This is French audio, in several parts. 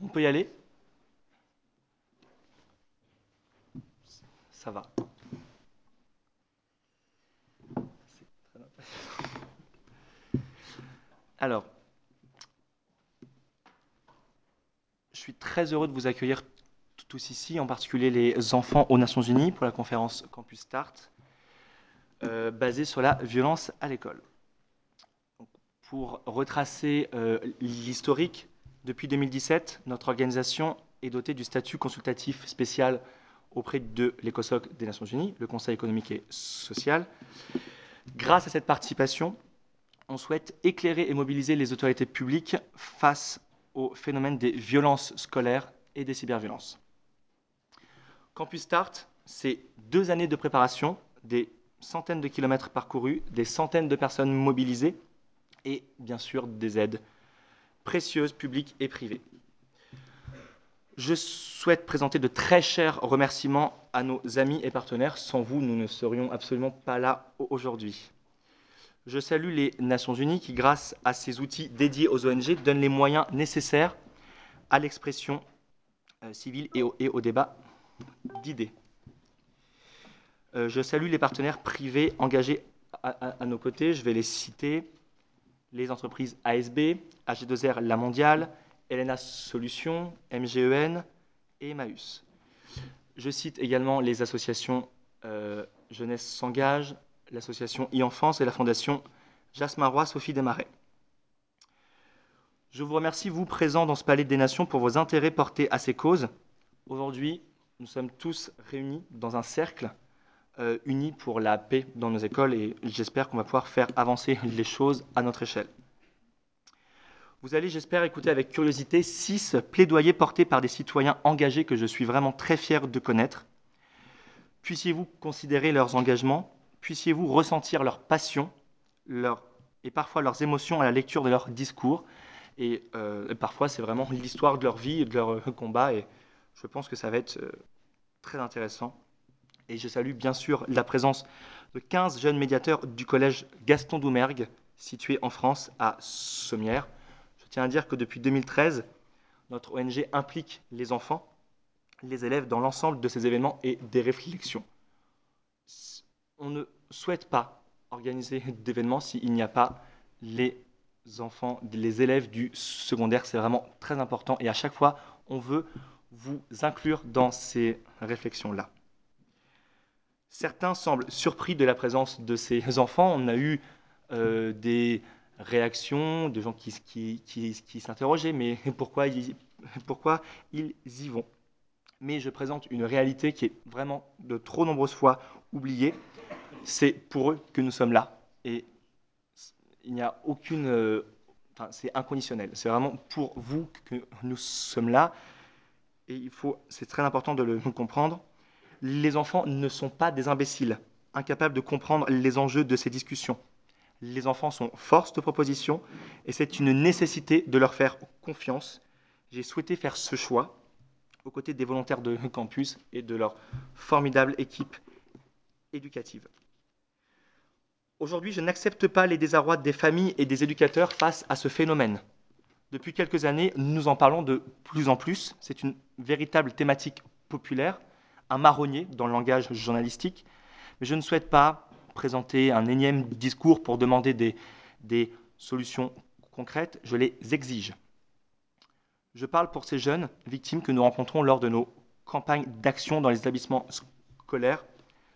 on peut y aller? Ça va. Alors, je suis très heureux de vous accueillir tous ici, en particulier les enfants aux Nations Unies pour la conférence Campus Start, euh, basée sur la violence à l'école. Pour retracer euh, l'historique, depuis 2017, notre organisation est dotée du statut consultatif spécial auprès de l'ECOSOC des Nations Unies, le Conseil économique et social. Grâce à cette participation, on souhaite éclairer et mobiliser les autorités publiques face au phénomène des violences scolaires et des cyberviolences. Campus Start, c'est deux années de préparation, des centaines de kilomètres parcourus, des centaines de personnes mobilisées et bien sûr des aides précieuses, publiques et privées. Je souhaite présenter de très chers remerciements à nos amis et partenaires. Sans vous, nous ne serions absolument pas là aujourd'hui. Je salue les Nations Unies qui, grâce à ces outils dédiés aux ONG, donnent les moyens nécessaires à l'expression euh, civile et au, débat d'idées. Euh, je salue les partenaires privés engagés à, nos côtés. Je vais les citer. Les entreprises ASB, AG2R La Mondiale, Elena Solutions, MGEN et Emmaüs. Je cite également les associations euh, Jeunesse s'engage, l'association e-enfance et la fondation Jasmin Roy Sophie Desmarais. Je vous remercie, vous présents dans ce Palais des Nations, pour vos intérêts portés à ces causes. Aujourd'hui, nous sommes tous réunis dans un cercle euh, unis pour la paix dans nos écoles et j'espère qu'on va pouvoir faire avancer les choses à notre échelle. Vous allez, j'espère, écouter avec curiosité six plaidoyers portés par des citoyens engagés que je suis vraiment très fier de connaître. Puissiez-vous considérer leurs engagements puissiez-vous ressentir leur passion leur, et parfois leurs émotions à la lecture de leurs discours. Et euh, parfois, c'est vraiment l'histoire de leur vie et de leur combat. Et je pense que ça va être euh, très intéressant. Et je salue bien sûr la présence de 15 jeunes médiateurs du collège Gaston Doumergue, situé en France à Sommières. Je tiens à dire que depuis 2013, notre ONG implique les enfants, les élèves dans l'ensemble de ces événements et des réflexions. On ne souhaite pas organiser d'événements s'il n'y a pas les enfants, les élèves du secondaire. C'est vraiment très important et à chaque fois, on veut vous inclure dans ces réflexions-là. Certains semblent surpris de la présence de ces enfants. On a eu euh, des réactions de gens qui, s'interrogeaient, mais pourquoi ils, pourquoi ils y vont? Mais je présente une réalité qui est vraiment de trop nombreuses fois oubliée c'est pour eux que nous sommes là. Et il n'y a aucune. Euh, enfin, c'est inconditionnel. C'est vraiment pour vous que nous sommes là. Et il faut, c'est très important de le comprendre. Les enfants ne sont pas des imbéciles, incapables de comprendre les enjeux de ces discussions. Les enfants sont force de proposition et c'est une nécessité de leur faire confiance. J'ai souhaité faire ce choix aux côtés des volontaires de campus et de leur formidable équipe éducative. Aujourd'hui, je n'accepte pas les désarrois des familles et des éducateurs face à ce phénomène. Depuis quelques années, nous en parlons de plus en plus. C'est une véritable thématique populaire, un marronnier dans le langage journalistique. Mais je ne souhaite pas présenter un énième discours pour demander des, solutions concrètes. Je les exige. Je parle pour ces jeunes victimes que nous rencontrons lors de nos campagnes d'action dans les établissements scolaires,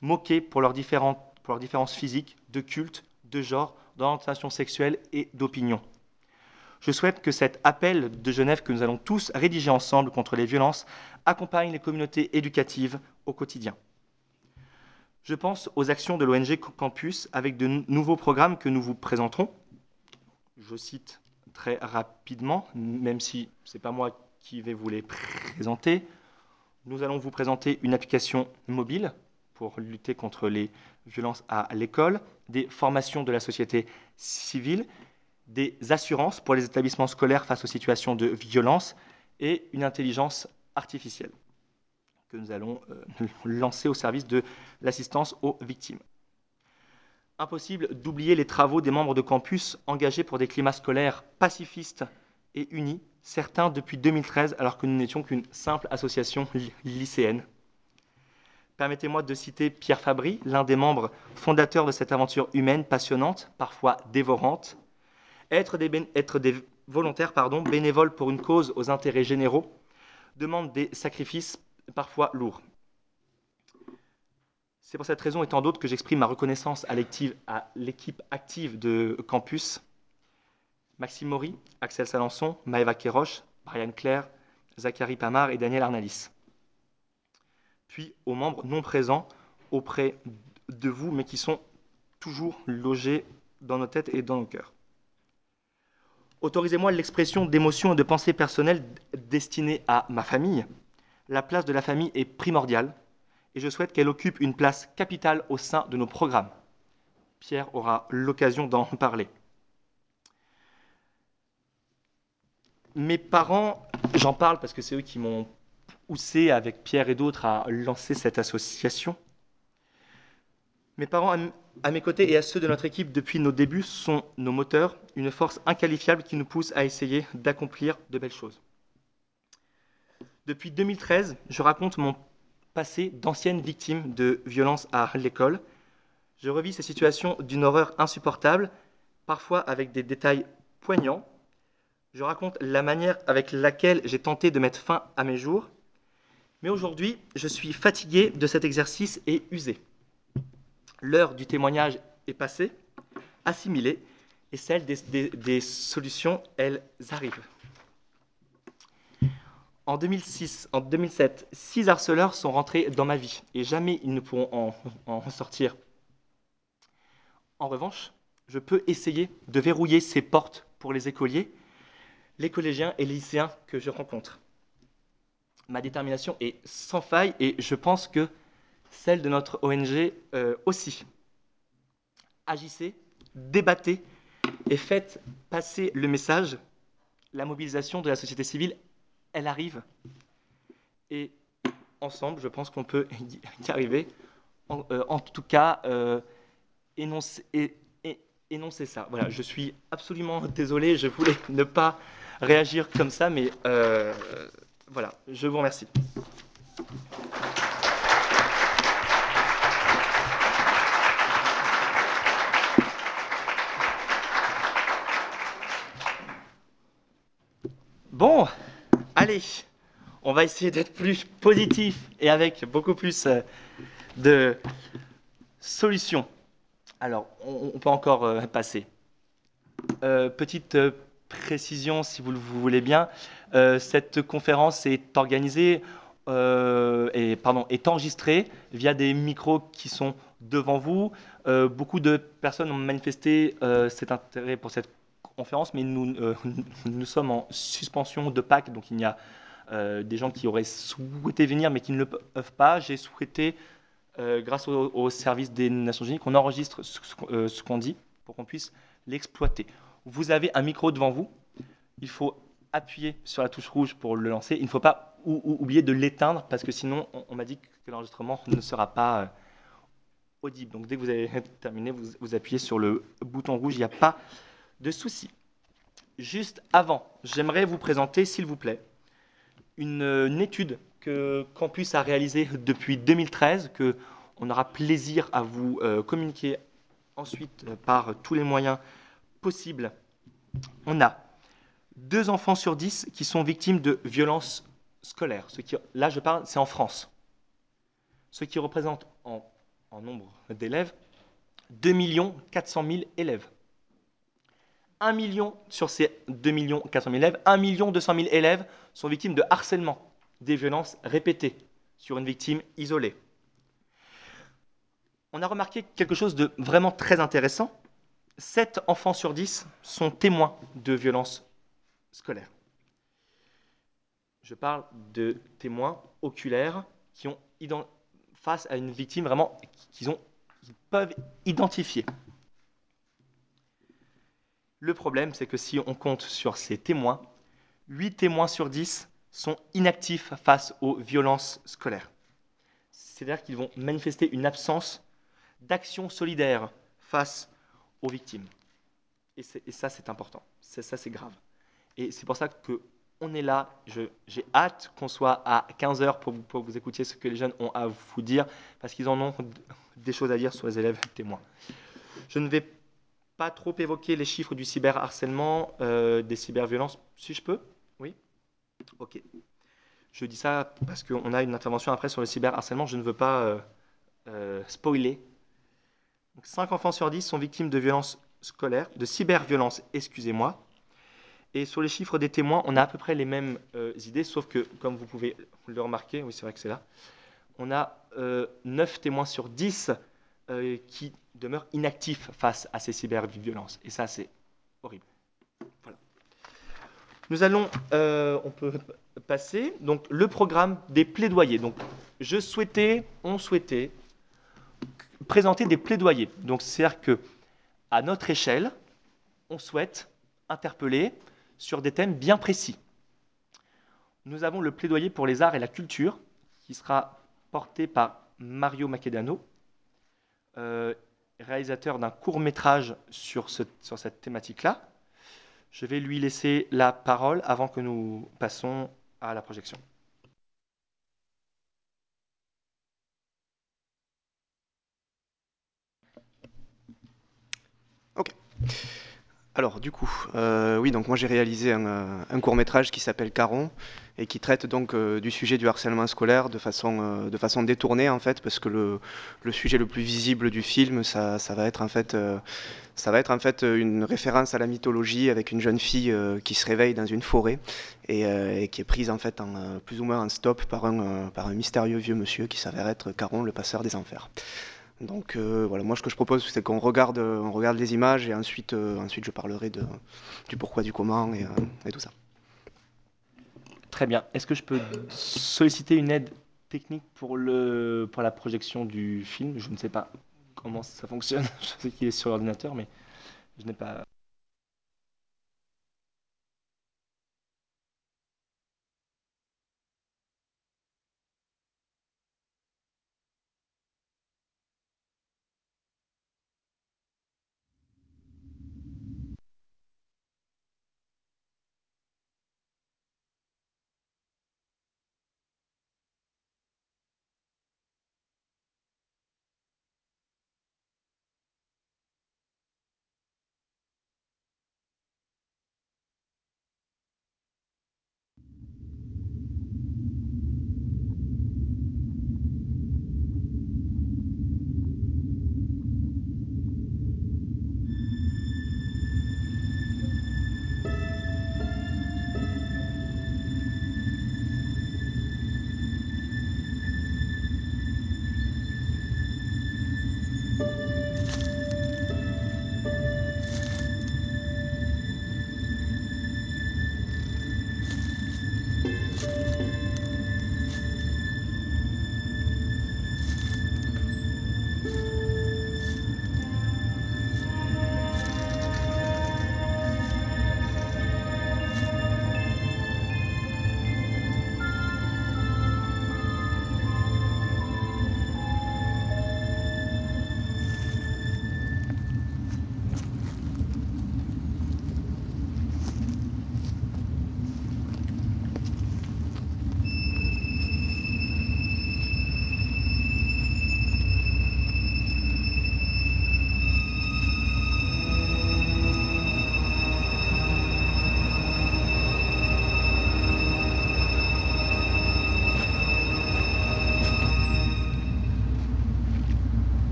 moqués pour leurs différences physiques, de culte, de genre, d'orientation sexuelle et d'opinion. Je souhaite que cet appel de Genève que nous allons tous rédiger ensemble contre les violences accompagne les communautés éducatives au quotidien. Je pense aux actions de l'ONG Campus avec de nouveaux programmes que nous vous présenterons. Je cite très rapidement, même si ce n'est pas moi qui vais vous les présenter. Nous allons vous présenter une application mobile pour lutter contre les violences à l'école, des formations de la société civile, des assurances pour les établissements scolaires face aux situations de violence et une intelligence artificielle que nous allons euh, lancer au service de l'assistance aux victimes. Impossible d'oublier les travaux des membres de campus engagés pour des climats scolaires pacifistes et unis certains depuis 2013 alors que nous n'étions qu'une simple association lycéenne. Permettez-moi de citer Pierre Fabry, l'un des membres fondateurs de cette aventure humaine passionnante, parfois dévorante. Être des, volontaires pardon, bénévoles pour une cause aux intérêts généraux demande des sacrifices parfois lourds. C'est pour cette raison et tant d'autres que j'exprime ma reconnaissance à l'équipe active de campus. Maxime Maury, Axel Salançon, Maëva Kéroche, Brian Claire, Zachary Pamar et Daniel Arnalis. Puis aux membres non présents auprès de vous, mais qui sont toujours logés dans nos têtes et dans nos cœurs. Autorisez-moi l'expression d'émotions et de pensées personnelles destinées à ma famille. La place de la famille est primordiale et je souhaite qu'elle occupe une place capitale au sein de nos programmes. Pierre aura l'occasion d'en parler. Mes parents, j'en parle parce que c'est eux qui m'ont poussé avec Pierre et d'autres à lancer cette association. Mes parents, à mes côtés et à ceux de notre équipe depuis nos débuts, sont nos moteurs, une force inqualifiable qui nous pousse à essayer d'accomplir de belles choses. Depuis 2013, je raconte mon passé d'ancienne victime de violences à l'école. Je revis ces situations d'une horreur insupportable, parfois avec des détails poignants. Je raconte la manière avec laquelle j'ai tenté de mettre fin à mes jours. Mais aujourd'hui, je suis fatigué de cet exercice et usé. L'heure du témoignage est passée, assimilée, et celle des, solutions, elles arrivent. En 2006, en 2007, six harceleurs sont rentrés dans ma vie et jamais ils ne pourront en, en sortir. En revanche, je peux essayer de verrouiller ces portes pour les écoliers, les collégiens et les lycéens que je rencontre. Ma détermination est sans faille et je pense que celle de notre ONG euh, aussi. Agissez, débattez et faites passer le message. La mobilisation de la société civile elle arrive. Et ensemble, je pense qu'on peut y arriver. En, euh, en tout cas, euh, ça. Voilà, je suis absolument désolé, je voulais ne pas réagir comme ça, mais euh, voilà, je vous remercie. Bon, allez, on va essayer d'être plus positif et avec beaucoup plus euh, de solutions. Alors, on, peut encore euh, passer. Euh, petite précision, si vous le voulez bien, cette conférence est organisée et pardon est enregistrée via des micros qui sont devant vous. beaucoup de personnes ont manifesté cet intérêt pour cette conférence, mais nous, euh, nous sommes en suspension de Pâques, donc il y a euh, des gens qui auraient souhaité venir, mais qui ne le peuvent pas. J'ai souhaité, euh, grâce au, service des Nations Unies, qu'on enregistre ce, qu'on dit pour qu'on puisse l'exploiter. Vous avez un micro devant vous, il faut appuyer sur la touche rouge pour le lancer. Il ne faut pas ou, ou, oublier de l'éteindre parce que sinon, on, m'a dit que l'enregistrement ne sera pas audible. Donc dès que vous avez terminé, vous, vous appuyez sur le bouton rouge. Il n'y a pas de soucis. Juste avant, j'aimerais vous présenter, s'il vous plaît, une, une, étude que Campus a réalisée depuis 2013, que on aura plaisir à vous euh, communiquer ensuite euh, par tous les moyens possibles. On a deux enfants sur dix qui sont victimes de violences scolaires. Ce qui, là, je parle, c'est en France. Ce qui représente en, en nombre d'élèves 2 400 000 élèves. 1 million sur ces 2 400 000 élèves, 1 200 000 élèves sont victimes de harcèlement, des violences répétées sur une victime isolée. On a remarqué quelque chose de vraiment très intéressant. 7 enfants sur 10 sont témoins de violences scolaires. Je parle de témoins oculaires qui ont face à une victime vraiment qu'ils ont qu'ils peuvent identifier. Le problème, c'est que si on compte sur ces témoins, 8 témoins sur 10 sont inactifs face aux violences scolaires. C'est-à-dire qu'ils vont manifester une absence d'action solidaire face aux victimes. Et, ça, c'est important. Ça, c'est grave. Et c'est pour ça qu'on on est là. J'ai hâte qu'on soit à 15 heures pour, vous- pour vous écoutiez ce que les jeunes ont à vous dire, parce qu'ils en ont des choses à dire sur les élèves témoins. Je ne vais pas trop évoquer les chiffres du cyberharcèlement, euh, des cyberviolences, si je peux? Oui Ok. Je dis ça parce qu'on a une intervention après sur le cyberharcèlement. Je ne veux pas euh, euh, spoiler. Donc, 5 enfants sur 10 sont victimes de violences scolaires, de cyberviolences, excusez-moi. Et sur les chiffres des témoins, on a à peu près les mêmes idées, sauf que, comme vous pouvez le remarquer, oui, c'est vrai que c'est là, on a euh, 9 témoins sur 10 euh, qui demeurent inactifs face à ces cyberviolences. Et ça, c'est horrible. Voilà. Nous allons, euh, on peut passer, donc le programme des plaidoyers. Donc, je souhaitais, on souhaitait présenter des plaidoyers. Donc, c'est-à-dire que, à notre échelle, on souhaite interpeller sur des thèmes bien précis. Nous avons le plaidoyer pour les arts et la culture, qui sera porté par Mario Macedano, euh, réalisateur d'un court métrage sur, ce- sur cette thématique-là. Je vais lui laisser la parole avant que nous passons à la projection. Alors, du coup, euh, oui, donc moi j'ai réalisé un, euh, court métrage qui s'appelle Caron et qui traite donc euh, du sujet du harcèlement scolaire de façon, détournée en fait, parce que le, sujet le plus visible du film, ça, va être en fait, une référence à la mythologie avec une jeune fille qui se réveille dans une forêt et, qui est prise en fait plus ou moins en stop par un mystérieux vieux monsieur qui s'avère être Caron, le passeur des enfers. Donc euh, voilà, moi ce que je propose c'est qu'on regarde, on regarde les images et ensuite, euh, ensuite je parlerai du pourquoi, du comment et, euh, et tout ça. Très bien. Est-ce que je peux solliciter une aide technique pour, le, pour la projection du film? Je ne sais pas comment ça fonctionne. Je sais qu'il est sur l'ordinateur, mais je n'ai pas.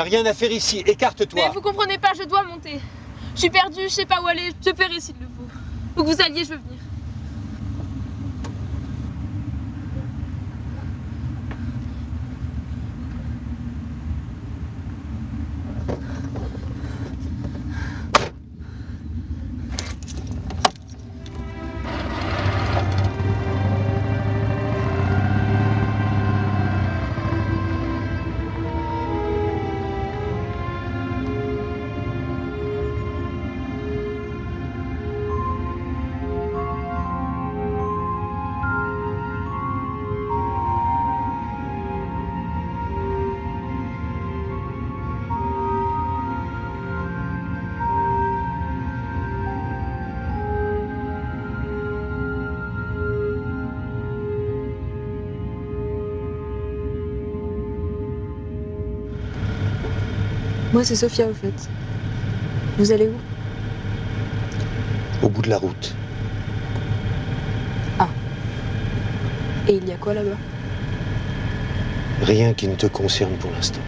T'as rien à faire ici, écarte-toi. Mais vous comprenez pas, je dois monter. Je suis perdue, je sais pas où aller, je paierai s'il le faut. Où que vous alliez, je veux venir. Moi, c'est Sophia, au fait. Vous allez où? Au bout de la route. Et il y a quoi là-bas? Rien qui ne te concerne pour l'instant.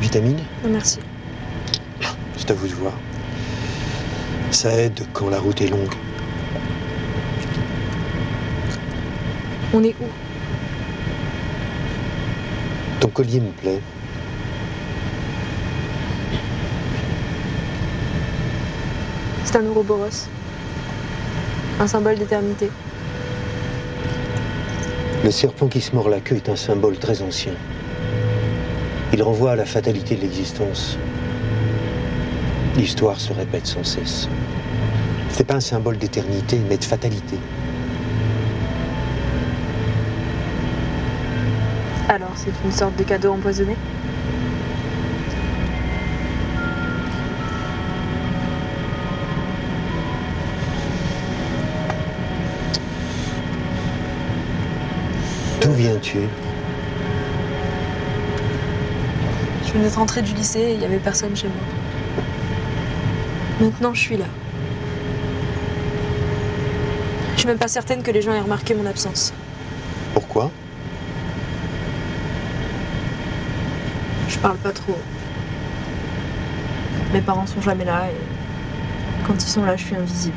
Vitamine Non, merci. C'est à vous de voir. Quand la route est longue. On est où? Ton collier me plaît. C'est un Ouroboros. Un symbole d'éternité. Le serpent qui se mord la queue est un symbole très ancien. Il renvoie à la fatalité de l'existence. L'histoire se répète sans cesse. C'est pas un symbole d'éternité, mais de fatalité. Alors, c'est une sorte de cadeau empoisonné? D'où viens-tu? Je venais de rentrer du lycée et il y avait personne chez moi. Maintenant, je suis là. Je suis même pas certaine que les gens aient remarqué mon absence. Pourquoi? Je parle pas trop. Mes parents sont jamais là et quand ils sont là, je suis invisible.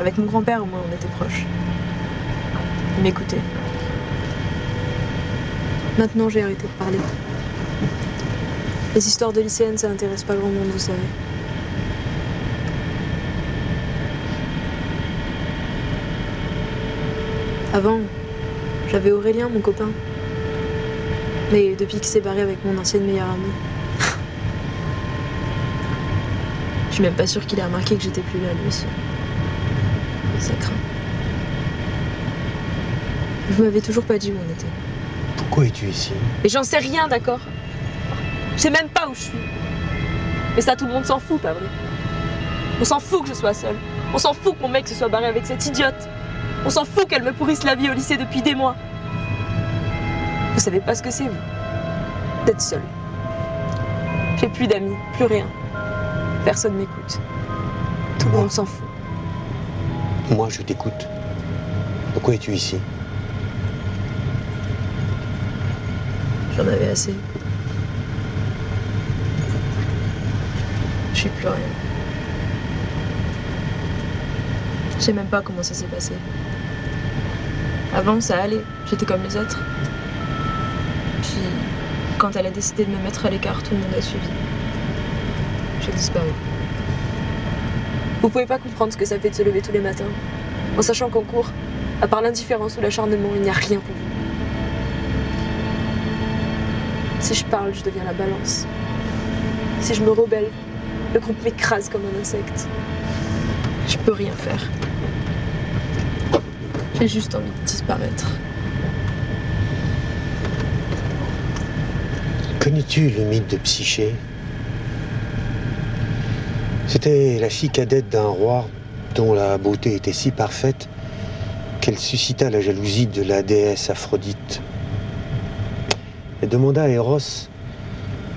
Avec mon grand-père, au moins, on était proches. Il m'écoutait. Maintenant, j'ai arrêté de parler. Les histoires de lycéennes, ça intéresse pas grand monde, vous savez. Avant, j'avais Aurélien, mon copain. Mais depuis qu'il s'est barré avec mon ancienne meilleure amie. Je suis même pas sûre qu'il ait remarqué que j'étais plus là, lui aussi. Ça craint. Vous m'avez toujours pas dit où on était. Pourquoi es-tu ici? Mais j'en sais rien, d'accord? Je sais même pas où je suis. Mais ça, tout le monde s'en fout, pas vrai? On s'en fout que je sois seule. On s'en fout que mon mec se soit barré avec cette idiote. On s'en fout qu'elle me pourrisse la vie au lycée depuis des mois. Vous savez pas ce que c'est, vous? D'être seule. J'ai plus d'amis, plus rien. Personne m'écoute. Tout le monde s'en fout. Moi, je t'écoute. Pourquoi es-tu ici? J'en avais assez. Je suis plus rien. Je sais même pas comment ça s'est passé. Avant, ça allait. J'étais comme les autres. Puis, quand elle a décidé de me mettre à l'écart, tout le monde a suivi. J'ai disparu. Vous pouvez pas comprendre ce que ça fait de se lever tous les matins, en sachant qu'en cours, à part l'indifférence ou l'acharnement, il n'y a rien pour vous. Si je parle, je deviens la balance. Si je me rebelle, le groupe m'écrase comme un insecte. Je peux rien faire. J'ai juste envie de disparaître. Connais-tu le mythe de Psyché? C'était la fille cadette d'un roi dont la beauté était si parfaite qu'elle suscita la jalousie de la déesse Aphrodite. Elle demanda à Eros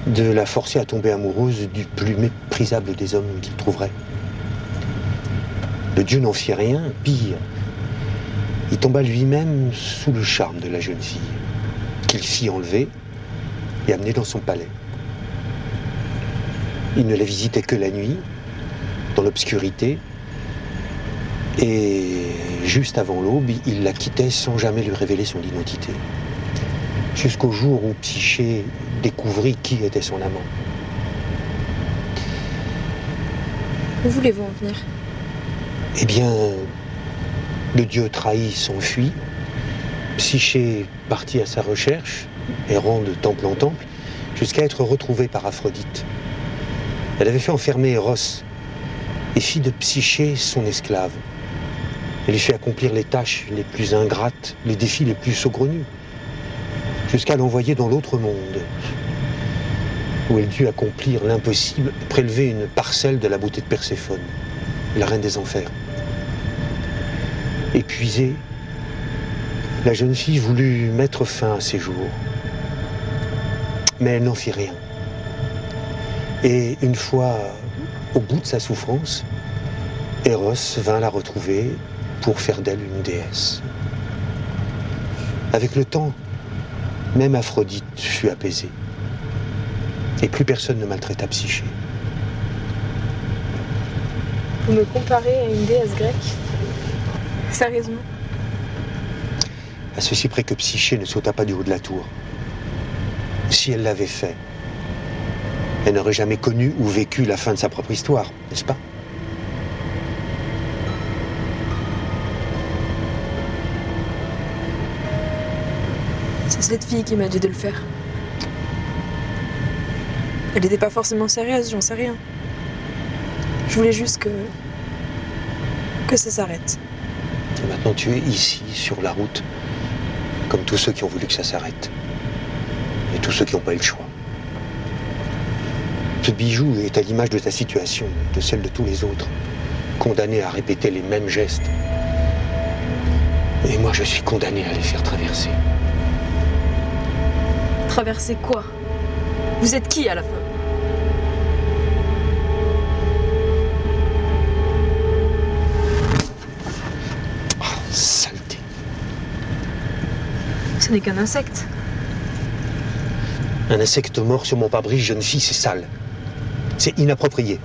de la forcer à tomber amoureuse du plus méprisable des hommes qu'il trouverait. Le dieu n'en fit rien, pire, il tomba lui-même sous le charme de la jeune fille, qu'il fit enlever et amener dans son palais. Il ne la visitait que la nuit, dans l'obscurité, et juste avant l'aube, il la quittait sans jamais lui révéler son identité. Jusqu'au jour où Psyché découvrit qui était son amant. Où voulez-vous en venir? Eh bien, le dieu trahi s'enfuit. Psyché partit à sa recherche, errant de temple en temple, jusqu'à être retrouvée par Aphrodite. Elle avait fait enfermer Eros et fit de Psyché son esclave. Elle lui fait accomplir les tâches les plus ingrates, les défis les plus saugrenus, jusqu'à l'envoyer dans l'autre monde, où elle dut accomplir l'impossible, prélever une parcelle de la beauté de Perséphone, la reine des enfers. Épuisée, la jeune fille voulut mettre fin à ses jours, mais elle n'en fit rien. Et une fois au bout de sa souffrance, Eros vint la retrouver pour faire d'elle une déesse. Avec le temps, même Aphrodite fut apaisée. Et plus personne ne maltraita Psyché. Vous me comparez à une déesse grecque? Sérieusement À ceci près que Psyché ne sauta pas du haut de la tour. Si elle l'avait fait, elle n'aurait jamais connu ou vécu la fin de sa propre histoire, n'est-ce pas? C'est cette fille qui m'a dit de le faire. Elle n'était pas forcément sérieuse, j'en sais rien. Je voulais juste que. que ça s'arrête. Maintenant tu es ici, sur la route, comme tous ceux qui ont voulu que ça s'arrête. Et tous ceux qui n'ont pas eu le choix. Ce bijou est à l'image de ta situation, de celle de tous les autres, condamnés à répéter les mêmes gestes. Et moi, je suis condamné à les faire traverser. Traverser quoi? Vous êtes qui à la fin? N'est qu'un insecte. Un insecte mort sur mon pare-brise, jeune fille, c'est sale. C'est inapproprié.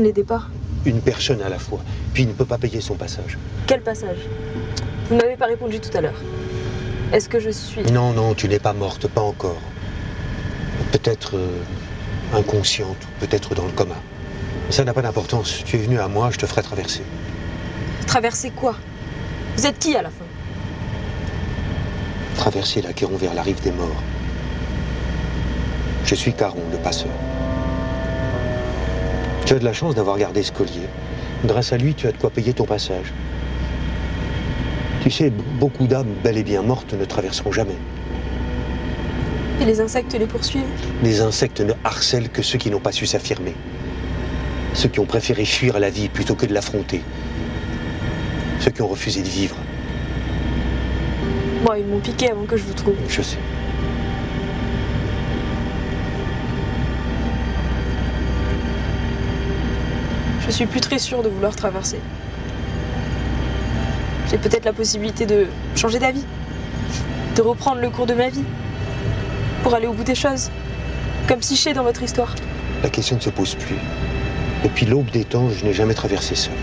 Ne l'aidez pas Une personne à la fois. Puis il ne peut pas payer son passage. Quel passage? Vous ne m'avez pas répondu tout à l'heure. Est-ce que je suis. Non, non, tu n'es pas morte, pas encore. Peut-être euh, inconsciente, peut-être dans le coma. Ça n'a pas d'importance. Tu es venu à moi, je te ferai traverser. Traverser quoi? Vous êtes qui à la fin? Traverser l'Aquéron vers la rive des morts. Je suis Caron, le passeur. Tu as de la chance d'avoir gardé ce collier. Grâce à lui, tu as de quoi payer ton passage. Tu sais, beaucoup d'âmes bel et bien mortes ne traverseront jamais. Et les insectes les poursuivent? Les insectes ne harcèlent que ceux qui n'ont pas su s'affirmer. Ceux qui ont préféré fuir la vie plutôt que de l'affronter. Ceux qui ont refusé de vivre. Moi, ils m'ont piqué avant que je vous trouve. Je sais. Je suis plus très sûre de vouloir traverser. J'ai peut-être la possibilité de changer d'avis. de reprendre le cours de ma vie, pour aller au bout des choses, comme Siché dans votre histoire. La question ne se pose plus. Depuis l'aube des temps, je n'ai jamais traversé seul.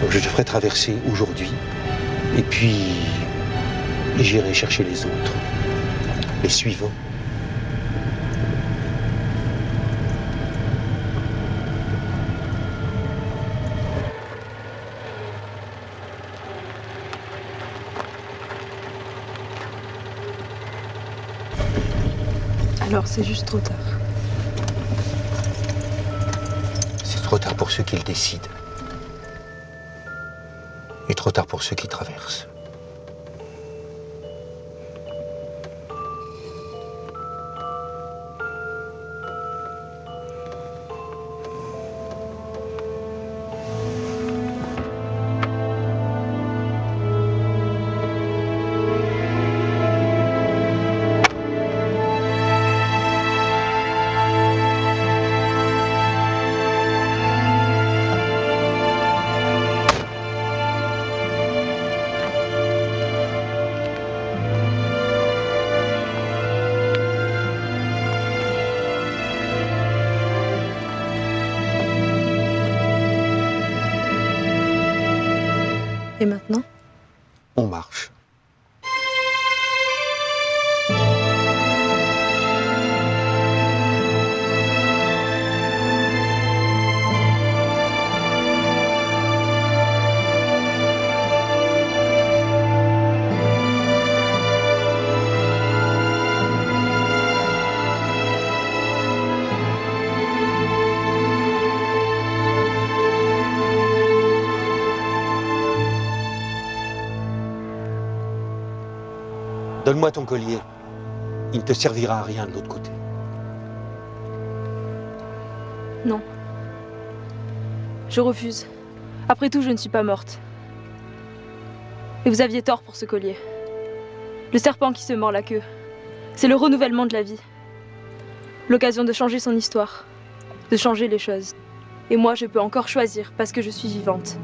Donc je te ferai traverser aujourd'hui, et puis j'irai chercher les autres, les suivants. C'est juste trop tard. C'est trop tard pour ceux qui le décident. Et trop tard pour ceux qui traversent. Donne-moi ton collier. Il ne te servira à rien de l'autre côté. Non. Je refuse. Après tout, je ne suis pas morte. Et vous aviez tort pour ce collier. Le serpent qui se mord la queue. C'est le renouvellement de la vie. L'occasion de changer son histoire. De changer les choses. Et moi, je peux encore choisir parce que je suis vivante.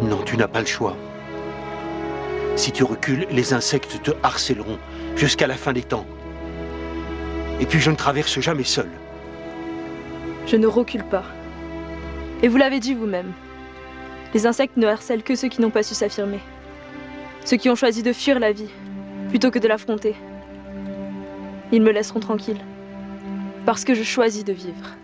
Non, tu n'as pas le choix. Si tu recules, les insectes te harcèleront jusqu'à la fin des temps. Et puis je ne traverse jamais seul. Je ne recule pas. Et vous l'avez dit vous-même. Les insectes ne harcèlent que ceux qui n'ont pas su s'affirmer. Ceux qui ont choisi de fuir la vie plutôt que de l'affronter. Ils me laisseront tranquille. Parce que je choisis de vivre.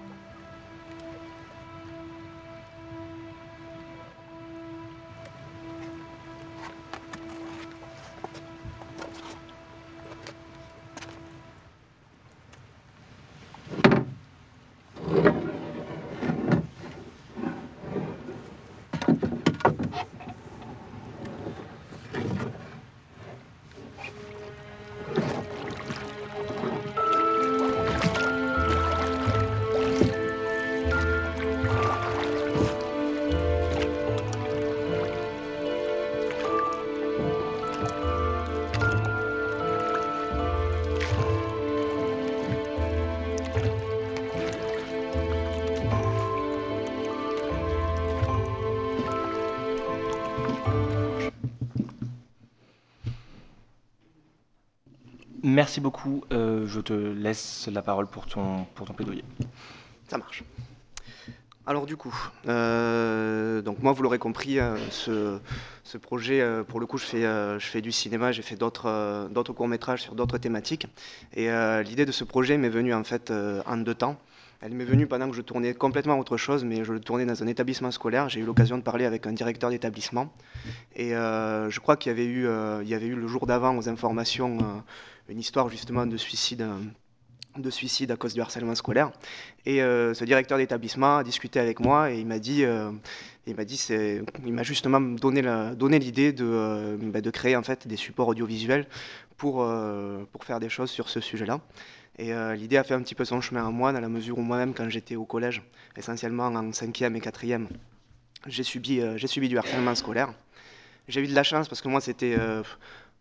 Merci beaucoup. Euh, je te laisse la parole pour ton, pour ton plaidoyer. Ça marche. Alors du coup, euh, donc moi vous l'aurez compris, euh, ce, ce projet, pour le coup je fais, je fais du cinéma, j'ai fait d'autres d'autres courts-métrages sur d'autres thématiques. Et l'idée de ce projet m'est venue en fait en deux temps. Elle m'est venue pendant que je tournais complètement autre chose, mais je le tournais dans un établissement scolaire. J'ai eu l'occasion de parler avec un directeur d'établissement. Et je crois qu'il y avait eu, il y avait eu le jour d'avant aux informations une histoire justement de suicide. euh, de suicide à cause du harcèlement scolaire. Et euh, ce directeur d'établissement a discuté avec moi et il m'a dit, euh, il m'a dit, c'est, il m'a justement donné la, donné l'idée de, bah, de créer en fait des supports audiovisuels pour pour faire des choses sur ce sujet-là. Et l'idée a fait un petit peu son chemin à moi dans la mesure où moi-même quand j'étais au collège, essentiellement en cinquième et quatrième, j'ai subi j'ai subi du harcèlement scolaire. J'ai eu de la chance parce que moi c'était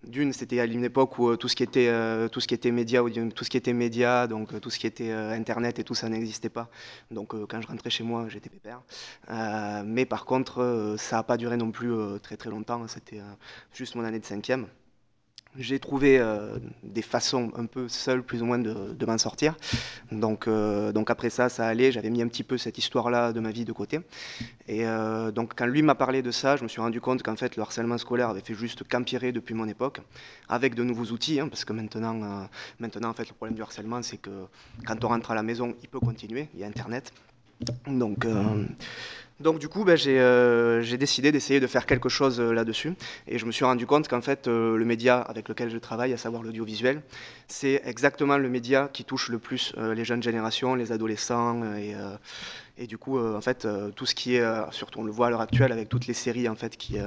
d'une, c'était à une époque où euh, tout ce qui était euh, tout ce qui média, tout ce qui était média, donc euh, tout ce qui était internet et tout ça n'existait pas. Donc quand je rentrais chez moi, j'étais pépère. Mais par contre, ça n'a pas duré non plus très très longtemps. C'était juste mon année de cinquième. J'ai trouvé euh, des façons un peu seules, plus ou moins, de, m'en sortir. Donc, euh, donc après ça, ça allait. J'avais mis un petit peu cette histoire-là de ma vie de côté. Et euh, donc quand lui m'a parlé de ça, je me suis rendu compte qu'en fait le harcèlement scolaire avait fait juste qu'empirer depuis mon époque, avec de nouveaux outils, hein, parce que maintenant, maintenant en fait le problème du harcèlement, c'est que quand on rentre à la maison, il peut continuer. Il y a Internet. Donc, donc du coup, ben, j'ai euh, j'ai décidé d'essayer de faire quelque chose euh, là-dessus. Et je me suis rendu compte qu'en fait, euh, le média avec lequel je travaille, à savoir l'audiovisuel, c'est exactement le média qui touche le plus les jeunes générations, les adolescents. Et, du coup, en fait, tout ce qui est, surtout on le voit à l'heure actuelle avec toutes les séries en fait, qui,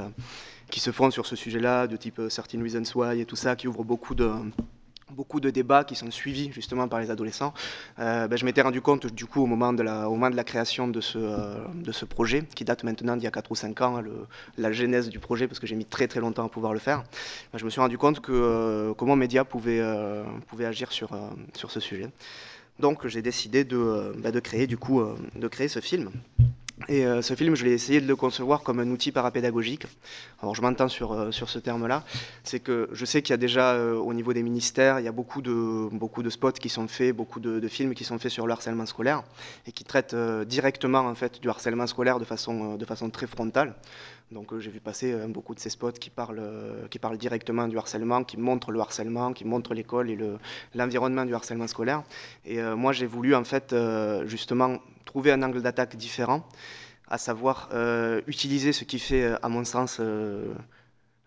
qui se font sur ce sujet-là, de type 13 Reasons Why et tout ça, qui ouvrent beaucoup de beaucoup de débats qui sont suivis justement par les adolescents. Euh, ben, je m'étais rendu compte du coup au moment de la, création de ce, euh, de ce projet, qui date maintenant d'il y a 4 ou 5 ans, hein, la genèse du projet, parce que j'ai mis très très longtemps à pouvoir le faire, ben, je me suis rendu compte que comment média pouvait, agir sur, euh, sur ce sujet. Donc j'ai décidé de, ben, créer du coup de créer ce film. Et euh, ce film, je l'ai essayé de le concevoir comme un outil parapédagogique. Alors je m'entends sur, euh, sur ce terme-là. C'est que je sais qu'il y a déjà euh, au niveau des ministères, il y a beaucoup de, beaucoup de spots qui sont faits, beaucoup de, de films qui sont faits sur le harcèlement scolaire et qui traitent directement en fait du harcèlement scolaire de façon, de façon très frontale. Donc euh, j'ai vu passer euh, beaucoup de ces spots qui parlent, euh, qui parlent directement du harcèlement, qui montrent le harcèlement, qui montrent l'école et le- l'environnement du harcèlement scolaire. Et moi j'ai voulu en fait justement trouver un angle d'attaque différent à savoir utiliser ce qui fait, à mon sens,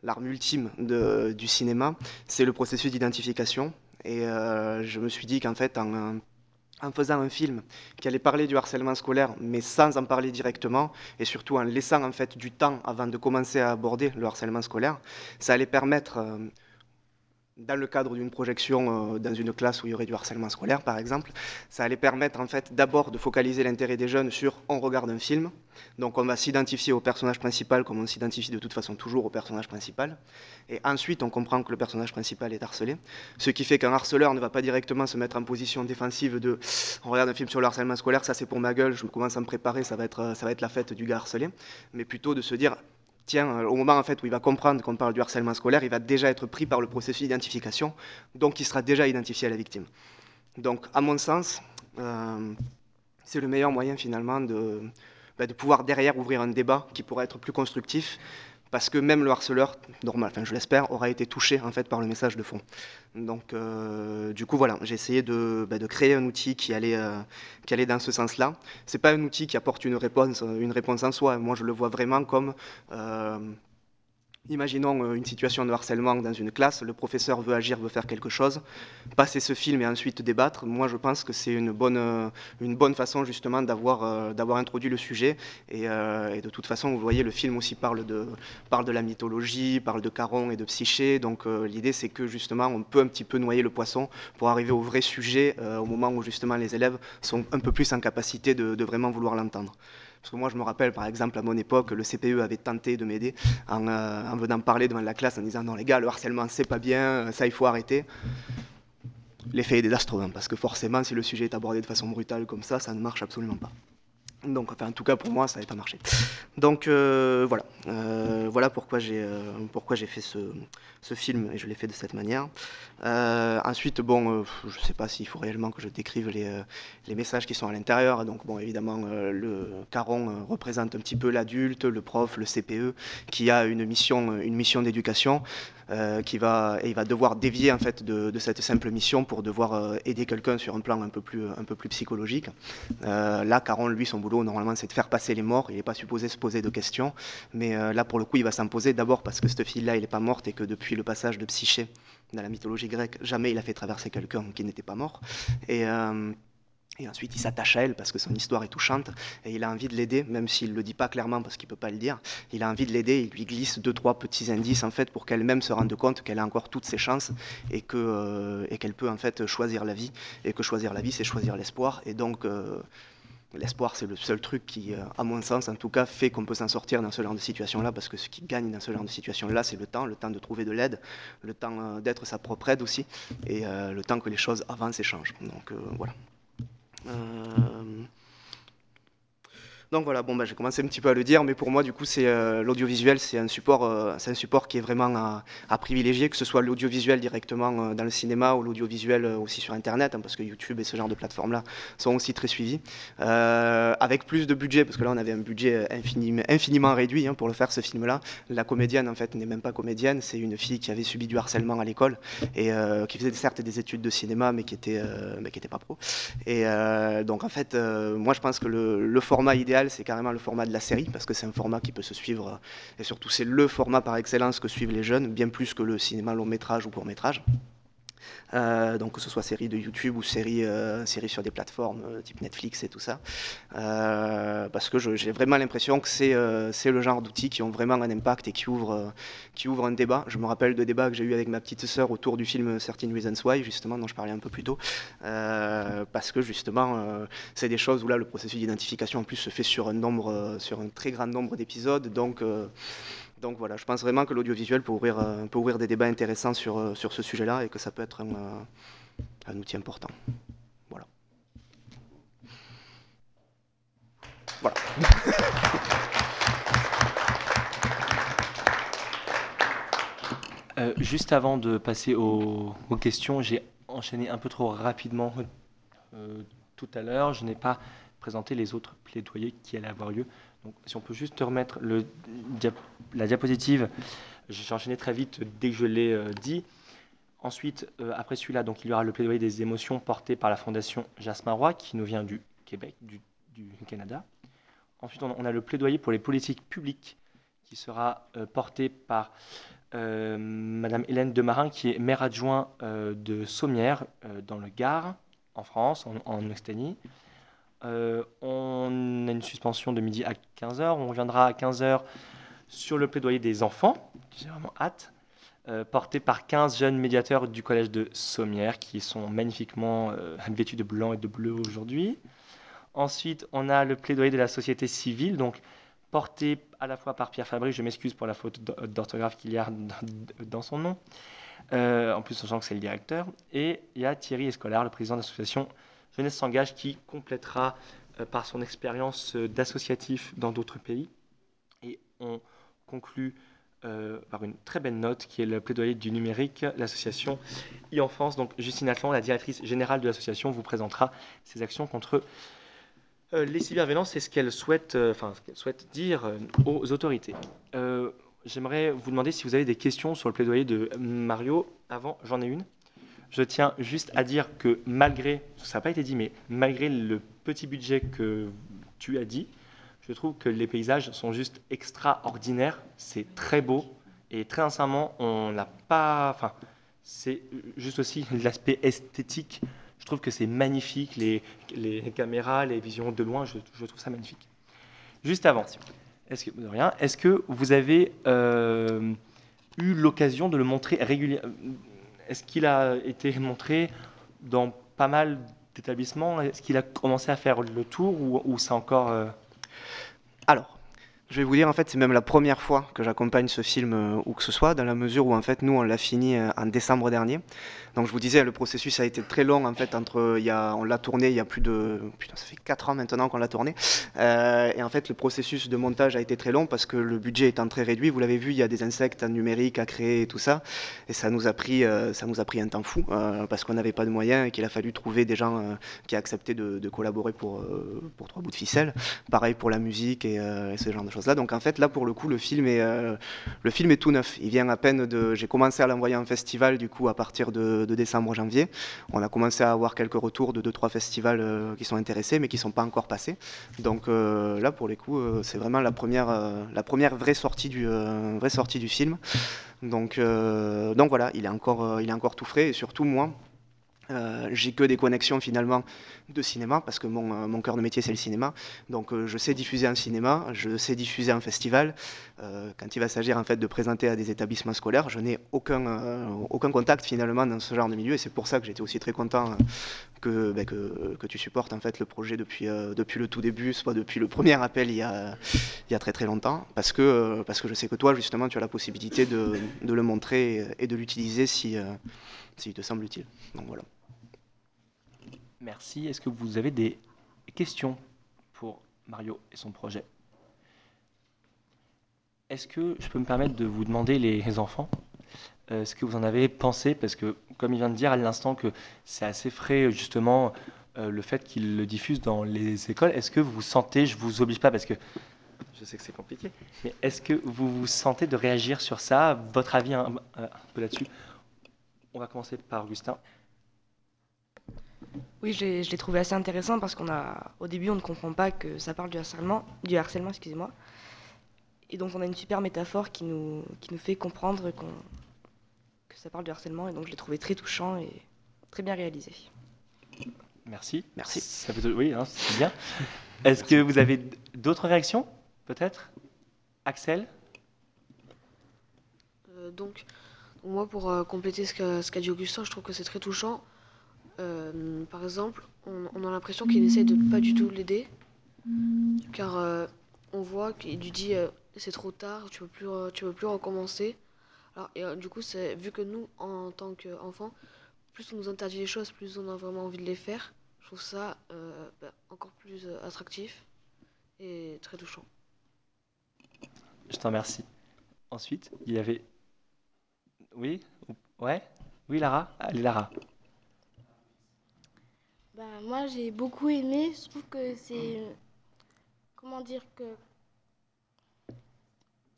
l'arme ultime du cinéma, c'est le processus d'identification. Et je me suis dit qu'en fait, en, en faisant un film qui allait parler du harcèlement scolaire, mais sans en parler directement, et surtout en laissant en fait du temps avant de commencer à aborder le harcèlement scolaire, ça allait permettre euh, dans le cadre d'une projection euh, dans une classe où il y aurait du harcèlement scolaire, par exemple, ça allait permettre en fait d'abord de focaliser l'intérêt des jeunes sur on regarde un film, donc on va s'identifier au personnage principal comme on s'identifie de toute façon toujours au personnage principal, et ensuite on comprend que le personnage principal est harcelé, ce qui fait qu'un harceleur ne va pas directement se mettre en position défensive de on regarde un film sur le harcèlement scolaire, ça c'est pour ma gueule, je commence à me préparer, ça va être, ça va être la fête du gars harcelé, mais plutôt de se dire euh, au moment en fait où il va comprendre qu'on parle du harcèlement scolaire, il va déjà être pris par le processus d'identification, donc il sera déjà identifié à la victime. Donc, à mon sens, euh, c'est le meilleur moyen finalement de, bah, de pouvoir derrière ouvrir un débat qui pourrait être plus constructif, parce que même le harceleur, normal, enfin je l'espère, aura été touché en fait par le message de fond. Donc, euh, du coup, voilà, j'ai essayé de, bah, créer un outil qui allait, euh, qui allait dans ce sens-là. C'est pas un outil qui apporte une réponse, une réponse en soi. Moi, je le vois vraiment comme euh, Imaginons euh, une situation de harcèlement dans une classe, le professeur veut agir, veut faire quelque chose, passer ce film et ensuite débattre. Moi, je pense que c'est une bonne, euh, une bonne façon justement d'avoir euh, introduit le sujet. Et, de toute façon, vous voyez, le film aussi parle de, parle de la mythologie, parle de Caron et de Psyché. Donc l'idée, c'est que justement, on peut un petit peu noyer le poisson pour arriver au vrai sujet au moment où justement les élèves sont un peu plus en capacité de vraiment vouloir l'entendre. Parce que moi, je me rappelle, par exemple, à mon époque, le CPE avait tenté de m'aider en, euh, en venant parler devant la classe en disant non, les gars, le harcèlement, c'est pas bien, ça, il faut arrêter. L'effet est désastreux, hein, parce que forcément, si le sujet est abordé de façon brutale comme ça, ça ne marche absolument pas. Donc, enfin, en tout cas, pour moi, ça n'avait pas marché. Donc, euh, voilà. Euh, voilà pourquoi j'ai euh, fait ce, film, et je l'ai fait de cette manière. Ensuite, bon, je ne sais pas s'il faut réellement que je décrive les, messages qui sont à l'intérieur. Donc, bon, évidemment, le Caron représente un petit peu l'adulte, le prof, le CPE, qui a une mission, une mission d'éducation, euh, qui va, et il va devoir dévier en fait de, cette simple mission pour devoir euh, aider quelqu'un sur un plan un peu plus, un peu plus psychologique. Euh, là, Caron, lui, son boulot, normalement, c'est de faire passer les morts. Il n'est pas supposé se poser de questions, mais là, pour le coup, il va s'en poser d'abord parce que cette fille-là, elle n'est pas morte et que depuis le passage de Psyché dans la mythologie grecque, jamais il a fait traverser quelqu'un qui n'était pas mort. Et, et ensuite, il s'attache à elle parce que son histoire est touchante et il a envie de l'aider, même s'il ne le dit pas clairement parce qu'il ne peut pas le dire. Il a envie de l'aider, il lui glisse deux, trois petits indices en fait pour qu'elle-même se rende compte qu'elle a encore toutes ses chances et euh, qu'elle peut en fait choisir la vie et que choisir la vie, c'est choisir l'espoir. Et donc euh, L'espoir, c'est le seul truc qui, euh, à mon sens, en tout cas, fait qu'on peut s'en sortir dans ce genre de situation-là, parce que ce qui gagne dans ce genre de situation-là, c'est le temps, le temps de trouver de l'aide, le temps d'être sa propre aide aussi, et le temps que les choses avancent et changent. Donc voilà. Euh, Donc voilà, bon, bah, j'ai commencé un petit peu à le dire, mais pour moi, du coup, c'est euh, l'audiovisuel, c'est un support, euh, un support qui est vraiment à, privilégier, que ce soit l'audiovisuel directement euh, dans le cinéma ou l'audiovisuel aussi sur Internet, hein, parce que YouTube et ce genre de plateformes-là sont aussi très suivis, Euh, avec plus de budget, parce que là, on avait un budget infiniment, réduit hein, pour le faire, ce film-là. La comédienne, en fait, n'est même pas comédienne, c'est une fille qui avait subi du harcèlement à l'école et qui faisait certes des études de cinéma, mais qui était, mais pas pro. Et donc, en fait, moi, je pense que le format idéal, c'est carrément le format de la série, parce que c'est un format qui peut se suivre, euh, et surtout, c'est le format par excellence que suivent les jeunes, bien plus que le cinéma long métrage ou court métrage. Euh, donc que ce soit série de YouTube ou série, euh, sur des plateformes euh, type Netflix et tout ça. Parce que j'ai vraiment l'impression que c'est le genre d'outils qui ont vraiment un impact et qui ouvrent, qui ouvrent un débat. Je me rappelle de débats que j'ai eu avec ma petite sœur autour du film Certain Reasons Why, justement, dont je parlais un peu plus tôt. Parce que justement, c'est des choses où là, le processus d'identification en plus se fait sur un, nombre, sur un très grand nombre d'épisodes. Donc, donc voilà, je pense vraiment que l'audiovisuel peut ouvrir, euh, peut ouvrir des débats intéressants sur, euh, sur ce sujet-là et que ça peut être un, euh, outil important. Voilà. Voilà. Juste avant de passer aux, questions, j'ai enchaîné un peu trop rapidement tout à l'heure. Je n'ai pas présenté les autres plaidoyers qui allaient avoir lieu. Donc, si on peut juste te remettre la diapositive, j'ai enchaîné très vite dès que je l'ai euh, dit. Ensuite, euh, après celui-là, donc il y aura le plaidoyer des émotions porté par la Fondation Jasmin Roy, qui nous vient du Québec, du, Canada. Ensuite, on a, le plaidoyer pour les politiques publiques, qui sera euh, porté par Madame Hélène Demarin, qui est maire adjoint de Sommières, euh, dans le Gard, en France, en, en Occitanie. Euh, on a une suspension de midi à 15h. On reviendra à 15h sur le plaidoyer des enfants, j'ai vraiment hâte, euh, porté par 15 jeunes médiateurs du collège de Sommières, qui sont magnifiquement euh, vêtus de blanc et de bleu aujourd'hui. Ensuite, on a le plaidoyer de la société civile, donc porté à la fois par Pierre Fabry, je m'excuse pour la faute d'o- d'orthographe qu'il y a dans, son nom, en plus sachant que c'est le directeur, et il y a Thierry Escolar, le président de l'association Jeunesse s'engage, qui complétera euh, par son expérience euh, d'associatif dans d'autres pays. Et on conclut euh, par une très belle note qui est le plaidoyer du numérique, l'association e-enfance. Donc Justine Atlan, la directrice générale de l'association, vous présentera ses actions contre euh, les cyberviolences et ce qu'elle souhaite, ce qu'elle souhaite dire aux autorités. J'aimerais vous demander si vous avez des questions sur le plaidoyer de Mario. Avant, j'en ai une. Je tiens juste à dire que malgré, ça n'a pas été dit, mais malgré le petit budget que tu as dit, je trouve que les paysages sont juste extraordinaires. C'est très beau. Et très sincèrement, on n'a pas. Enfin, c'est juste aussi l'aspect esthétique. Je trouve que c'est magnifique. Les, caméras, les visions de loin, je, trouve ça magnifique. Juste avant, est-ce que, rien, est-ce que vous avez euh, eu l'occasion de le montrer régulièrement? Est-ce qu'il a été montré dans pas mal d'établissements? Est-ce qu'il a commencé à faire le tour ou, c'est encore. euh, Alors, je vais vous dire, en fait, c'est même la première fois que j'accompagne ce film euh, où que ce soit, dans la mesure où, en fait, nous, on l'a fini euh, en décembre dernier. Donc, je vous disais, le processus a été très long, en fait, entre, il y a, on l'a tourné il y a plus de, putain, ça fait 4 ans maintenant qu'on l'a tourné. Euh, et en fait, le processus de montage a été très long parce que le budget étant très réduit, vous l'avez vu, il y a des insectes en numérique à créer et tout ça. Et ça nous a pris, euh, ça nous a pris un temps fou euh, parce qu'on n'avait pas de moyens et qu'il a fallu trouver des gens qui acceptaient de, collaborer pour, pour trois bouts de ficelle. Pareil pour la musique et, et ce genre de choses-là. Donc en fait, là pour le coup, le film est, le film est tout neuf. Il vient à peine de. J'ai commencé à l'envoyer en festival du coup à partir de, de décembre-janvier. On a commencé à avoir quelques retours de deux trois festivals euh, qui sont intéressés, mais qui sont pas encore passés. Donc euh, là pour les coups, euh, c'est vraiment la première, la première vraie sortie du, vraie sortie du film. Donc, donc voilà, il est il est encore tout frais et surtout moi. Euh, j'ai que des connexions finalement de cinéma parce que mon, euh, cœur de métier c'est le cinéma. Donc euh, je sais diffuser en cinéma je sais diffuser en festival. Quand il va s'agir en fait de présenter à des établissements scolaires je n'ai aucun, aucun contact finalement dans ce genre de milieu. Et c'est pour ça que j'étais aussi très content que, ben, que, que tu supportes en fait le projet depuis, depuis le tout début soit depuis le premier appel il y a, il y a très très longtemps. Parce que, parce que je sais que toi justement tu as la possibilité de, de le montrer et, de l'utiliser si, s'il te semble utile. Donc voilà Merci. Est-ce que vous avez des questions pour Mario et son projet? Est-ce que je peux me permettre de vous demander, les enfants, euh, ce que vous en avez pensé? Parce que, comme il vient de dire à l'instant que c'est assez frais, justement, euh, le fait qu'il le diffuse dans les écoles, est-ce que vous sentez, je vous oblige pas parce que je sais que c'est compliqué, mais est-ce que vous vous sentez de réagir sur ça? Votre avis un peu là-dessus On va commencer par Augustin. Oui, je l'ai trouvé assez intéressant parce qu'on a, au début, on ne comprend pas que ça parle du harcèlement, du harcèlement, excusez-moi. Et donc, on a une super métaphore qui nous, qui nous fait comprendre qu'on, que ça parle du harcèlement. Et donc, je l'ai trouvé très touchant et très bien réalisé. Merci. Merci. Ça peut, oui, hein, c'est bien. Est-ce que vous avez d'autres réactions, peut-être? Axel? Euh, Donc, moi, pour euh, compléter ce qu'a ce qu dit Augustin, je trouve que c'est très touchant. Euh, par exemple, on, a l'impression qu'il essaie de pas du tout l'aider, car euh, on voit qu'il lui dit euh, c'est trop tard, tu peux plus, tu peux plus recommencer. Alors, du coup, vu que nous, en tant qu'enfants, plus on nous interdit les choses, plus on a vraiment envie de les faire. Je trouve ça bah, encore plus attractif et très touchant. Je t'en remercie. Ensuite, il y avait. Oui Ouais Oui, Lara Allez, Lara. Ben, moi, j'ai beaucoup aimé. Je trouve que c'est. Comment dire que.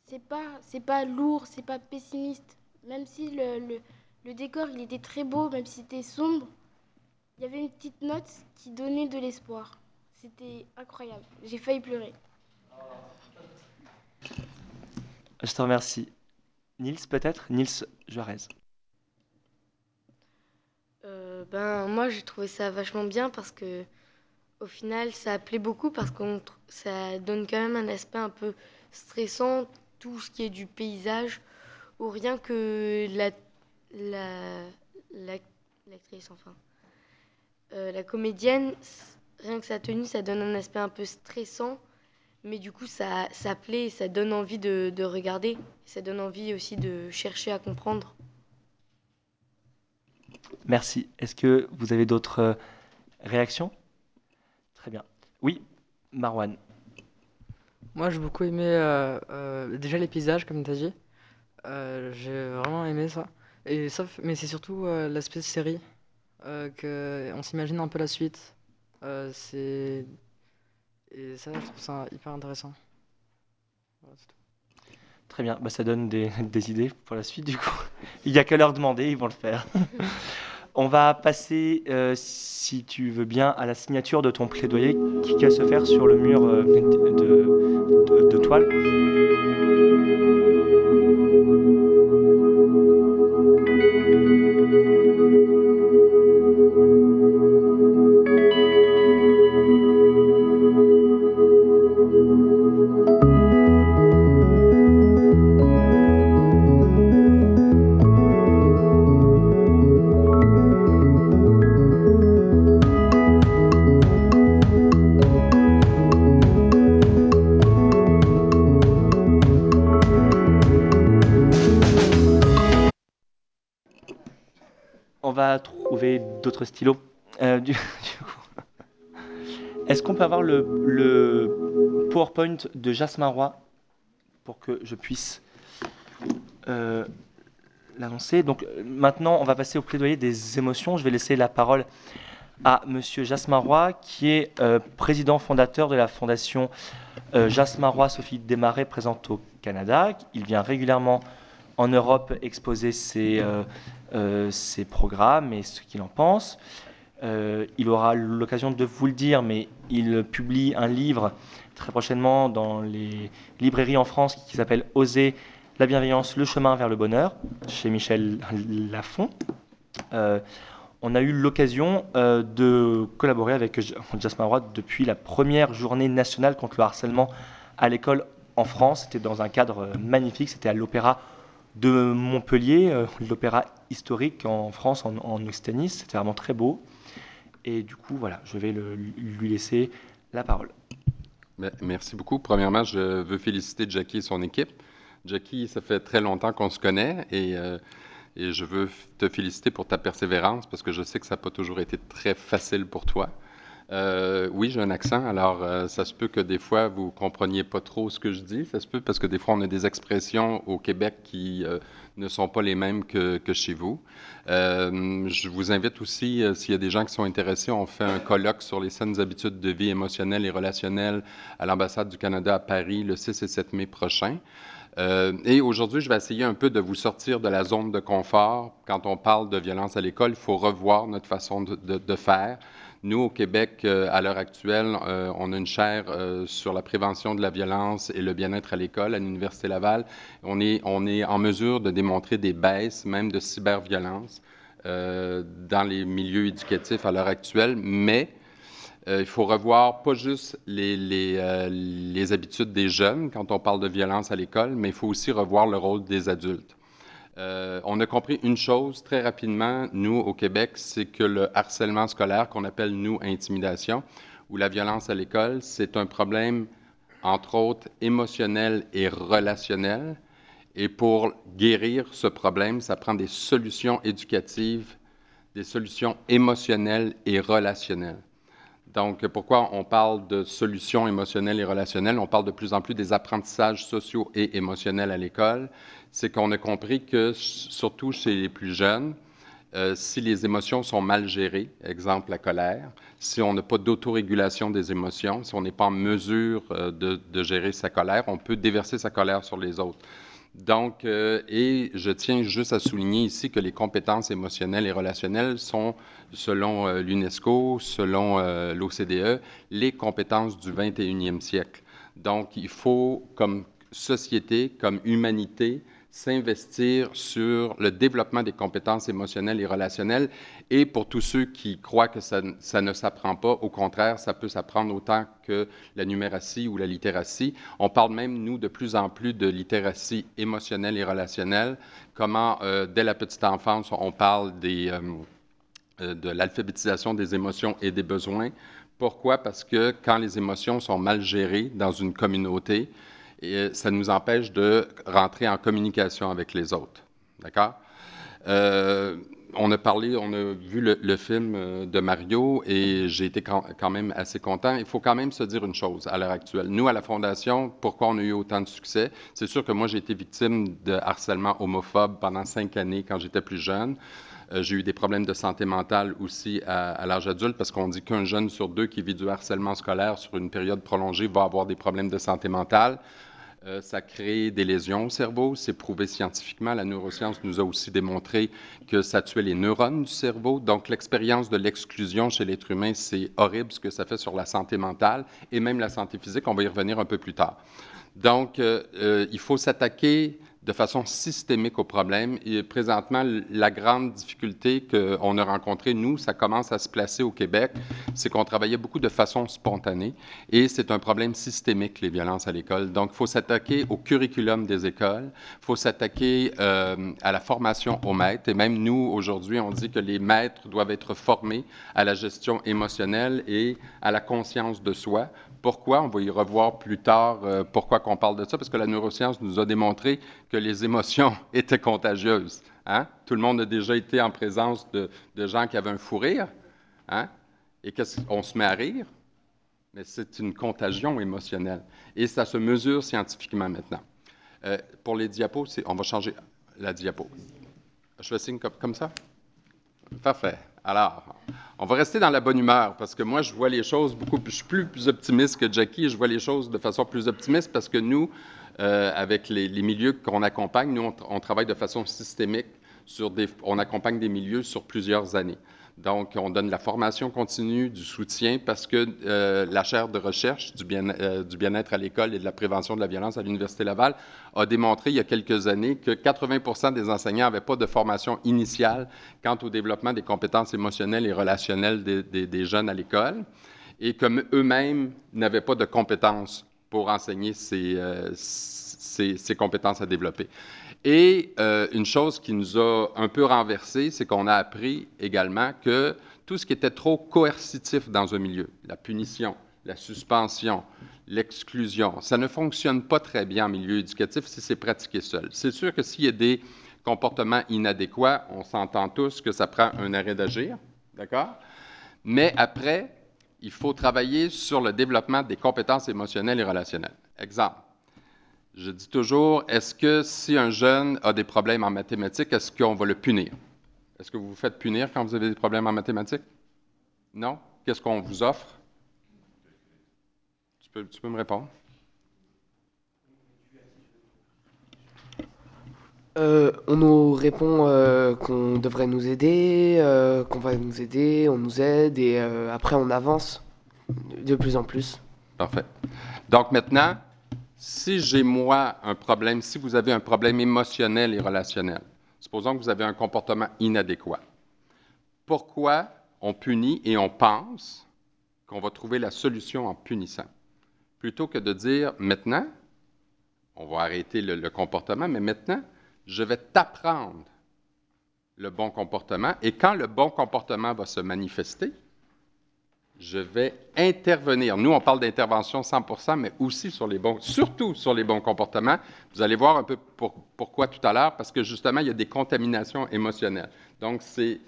C'est pas, c'est pas lourd, c'est pas pessimiste. Même si le, le, le, décor il était très beau, même si c'était sombre, il y avait une petite note qui donnait de l'espoir. C'était incroyable. J'ai failli pleurer. Je te remercie. Nils, peut-être? Nils Juarez. Ben, moi, j'ai trouvé ça vachement bien parce que, au final, ça plaît beaucoup parce que ça donne quand même un aspect un peu stressant, tout ce qui est du paysage, ou rien que la, la, l'actrice, enfin, euh, la comédienne, rien que sa tenue, ça donne un aspect un peu stressant, mais du coup, ça, ça plaît, ça donne envie de, de regarder, ça donne envie aussi de chercher à comprendre. Merci. Est-ce que vous avez d'autres euh, réactions? Très bien. Oui, Marwan. Moi, j'ai beaucoup aimé euh, euh, déjà les paysages, comme tu as dit. J'ai vraiment aimé ça. Et ça mais c'est surtout l'aspect série, que on s'imagine un peu la suite. c'est et ça, je trouve ça hyper intéressant. Très bien, bah, ça donne des, des, idées pour la suite du coup. Il n'y a qu'à leur demander, ils vont le faire. On va passer, euh, si tu veux bien, à la signature de ton plaidoyer qui va se faire sur le mur euh, de, de, de, toile. D'autres stylos. Euh, Est-ce qu'on peut avoir le, PowerPoint de Jasmin Roy pour que je puisse euh, l'annoncer? Donc maintenant, on va passer au plaidoyer des émotions. Je vais laisser la parole à Monsieur Jasmin Roy, qui est euh, président fondateur de la fondation Jasmin Roy Sophie Desmarais, présente au Canada. Il vient régulièrement en Europe exposer ses, euh, euh, ses programmes et ce qu'il en pense. Euh, il aura l'occasion de vous le dire, mais il publie un livre très prochainement dans les librairies en France qui s'appelle Oser la bienveillance, le chemin vers le bonheur, chez Michel Lafon. Euh, on a eu l'occasion euh, de collaborer avec Jasmin Roy depuis la première journée nationale contre le harcèlement à l'école en France. C'était dans un cadre magnifique, c'était à l'Opéra de Montpellier, euh, l'opéra historique en France, en, en Occitanie. C'était vraiment très beau. Et du coup, voilà, je vais lui laisser la parole. Merci beaucoup. Premièrement, je veux féliciter Jackie et son équipe. Jackie, ça fait très longtemps qu'on se connaît et, euh, et, je veux te féliciter pour ta persévérance parce que je sais que ça n'a pas toujours été très facile pour toi. Euh, oui, j'ai un accent, alors euh, ça se peut que des fois vous compreniez pas trop ce que je dis. Ça se peut parce que des fois on a des expressions au Québec qui euh, ne sont pas les mêmes que, chez vous. Je vous invite aussi, s'il y a des gens qui sont intéressés, on fait un colloque sur les saines habitudes de vie émotionnelles et relationnelles à l'ambassade du Canada à Paris le 6 et 7 mai prochain. Et aujourd'hui, je vais essayer un peu de vous sortir de la zone de confort. Quand on parle de violence à l'école, il faut revoir notre façon de faire. Nous, au Québec, euh, à l'heure actuelle, euh, on a une chaire euh, sur la prévention de la violence et le bien-être à l'école à l'Université Laval. On est, en mesure de démontrer des baisses, même de cyberviolence, dans les milieux éducatifs à l'heure actuelle, mais il faut revoir pas juste les, les habitudes des jeunes quand on parle de violence à l'école, mais il faut aussi revoir le rôle des adultes. Euh, on a compris une chose très rapidement, nous, au Québec, c'est que le harcèlement scolaire, qu'on appelle, nous, intimidation, ou la violence à l'école, c'est un problème, entre autres, émotionnel et relationnel. Et pour guérir ce problème, ça prend des solutions éducatives, des solutions émotionnelles et relationnelles. Donc, pourquoi on parle de solutions émotionnelles et relationnelles? On parle de plus en plus des apprentissages sociaux et émotionnels à l'école. C'est qu'on a compris que, surtout chez les plus jeunes, euh, si les émotions sont mal gérées, exemple la colère, si on n'a pas d'autorégulation des émotions, si on n'est pas en mesure euh, de, gérer sa colère, on peut déverser sa colère sur les autres. Donc, euh, et je tiens juste à souligner ici que les compétences émotionnelles et relationnelles sont, selon l'UNESCO, selon l'OCDE, les compétences du 21e siècle. Donc, il faut, comme société, comme humanité, s'investir sur le développement des compétences émotionnelles et relationnelles. Et pour tous ceux qui croient que ça, ne s'apprend pas, au contraire, ça peut s'apprendre autant que la numératie ou la littératie. On parle même, nous, de plus en plus de littératie émotionnelle et relationnelle. Comment, euh, dès la petite enfance, on parle des, euh, de l'alphabétisation des émotions et des besoins? Pourquoi? Parce que quand les émotions sont mal gérées dans une communauté, et ça nous empêche de rentrer en communication avec les autres. D'accord? Euh, on a parlé, on a vu le, film euh, de Mario et j'ai été quand, même assez content. Il faut quand même se dire une chose à l'heure actuelle. Nous, à la Fondation, pourquoi on a eu autant de succès? C'est sûr que moi, j'ai été victime de harcèlement homophobe pendant cinq années quand j'étais plus jeune. Euh, j'ai eu des problèmes de santé mentale aussi à l'âge adulte parce qu'on dit qu'un jeune sur deux qui vit du harcèlement scolaire sur une période prolongée va avoir des problèmes de santé mentale. Euh, ça crée des lésions au cerveau, c'est prouvé scientifiquement. La neuroscience nous a aussi démontré que ça tuait les neurones du cerveau. Donc, l'expérience de l'exclusion chez l'être humain, c'est horrible ce que ça fait sur la santé mentale et même la santé physique. On va y revenir un peu plus tard. Donc, euh, euh, il faut s'attaquer de façon systémique au problème. Et présentement, la grande difficulté qu'on a rencontrée, nous, ça commence à se placer au Québec, c'est qu'on travaillait beaucoup de façon spontanée et c'est un problème systémique, les violences à l'école. Donc, il faut s'attaquer au curriculum des écoles, il faut s'attaquer euh, à la formation aux maîtres et même nous, aujourd'hui, on dit que les maîtres doivent être formés à la gestion émotionnelle et à la conscience de soi pourquoi? On va y revoir plus tard euh, pourquoi qu'on parle de ça, parce que la neuroscience nous a démontré que les émotions étaient contagieuses. Hein? Tout le monde a déjà été en présence de, gens qui avaient un fou rire, hein? et qu'on se met à rire, mais c'est une contagion émotionnelle. Et ça se mesure scientifiquement maintenant. Euh, pour les diapos, on va changer la diapo. Je fais signe comme, comme ça? Parfait. Alors, on va rester dans la bonne humeur parce que moi, je vois les choses beaucoup plus, je suis plus, optimiste que Jackie je vois les choses de façon plus optimiste parce que nous, euh, avec les, milieux qu'on accompagne, nous, on, travaille de façon systémique on accompagne des milieux sur plusieurs années. Donc, on donne la formation continue, du soutien, parce que euh, la chaire de recherche euh, du bien-être à l'école et de la prévention de la violence à l'Université Laval a démontré il y a quelques années que 80% des enseignants n'avaient pas de formation initiale quant au développement des compétences émotionnelles et relationnelles des, jeunes à l'école, et comme eux-mêmes n'avaient pas de compétences pour enseigner ces, euh, ces, ces compétences à développer. Et euh, une chose qui nous a un peu renversé, c'est qu'on a appris également que tout ce qui était trop coercitif dans un milieu, la punition, la suspension, l'exclusion, ça ne fonctionne pas très bien en milieu éducatif si c'est pratiqué seul. C'est sûr que s'il y a des comportements inadéquats, on s'entend tous que ça prend un arrêt d'agir, d'accord? Mais après, il faut travailler sur le développement des compétences émotionnelles et relationnelles. Exemple, je dis toujours, est-ce que si un jeune a des problèmes en mathématiques, est-ce qu'on va le punir? Est-ce que vous vous faites punir quand vous avez des problèmes en mathématiques? Non? Qu'est-ce qu'on vous offre? Tu peux, tu peux me répondre? Euh, on nous répond euh, qu'on devrait nous aider, euh, qu'on va nous aider, on nous aide et après on avance de plus en plus. Parfait. Donc maintenant, si j'ai moi un problème, si vous avez un problème émotionnel et relationnel, supposons que vous avez un comportement inadéquat, pourquoi on punit et on pense qu'on va trouver la solution en punissant? Plutôt que de dire maintenant, on va arrêter le, comportement, mais maintenant, je vais t'apprendre le bon comportement et quand le bon comportement va se manifester, je vais intervenir. Nous, on parle d'intervention 100% mais aussi sur les bons, surtout sur les bons comportements. Vous allez voir un peu pour- pourquoi tout à l'heure, parce que justement, il y a des contaminations émotionnelles. Donc, c'est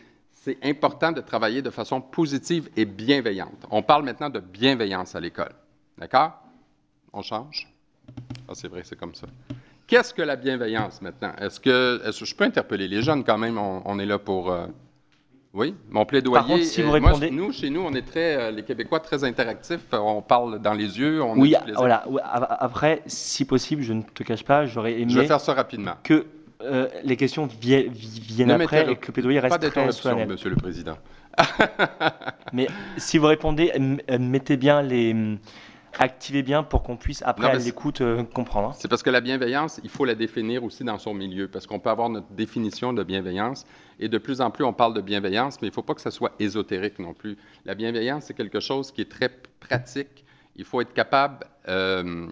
important de travailler de façon positive et bienveillante. On parle maintenant de bienveillance à l'école. D'accord? On change? Ah, c'est vrai, c'est comme ça. Qu'est-ce que la bienveillance maintenant? Est-ce que, je peux interpeller les jeunes quand même? On, on est là pour. euh, Oui, mon plaidoyer. Par contre, si vous euh, moi, répondez- nous, chez nous, on est très, euh, les Québécois, très interactifs. On parle dans les yeux, on Oui, a voilà. Après, si possible, je ne te cache pas, j'aurais aimé Je vais faire ça rapidement. que euh, les questions vie- vi- viennent Ne après et que le plaidoyer pas reste très d'interruption, solennel. Monsieur le Président. Mais si vous répondez, euh, mettez bien les, activez bien pour qu'on puisse après Non, à l'écoute euh, comprendre. hein. C'est parce que la bienveillance, il faut la définir aussi dans son milieu, parce qu'on peut avoir notre définition de bienveillance, et de plus en plus, on parle de bienveillance, mais il ne faut pas que ça soit ésotérique non plus. La bienveillance, c'est quelque chose qui est très pratique. Il faut être capable euh,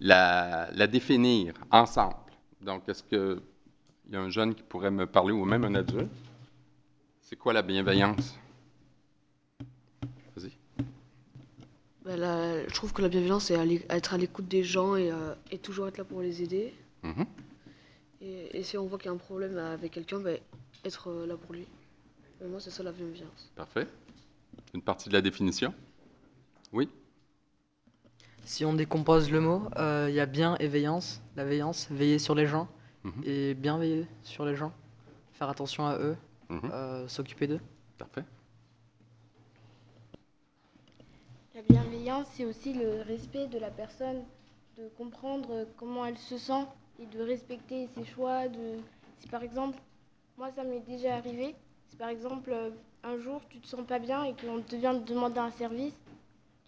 la, la définir ensemble. Donc, est-ce qu'il y a un jeune qui pourrait me parler, ou même un adulte? C'est quoi la bienveillance? Bah, la- je trouve que la bienveillance, c'est être à l'écoute des gens et, euh, et toujours être là pour les aider. Mhm. Et, et si on voit qu'il y a un problème avec quelqu'un, bah, être euh, là pour lui. Pour moi, c'est ça la bienveillance. Parfait. Une partie de la définition? Oui? Si on décompose le mot, euh, il y a bien et veillance. La veillance, veiller sur les gens. Mhm. Et bien veiller sur les gens. Faire attention à eux. Mhm. euh, S'occuper d'eux. Parfait. La bienveillance, c'est aussi le respect de la personne, de comprendre comment elle se sent et de respecter ses choix. De... Si par exemple, moi ça m'est déjà arrivé, si par exemple euh, un jour tu te sens pas bien et qu'on te vient te demander un service,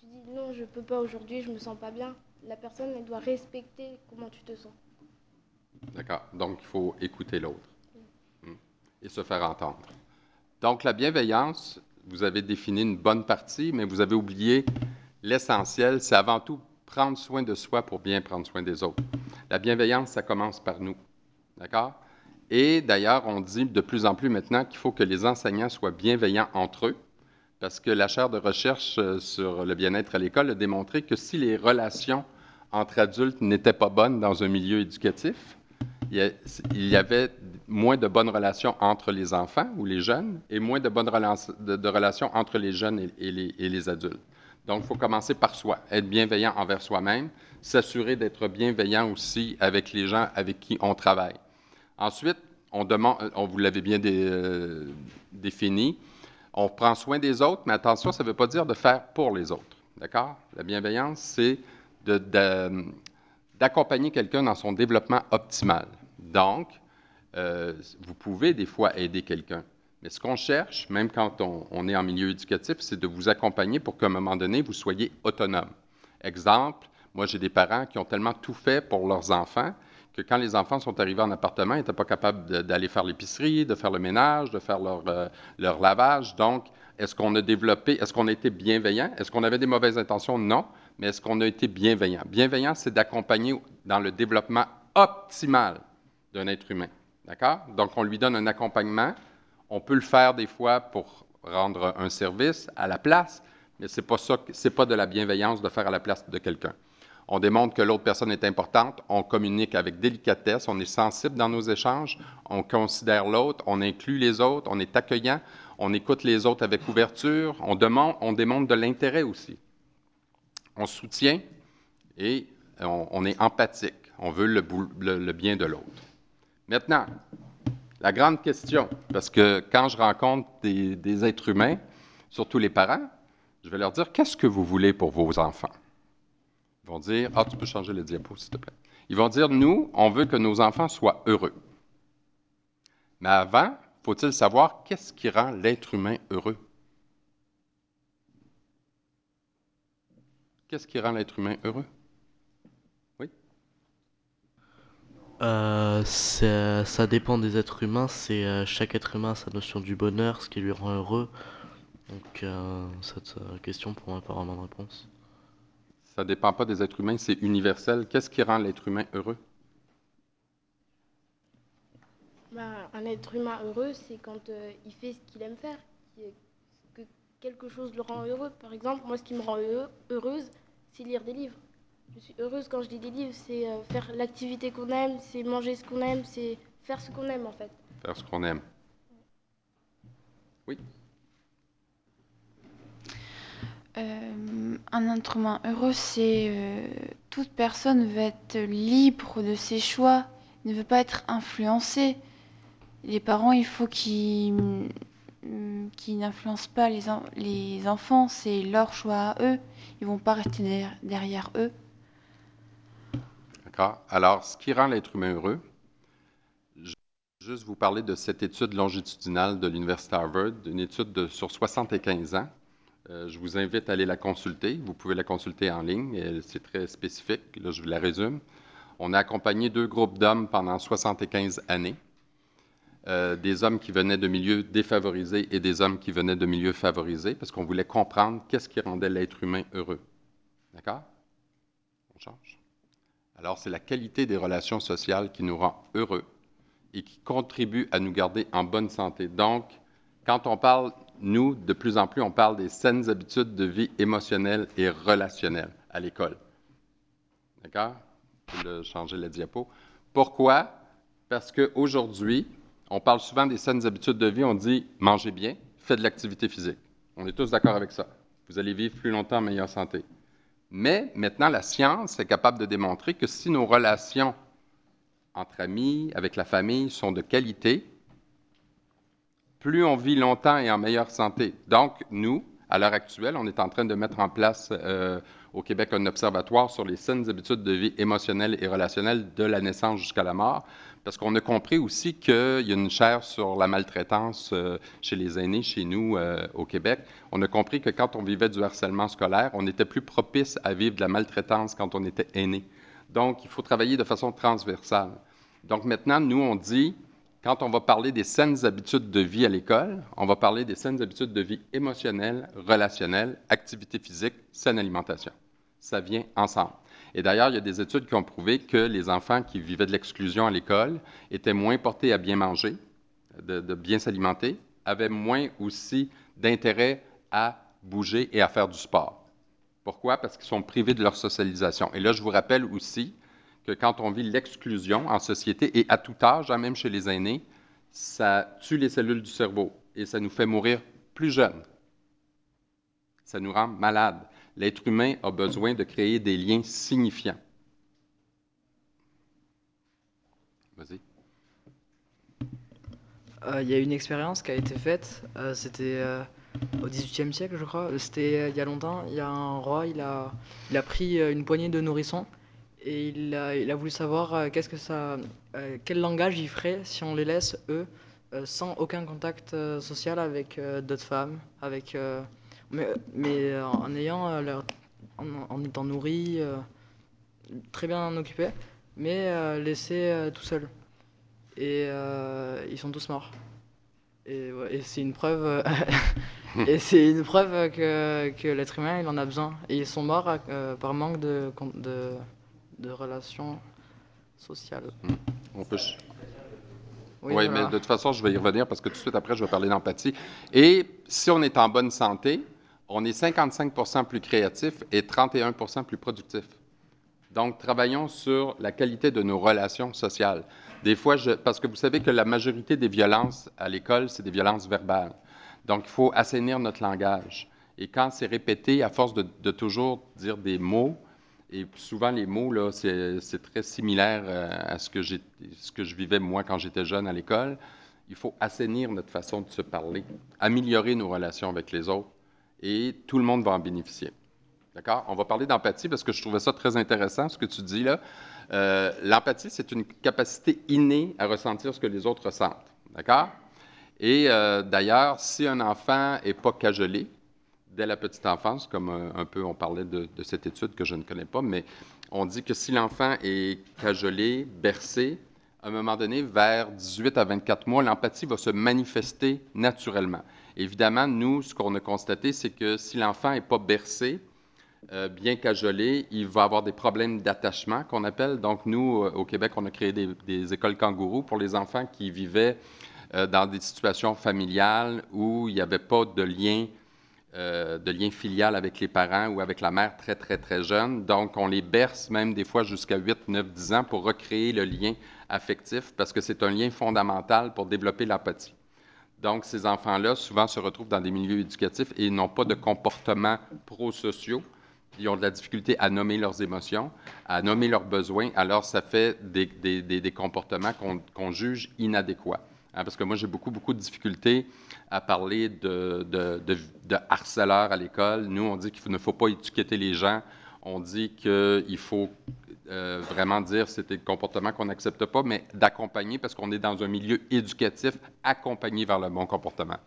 tu dis non, je peux pas aujourd'hui, je me sens pas bien. La personne, elle doit respecter comment tu te sens. D'accord. Donc, il faut écouter l'autre Hmm. et se faire entendre. Donc, la bienveillance, vous avez défini une bonne partie, mais vous avez oublié l'essentiel, c'est avant tout prendre soin de soi pour bien prendre soin des autres. La bienveillance, ça commence par nous. D'accord? Et d'ailleurs, on dit de plus en plus maintenant qu'il faut que les enseignants soient bienveillants entre eux, parce que la chaire de recherche euh, sur le bien-être à l'école a démontré que si les relations entre adultes n'étaient pas bonnes dans un milieu éducatif, il y, avait moins de bonnes relations entre les enfants ou les jeunes et moins de bonnes relations entre les jeunes et, les, adultes. Donc, il faut commencer par soi, être bienveillant envers soi-même, s'assurer d'être bienveillant aussi avec les gens avec qui on travaille. Ensuite, on demande, on vous l'avez bien euh, défini, on prend soin des autres, mais attention, ça ne veut pas dire de faire pour les autres. D'accord? La bienveillance, c'est d'accompagner quelqu'un dans son développement optimal. Donc, euh, vous pouvez des fois aider quelqu'un. Mais ce qu'on cherche, même quand on, est en milieu éducatif, c'est de vous accompagner pour qu'à un moment donné, vous soyez autonome. Exemple, moi j'ai des parents qui ont tellement tout fait pour leurs enfants que quand les enfants sont arrivés en appartement, ils n'étaient pas capables d'aller faire l'épicerie, de faire le ménage, de faire leur, euh, leur lavage. Donc, est-ce qu'on a développé, est-ce qu'on a été bienveillant? Est-ce qu'on avait des mauvaises intentions? Non. Mais est-ce qu'on a été bienveillant? Bienveillant, c'est d'accompagner dans le développement optimal d'un être humain. D'accord? Donc, on lui donne un accompagnement. On peut le faire des fois pour rendre un service à la place, mais ce n'est pas, pas de la bienveillance de faire à la place de quelqu'un. On démontre que l'autre personne est importante, on communique avec délicatesse, on est sensible dans nos échanges, on considère l'autre, on inclut les autres, on est accueillant, On écoute les autres avec ouverture. On, demande, on démontre de l'intérêt aussi. On soutient et on, est empathique. On veut le bien de l'autre. Maintenant, la grande question, parce que quand je rencontre des, êtres humains, surtout les parents, je vais leur dire qu'est-ce que vous voulez pour vos enfants? Ils vont dire Ah, tu peux changer le diapo, s'il te plaît. Ils vont dire Nous, on veut que nos enfants soient heureux. Mais avant, faut-il savoir qu'est-ce qui rend l'être humain heureux? Qu'est-ce qui rend l'être humain heureux? Oui? Euh, c'est- ça dépend des êtres humains, c'est euh, chaque être humain a sa notion du bonheur, ce qui lui rend heureux. Donc euh, cette euh, question pour moi pas vraiment de réponse. Ça ne dépend pas des êtres humains, c'est universel. Qu'est-ce qui rend l'être humain heureux? Bah, un être humain heureux, c'est quand euh, il fait ce qu'il aime faire, qui est- que quelque chose le rend heureux. Par exemple, moi, ce qui me rend heureux- heureuse, c'est lire des livres. Je suis heureuse quand je lis des livres, c'est euh, faire l'activité qu'on aime, c'est manger ce qu'on aime, c'est faire ce qu'on aime en fait. Faire ce qu'on aime. Oui? Euh, un être humain heureux, c'est euh, toute personne veut être libre de ses choix, ne veut pas être influencé. Les parents, il faut qu'ils mm, n'influencent pas les, en- les enfants, c'est leur choix à eux. Ils vont pas rester derrière, derrière eux. Alors, ce qui rend l'être humain heureux, je vais juste vous parler de cette étude longitudinale de l'Université Harvard, une étude de- sur 75 ans. Euh, je vous invite à aller la consulter. Vous pouvez la consulter en ligne. C'est très spécifique. Là, je vous la résume. On a accompagné deux groupes d'hommes pendant 75 années. Euh, des hommes qui venaient de milieux défavorisés et des hommes qui venaient de milieux favorisés, parce qu'on voulait comprendre qu'est-ce qui rendait l'être humain heureux. D'accord? On change. Alors, c'est la qualité des relations sociales qui nous rend heureux et qui contribue à nous garder en bonne santé. Donc, quand on parle, nous, de plus en plus, on parle des saines habitudes de vie émotionnelles et relationnelles à l'école. D'accord? Je changer la diapo. Pourquoi? Parce qu'aujourd'hui, on parle souvent des saines habitudes de vie. On dit mangez bien, faites de l'activité physique. On est tous d'accord avec ça. Vous allez vivre plus longtemps en meilleure santé. Mais maintenant, la science est capable de démontrer que si nos relations entre amis, avec la famille, sont de qualité, plus on vit longtemps et en meilleure santé. Donc, nous, à l'heure actuelle, on est en train de mettre en place euh, au Québec un observatoire sur les saines habitudes de vie émotionnelles et relationnelles de la naissance jusqu'à la mort, parce qu'on a compris aussi qu'il y a une chaire sur la maltraitance euh, chez les aînés, chez nous euh, au Québec. On a compris que quand on vivait du harcèlement scolaire, on était plus propice à vivre de la maltraitance quand on était aîné. Donc, il faut travailler de façon transversale. Donc maintenant, nous, on dit, quand on va parler des saines habitudes de vie à l'école, on va parler des saines habitudes de vie émotionnelles, relationnelles, activité physique, saine alimentation. Ça vient ensemble. Et d'ailleurs, il y a des études qui ont prouvé que les enfants qui vivaient de l'exclusion à l'école étaient moins portés à bien manger, de, bien s'alimenter, avaient moins aussi d'intérêt à bouger et à faire du sport. Pourquoi? Parce qu'ils sont privés de leur socialisation. Et là, je vous rappelle aussi que quand on vit l'exclusion en société et à tout âge, hein, même chez les aînés, ça tue les cellules du cerveau et ça nous fait mourir plus jeunes. Ça nous rend malades. L'être humain a besoin de créer des liens signifiants. Vas-y. Euh, Il y a une expérience qui a été faite, euh, c'était euh, au XVIIIe siècle, je crois. C'était euh, il y a longtemps. Il y a un roi, il a, il a pris une poignée de nourrissons et il a, il a voulu savoir qu'est-ce que ça, quel langage ils feraient si on les laisse eux sans aucun contact social avec d'autres femmes, avec, mais, mais euh, en ayant euh, leur, en, en étant nourris, euh, très bien occupés, mais laissés euh, tout seuls. Et ils sont tous morts. Et, ouais, et c'est une preuve, euh, et c'est une preuve que, que l'être humain il en a besoin. Et ils sont morts par manque de, de, de relations sociales. On peut. Oui, Oui, voilà. mais de toute façon, je vais y revenir parce que tout de suite après, je vais parler d'empathie. Et si on est en bonne santé, on est 55% plus créatif et 31% plus productif. Donc, travaillons sur la qualité de nos relations sociales. Des fois, parce que vous savez que la majorité des violences à l'école, c'est des violences verbales. Donc, il faut assainir notre langage. Et quand c'est répété, à force de, toujours dire des mots, et souvent les mots, là, c'est très similaire euh, à ce que je vivais moi quand j'étais jeune à l'école, il faut assainir notre façon de se parler, améliorer nos relations avec les autres, et tout le monde va en bénéficier. D'accord? On va parler d'empathie parce que je trouvais ça très intéressant, ce que tu dis là. Euh, L'empathie, c'est une capacité innée à ressentir ce que les autres ressentent. D'accord? Et euh, d'ailleurs, si un enfant n'est pas cajolé dès la petite enfance, comme euh, un peu on parlait de, de cette étude que je ne connais pas, mais on dit que si l'enfant est cajolé, bercé, à un moment donné, vers 18 à 24 mois, l'empathie va se manifester naturellement. Évidemment, nous, ce qu'on a constaté, c'est que si l'enfant n'est pas bercé, euh, bien cajolé, il va avoir des problèmes d'attachement qu'on appelle. Donc, nous, euh, au Québec, on a créé des, écoles kangourous pour les enfants qui vivaient euh, dans des situations familiales où il n'y avait pas de lien, de lien filial avec les parents ou avec la mère très, très, très jeune. Donc, on les berce même des fois jusqu'à 8, 9, 10 ans pour recréer le lien affectif parce que c'est un lien fondamental pour développer l'empathie. Donc, ces enfants-là, souvent, se retrouvent dans des milieux éducatifs et n'ont pas de comportements prosociaux. Ils ont de la difficulté à nommer leurs émotions, à nommer leurs besoins. Alors, ça fait des, des- des- comportements qu'on qu'on juge inadéquats. Hein, parce que moi, j'ai beaucoup, beaucoup de difficultés à parler de, de, de, de harceleurs à l'école. Nous, on dit qu'il ne faut pas étiqueter les gens. On dit qu'il faut euh, vraiment dire c'est des comportements qu'on n'accepte pas, mais d'accompagner parce qu'on est dans un milieu éducatif, accompagné vers le bon comportement.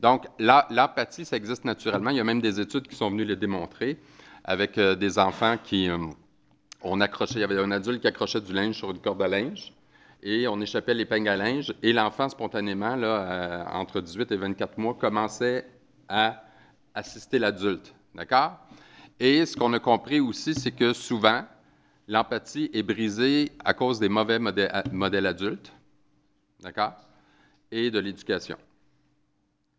Donc, l'empathie, ça existe naturellement. Il y a même des études qui sont venues le démontrer avec euh, des enfants qui. euh, on accrochait, il y avait un adulte qui accrochait du linge sur une corde à linge et on échappait l'épingle à linge et l'enfant, spontanément, là, entre 18 et 24 mois, commençait à assister l'adulte. D'accord? Et ce qu'on a compris aussi, c'est que souvent, l'empathie est brisée à cause des mauvais modèles adultes, d'accord, et de l'éducation,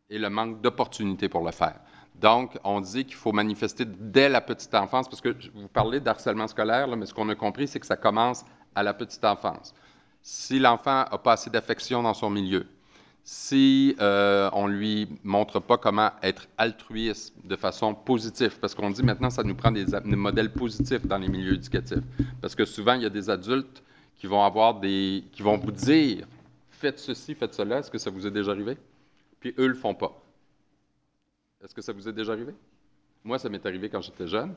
et le manque d'opportunités pour le faire. Donc, on dit qu'il faut manifester dès la petite enfance, parce que vous parlez d'harcèlement scolaire, mais ce qu'on a compris, c'est que ça commence à la petite enfance. Si l'enfant n'a pas assez d'affection dans son milieu, si euh, on lui montre pas comment être altruiste de façon positive, parce qu'on dit maintenant ça nous prend des, modèles positifs dans les milieux éducatifs, parce que souvent il y a des adultes qui vont avoir des, qui vont vous dire faites ceci, faites cela. Est-ce que ça vous est déjà arrivé? Puis eux le font pas. Est-ce que ça vous est déjà arrivé? Moi, ça m'est arrivé quand j'étais jeune.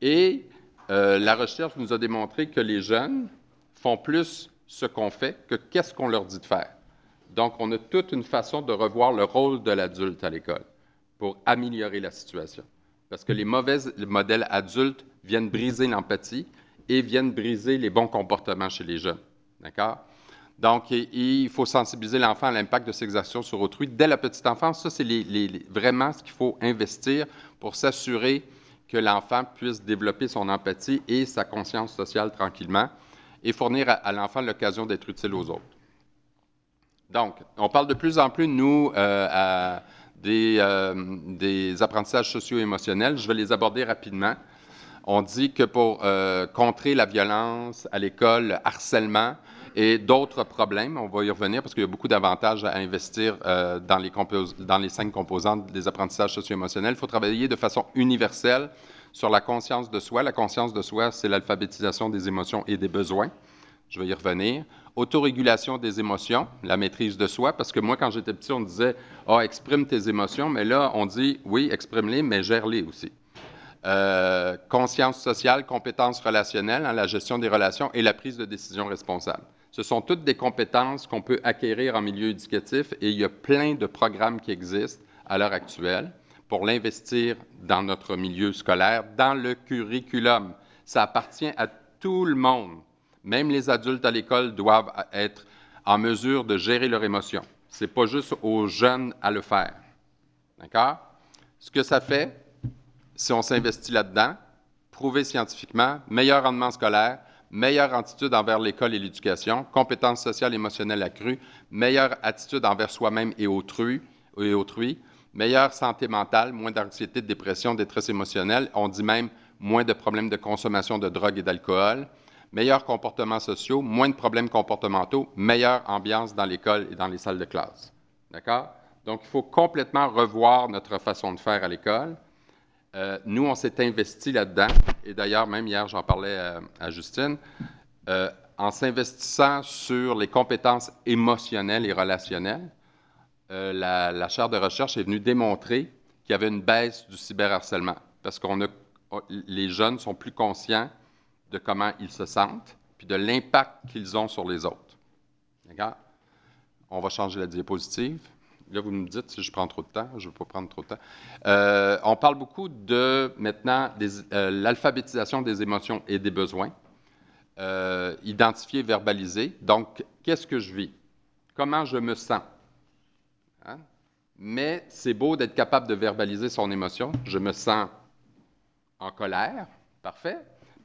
Et euh, la recherche nous a démontré que les jeunes font plus ce qu'on fait que qu'est-ce qu'on leur dit de faire. Donc, on a toute une façon de revoir le rôle de l'adulte à l'école pour améliorer la situation. Parce que les mauvais modèles adultes viennent briser l'empathie et viennent briser les bons comportements chez les jeunes. D'accord? Donc, il faut sensibiliser l'enfant à l'impact de ses actions sur autrui dès la petite enfance. Ça, c'est vraiment ce qu'il faut investir pour s'assurer que l'enfant puisse développer son empathie et sa conscience sociale tranquillement et fournir à l'enfant l'occasion d'être utile aux autres. Donc, on parle de plus en plus, nous, euh, euh, des apprentissages socio-émotionnels. Je vais les aborder rapidement. On dit que pour euh, contrer la violence à l'école, le harcèlement et d'autres problèmes, on va y revenir parce qu'il y a beaucoup d'avantages à investir dans, les dans les cinq composantes des apprentissages socio-émotionnels. Il faut travailler de façon universelle sur la conscience de soi. La conscience de soi, c'est l'alphabétisation des émotions et des besoins. Je vais y revenir. Autorégulation des émotions, la maîtrise de soi, parce que moi, quand j'étais petit, on disait Ah, exprime tes émotions, mais là, on dit Oui, exprime-les, mais gère-les aussi. Euh, conscience sociale, compétences relationnelles, hein, la gestion des relations et la prise de décision responsable. Ce sont toutes des compétences qu'on peut acquérir en milieu éducatif et il y a plein de programmes qui existent à l'heure actuelle pour l'investir dans notre milieu scolaire, dans le curriculum. Ça appartient à tout le monde. Même les adultes à l'école doivent être en mesure de gérer leurs émotions. Ce n'est pas juste aux jeunes à le faire. D'accord? Ce que ça fait, si on s'investit là-dedans, prouvé scientifiquement, meilleur rendement scolaire, meilleure attitude envers l'école et l'éducation, compétences sociales et émotionnelles accrues, meilleure attitude envers soi-même et autrui, meilleure santé mentale, moins d'anxiété, de dépression, détresse émotionnelle, on dit même moins de problèmes de consommation de drogue et d'alcool, meilleurs comportements sociaux, moins de problèmes comportementaux, meilleure ambiance dans l'école et dans les salles de classe. D'accord? Donc, il faut complètement revoir notre façon de faire à l'école. Euh, nous, on s'est investi là-dedans. Et d'ailleurs, même hier, j'en parlais à, Justine. Euh, en s'investissant sur les compétences émotionnelles et relationnelles, euh, la, chaire de recherche est venue démontrer qu'il y avait une baisse du cyberharcèlement parce qu'on les jeunes sont plus conscients de comment ils se sentent puis de l'impact qu'ils ont sur les autres. D'accord? On va changer la diapositive. Là, vous me dites si je prends trop de temps. Je ne veux pas prendre trop de temps. Euh, on parle beaucoup de, maintenant, euh, l'alphabétisation des émotions et des besoins. Euh, identifier, verbaliser. Donc, qu'est-ce que je vis? Comment je me sens? Hein? Mais c'est beau d'être capable de verbaliser son émotion. Je me sens en colère. Parfait.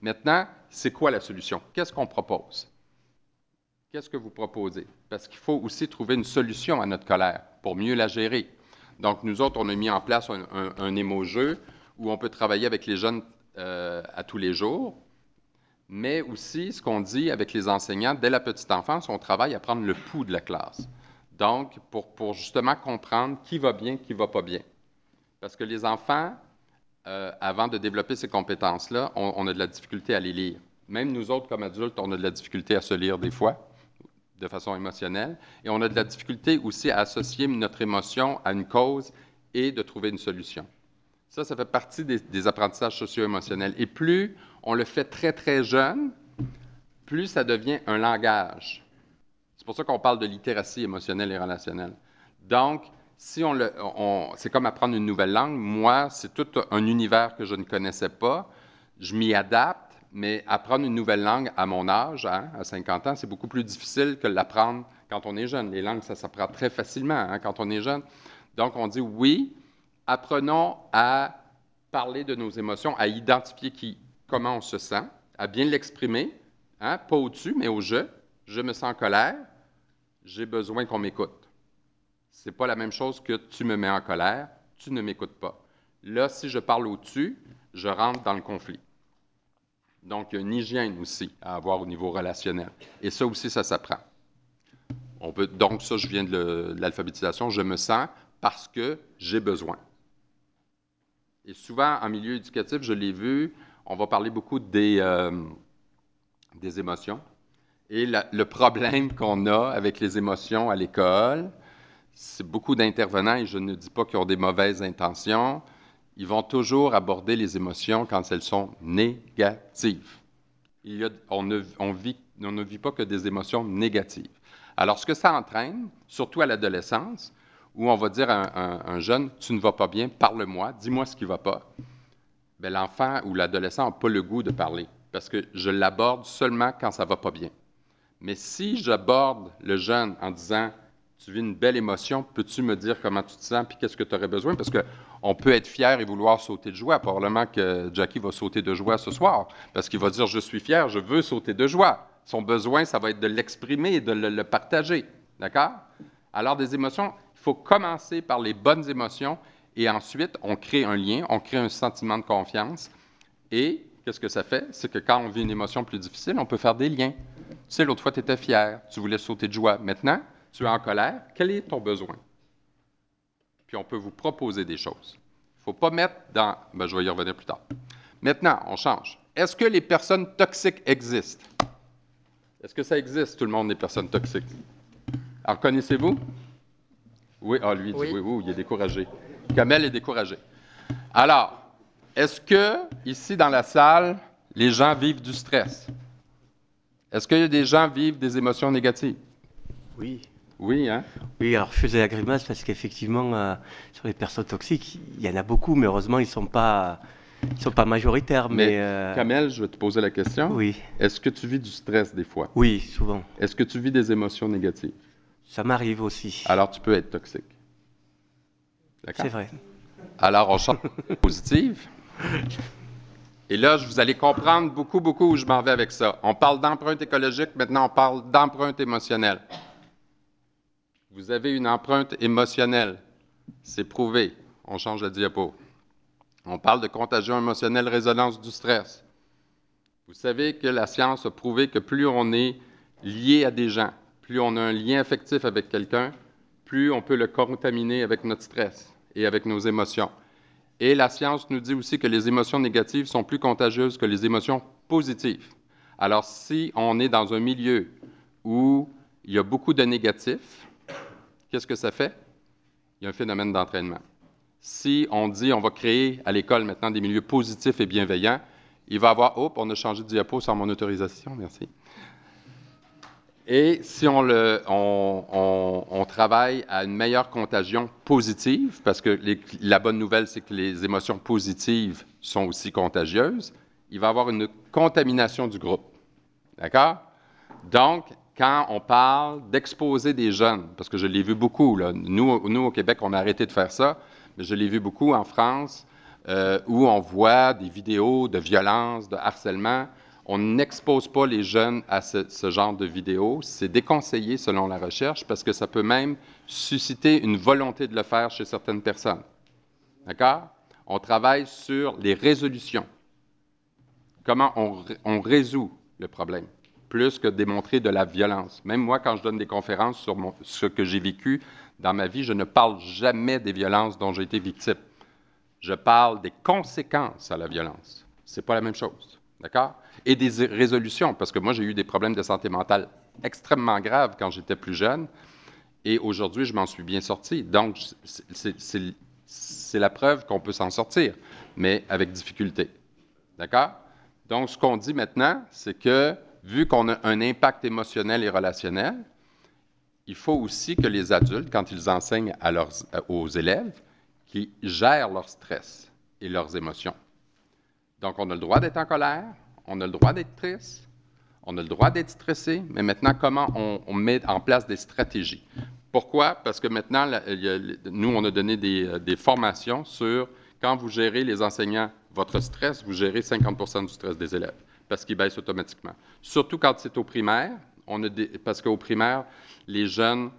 Maintenant, c'est quoi la solution? Qu'est-ce qu'on propose? Qu'est-ce que vous proposez? Parce qu'il faut aussi trouver une solution à notre colère pour mieux la gérer. Donc, nous autres, on a mis en place un, un, émo-jeu où on peut travailler avec les jeunes euh, à tous les jours, mais aussi ce qu'on dit avec les enseignants, dès la petite enfance, on travaille à prendre le pouls de la classe. Donc, pour, pour justement comprendre qui va bien, qui va pas bien. Parce que les enfants, euh, avant de développer ces compétences-là, on, a de la difficulté à les lire. Même nous autres, comme adultes, on a de la difficulté à se lire des fois, de façon émotionnelle. Et on a de la difficulté aussi à associer notre émotion à une cause et de trouver une solution. Ça, ça fait partie des, des apprentissages socio-émotionnels. Et plus on le fait très, très jeune, plus ça devient un langage. C'est pour ça qu'on parle de littératie émotionnelle et relationnelle. Donc, si on le, c'est comme apprendre une nouvelle langue. Moi, c'est tout un univers que je ne connaissais pas. Je m'y adapte, mais apprendre une nouvelle langue à mon âge, hein, à 50 ans, c'est beaucoup plus difficile que l'apprendre quand on est jeune. Les langues, ça s'apprend très facilement hein, quand on est jeune. Donc, on dit oui, apprenons à parler de nos émotions, à identifier comment on se sent, à bien l'exprimer, hein, pas au-dessus, mais au je. Je me sens en colère, j'ai besoin qu'on m'écoute. C'est pas la même chose que tu me mets en colère, tu ne m'écoutes pas. Là, si je parle au-dessus, je rentre dans le conflit. Donc, il y a une hygiène aussi à avoir au niveau relationnel. Et ça aussi, ça s'apprend. Donc, ça, je viens de, l'alphabétisation. Je me sens parce que j'ai besoin. Et souvent, en milieu éducatif, je l'ai vu, on va parler beaucoup des, euh, des émotions. Et le problème qu'on a avec les émotions à l'école, c'est beaucoup d'intervenants, et je ne dis pas qu'ils ont des mauvaises intentions, ils vont toujours aborder les émotions quand elles sont négatives. Il y a, on, ne, vit, pas que des émotions négatives. Alors, ce que ça entraîne, surtout à l'adolescence, où on va dire à un jeune, tu ne vas pas bien, parle-moi, dis-moi ce qui ne va pas, ben, l'enfant ou l'adolescent n'a pas le goût de parler, parce que je l'aborde seulement quand ça ne va pas bien. Mais si j'aborde le jeune en disant, tu vis une belle émotion, peux-tu me dire comment tu te sens, puis qu'est-ce que tu aurais besoin? Parce qu'on peut être fier et vouloir sauter de joie. Probablement que Jackie va sauter de joie ce soir, parce qu'il va dire, je suis fier, je veux sauter de joie. Son besoin, ça va être de l'exprimer et de le, le partager. D'accord? Alors, des émotions, il faut commencer par les bonnes émotions et ensuite, on crée un lien, on crée un sentiment de confiance. Et qu'est-ce que ça fait? C'est que quand on vit une émotion plus difficile, on peut faire des liens. Tu sais, l'autre fois, tu étais fier, tu voulais sauter de joie. Maintenant, tu es en colère, quel est ton besoin? Puis on peut vous proposer des choses. Il ne faut pas mettre dans... Ben, je vais y revenir plus tard. Maintenant, on change. Est-ce que les personnes toxiques existent? Est-ce que ça existe, tout le monde, les personnes toxiques? En connaissez-vous? Oui, ah, lui, il dit oui, oui, oui il est découragé. Kamel est découragé. Alors, est-ce que, ici dans la salle, les gens vivent du stress? Est-ce qu'il y a des gens qui vivent des émotions négatives? Oui. Oui, hein? Oui, alors je faisais la grimace parce qu'effectivement, euh, sur les personnes toxiques, il y en a beaucoup, mais heureusement, ils ne sont pas. Ils sont pas majoritaires, mais... mais euh... Kamel, je vais te poser la question. Oui. Est-ce que tu vis du stress des fois? Oui, souvent. Est-ce que tu vis des émotions négatives? Ça m'arrive aussi. Alors, tu peux être toxique. C'est vrai. Alors, on change positive. Et là, vous allez comprendre beaucoup, beaucoup où je m'en vais avec ça. On parle d'empreinte écologique, maintenant on parle d'empreinte émotionnelle. Vous avez une empreinte émotionnelle. C'est prouvé. On change la diapo. On parle de contagion émotionnelle, résonance du stress. Vous savez que la science a prouvé que plus on est lié à des gens, plus on a un lien affectif avec quelqu'un, plus on peut le contaminer avec notre stress et avec nos émotions. Et la science nous dit aussi que les émotions négatives sont plus contagieuses que les émotions positives. Alors, si on est dans un milieu où il y a beaucoup de négatifs, qu'est-ce que ça fait? Il y a un phénomène d'entraînement. Si on dit on va créer à l'école maintenant des milieux positifs et bienveillants, il va avoir, hop, on a changé de diapo sans mon autorisation, merci. Et si on, le, on, travaille à une meilleure contagion positive, parce que la bonne nouvelle, c'est que les émotions positives sont aussi contagieuses, il va y avoir une contamination du groupe. D'accord? Donc, quand on parle d'exposer des jeunes, parce que je l'ai vu beaucoup, nous, au Québec, on a arrêté de faire ça, mais je l'ai vu beaucoup en France, euh, où on voit des vidéos de violence, de harcèlement. On n'expose pas les jeunes à ce, genre de vidéos. C'est déconseillé selon la recherche parce que ça peut même susciter une volonté de le faire chez certaines personnes. D'accord? On travaille sur les résolutions. Comment on résout le problème, plus que démontrer de la violence. Même moi, quand je donne des conférences sur ce que j'ai vécu dans ma vie, je ne parle jamais des violences dont j'ai été victime. Je parle des conséquences à la violence. Ce n'est pas la même chose. D'accord? Et des résolutions, parce que moi, j'ai eu des problèmes de santé mentale extrêmement graves quand j'étais plus jeune. Et aujourd'hui, je m'en suis bien sorti. Donc, c'est la preuve qu'on peut s'en sortir, mais avec difficulté. D'accord? Donc, ce qu'on dit maintenant, c'est que vu qu'on a un impact émotionnel et relationnel, il faut aussi que les adultes, quand ils enseignent à leurs, aux élèves, qu'ils gèrent leur stress et leurs émotions. Donc, on a le droit d'être en colère, on a le droit d'être triste, on a le droit d'être stressé, mais maintenant, comment on, met en place des stratégies? Pourquoi? Parce que maintenant, nous, on a donné des, des formations sur quand vous gérez les enseignants votre stress, vous gérez 50 du stress des élèves parce qu'il baisse automatiquement. Surtout quand c'est au primaire, on parce qu'au primaire, les jeunes,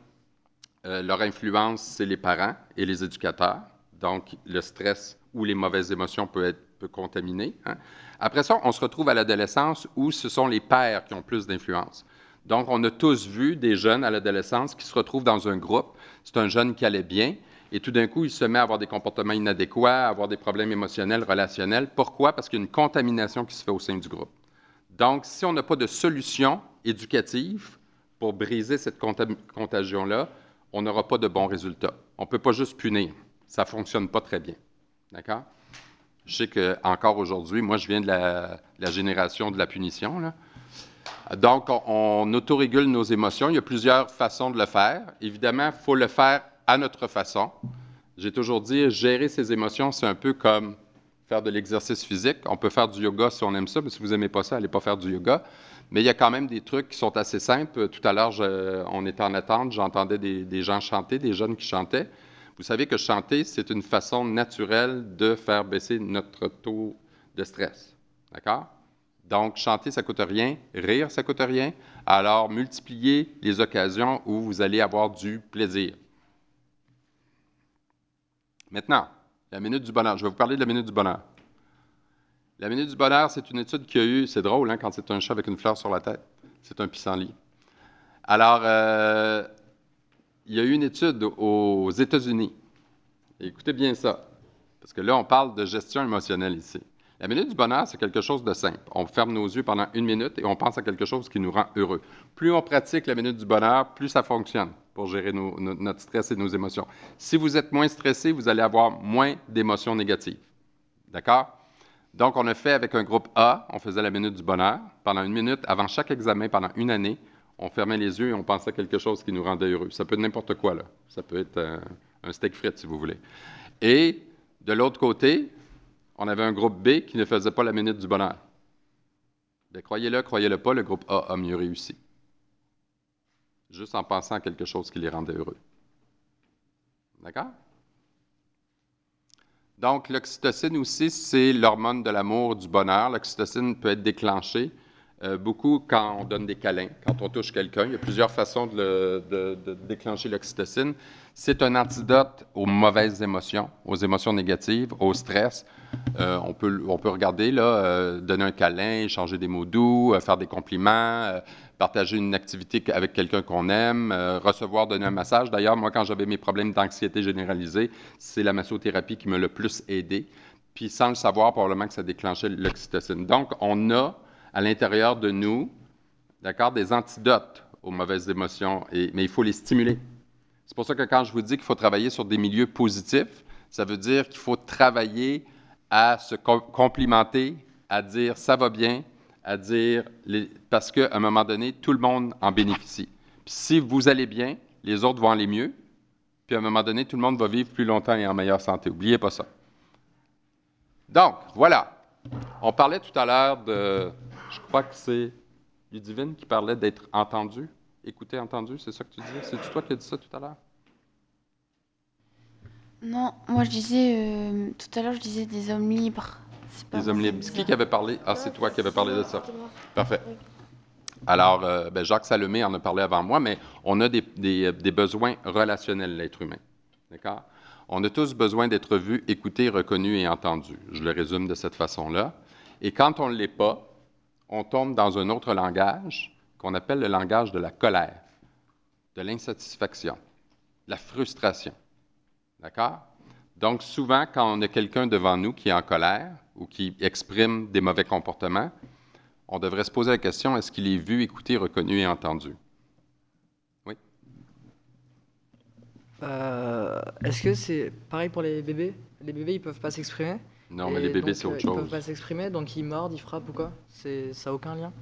euh, leur influence, c'est les parents et les éducateurs. Donc, le stress ou les mauvaises émotions peuvent être peut contaminer. Hein. Après ça, on se retrouve à l'adolescence où ce sont les pères qui ont plus d'influence. Donc, on a tous vu des jeunes à l'adolescence qui se retrouvent dans un groupe. C'est un jeune qui allait bien, et tout d'un coup, il se met à avoir des comportements inadéquats, à avoir des problèmes émotionnels, relationnels. Pourquoi? Parce qu'il y a une contamination qui se fait au sein du groupe. Donc, si on n'a pas de solution éducative pour briser cette contagion-là, on n'aura pas de bons résultats. On ne peut pas juste punir. Ça ne fonctionne pas très bien. D'accord? Je sais qu'encore aujourd'hui, moi, je viens de la, génération de la punition. Là. Donc, on, on autorégule nos émotions. Il y a plusieurs façons de le faire. Évidemment, il faut le faire à notre façon. J'ai toujours dit, gérer ses émotions, c'est un peu comme faire de l'exercice physique. On peut faire du yoga si on aime ça, mais si vous n'aimez pas ça, allez pas faire du yoga. Mais il y a quand même des trucs qui sont assez simples. Tout à l'heure, on était en attente, j'entendais des, des, gens chanter, des jeunes qui chantaient. Vous savez que chanter, c'est une façon naturelle de faire baisser notre taux de stress. D'accord? Donc, chanter, ça ne coûte rien. Rire, ça ne coûte rien. Alors, multipliez les occasions où vous allez avoir du plaisir. Maintenant, la minute du bonheur. Je vais vous parler de la minute du bonheur. La minute du bonheur, c'est une étude qui a eu, c'est drôle hein, quand c'est un chat avec une fleur sur la tête. C'est un pissenlit. Alors, euh, il y a eu une étude aux États-Unis. Écoutez bien ça, parce que là, on parle de gestion émotionnelle ici. La minute du bonheur, c'est quelque chose de simple. On ferme nos yeux pendant une minute et on pense à quelque chose qui nous rend heureux. Plus on pratique la minute du bonheur, plus ça fonctionne pour gérer notre stress et nos émotions. Si vous êtes moins stressé, vous allez avoir moins d'émotions négatives. D'accord? Donc, on a fait avec un groupe A, on faisait la minute du bonheur. Pendant une minute, avant chaque examen, pendant une année, on fermait les yeux et on pensait à quelque chose qui nous rendait heureux. Ça peut être n'importe quoi, là. Ça peut être un, un steak frites, si vous voulez. Et de l'autre côté, on avait un groupe B qui ne faisait pas la minute du bonheur. Ben, croyez-le, croyez-le pas, le groupe A a mieux réussi. Juste en pensant à quelque chose qui les rendait heureux. D'accord? Donc, l'oxytocine aussi, c'est l'hormone de l'amour, du bonheur. L'oxytocine peut être déclenchée euh, beaucoup quand on donne des câlins, quand on touche quelqu'un. Il y a plusieurs façons de, le- de- de déclencher l'oxytocine. C'est un antidote aux mauvaises émotions, aux émotions négatives, au stress. Euh, on, peut, regarder, là, euh, donner un câlin, échanger des mots doux, faire des compliments, partager une activité avec quelqu'un qu'on aime, recevoir, donner un massage. D'ailleurs, moi, quand j'avais mes problèmes d'anxiété généralisée, c'est la massothérapie qui m'a le plus aidé. Puis sans le savoir, probablement que ça déclenchait l'oxytocine. Donc, on a à l'intérieur de nous, d'accord, des antidotes aux mauvaises émotions, mais il faut les stimuler. C'est pour ça que quand je vous dis qu'il faut travailler sur des milieux positifs, ça veut dire qu'il faut travailler à se com- complimenter, à dire ça va bien, à dire parce qu'à un moment donné, tout le monde en bénéficie. Puis si vous allez bien, les autres vont aller mieux, puis à un moment donné, tout le monde va vivre plus longtemps et en meilleure santé. N'oubliez pas ça. Donc, voilà. On parlait tout à l'heure de, je crois que c'est Ludivine qui parlait d'être entendu, écouté, entendu, c'est ça que tu disais? C'est toi qui as dit ça tout à l'heure? Non, moi je disais, euh, tout à l'heure je disais des hommes libres. Pas Les hommes libres. c'est qui qui avait parlé? Ah, c'est toi qui avais parlé de ça. Parfait. Alors, euh, ben, Jacques Salomé en a parlé avant moi, mais on a des, des- des besoins relationnels, l'être humain. D'accord? On a tous besoin d'être vus, écoutés, reconnus et entendus. Je le résume de cette façon-là. Et quand on ne l'est pas, on tombe dans un autre langage qu'on appelle le langage de la colère, de l'insatisfaction, de la frustration. D'accord? Donc, souvent, quand on a quelqu'un devant nous qui est en colère ou qui exprime des mauvais comportements, on devrait se poser la question, est-ce qu'il est vu, écouté, reconnu et entendu? Oui? Euh, Est-ce que c'est pareil pour les bébés? Les bébés, ils peuvent pas s'exprimer? Non, mais les bébés, donc, c'est autre euh, Ils peuvent chose. pas s'exprimer, donc ils mordent, ils frappent ou quoi? C'est ça a aucun lien?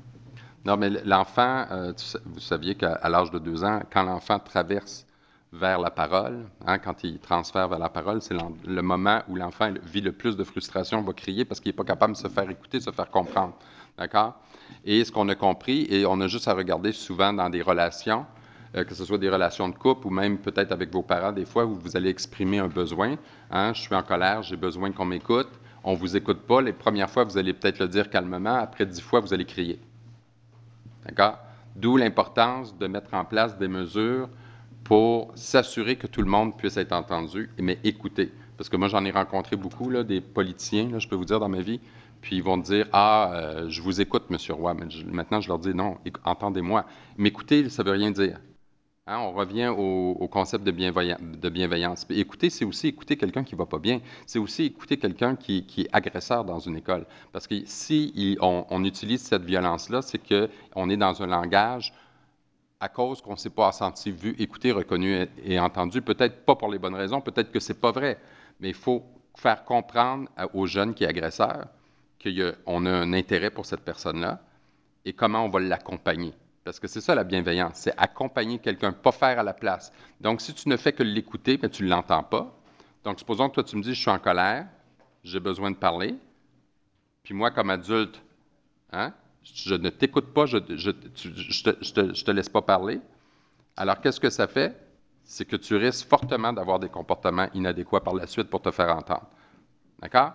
Non, mais l'enfant, euh, tu sa- vous saviez qu'à à l'âge de deux ans, quand l'enfant traverse vers la parole, hein, quand il transfère vers la parole, c'est l'en- le moment où l'enfant vit le plus de frustration, va crier parce qu'il n'est pas capable de se faire écouter, de se faire comprendre. D'accord? Et ce qu'on a compris, et on a juste à regarder souvent dans des relations, euh, que ce soit des relations de couple ou même peut-être avec vos parents, des fois où vous allez exprimer un besoin. Hein, je suis en colère, j'ai besoin qu'on m'écoute. On ne vous écoute pas. Les premières fois, vous allez peut-être le dire calmement. Après dix fois, vous allez crier. D'accord? D'où l'importance de mettre en place des mesures pour s'assurer que tout le monde puisse être entendu, mais écouté. Parce que moi, j'en ai rencontré beaucoup, là, des politiciens, là, je peux vous dire, dans ma vie, puis ils vont dire Ah, euh, je vous écoute, Monsieur Roy. Maintenant, je leur dis Non, entendez-moi. M'écouter, ça ne veut rien dire. Hein, on revient au, concept de, bienveillan- de bienveillance. Écouter, c'est aussi écouter quelqu'un qui ne va pas bien. C'est aussi écouter quelqu'un qui, est agresseur dans une école. Parce que si on, utilise cette violence-là, c'est qu'on est dans un langage à cause qu'on ne s'est pas senti vu, écouté, reconnu et, entendu. Peut-être pas pour les bonnes raisons, peut-être que c'est pas vrai. Mais il faut faire comprendre aux jeunes qui est agresseur qu'on a un intérêt pour cette personne-là et comment on va l'accompagner. Parce que c'est ça la bienveillance, c'est accompagner quelqu'un, pas faire à la place. Donc, si tu ne fais que l'écouter, mais tu ne l'entends pas. Donc, supposons que toi, tu me dis, je suis en colère, j'ai besoin de parler. Puis moi, comme adulte, hein, je ne t'écoute pas, je ne te laisse pas parler. Alors, qu'est-ce que ça fait? C'est que tu risques fortement d'avoir des comportements inadéquats par la suite pour te faire entendre. D'accord?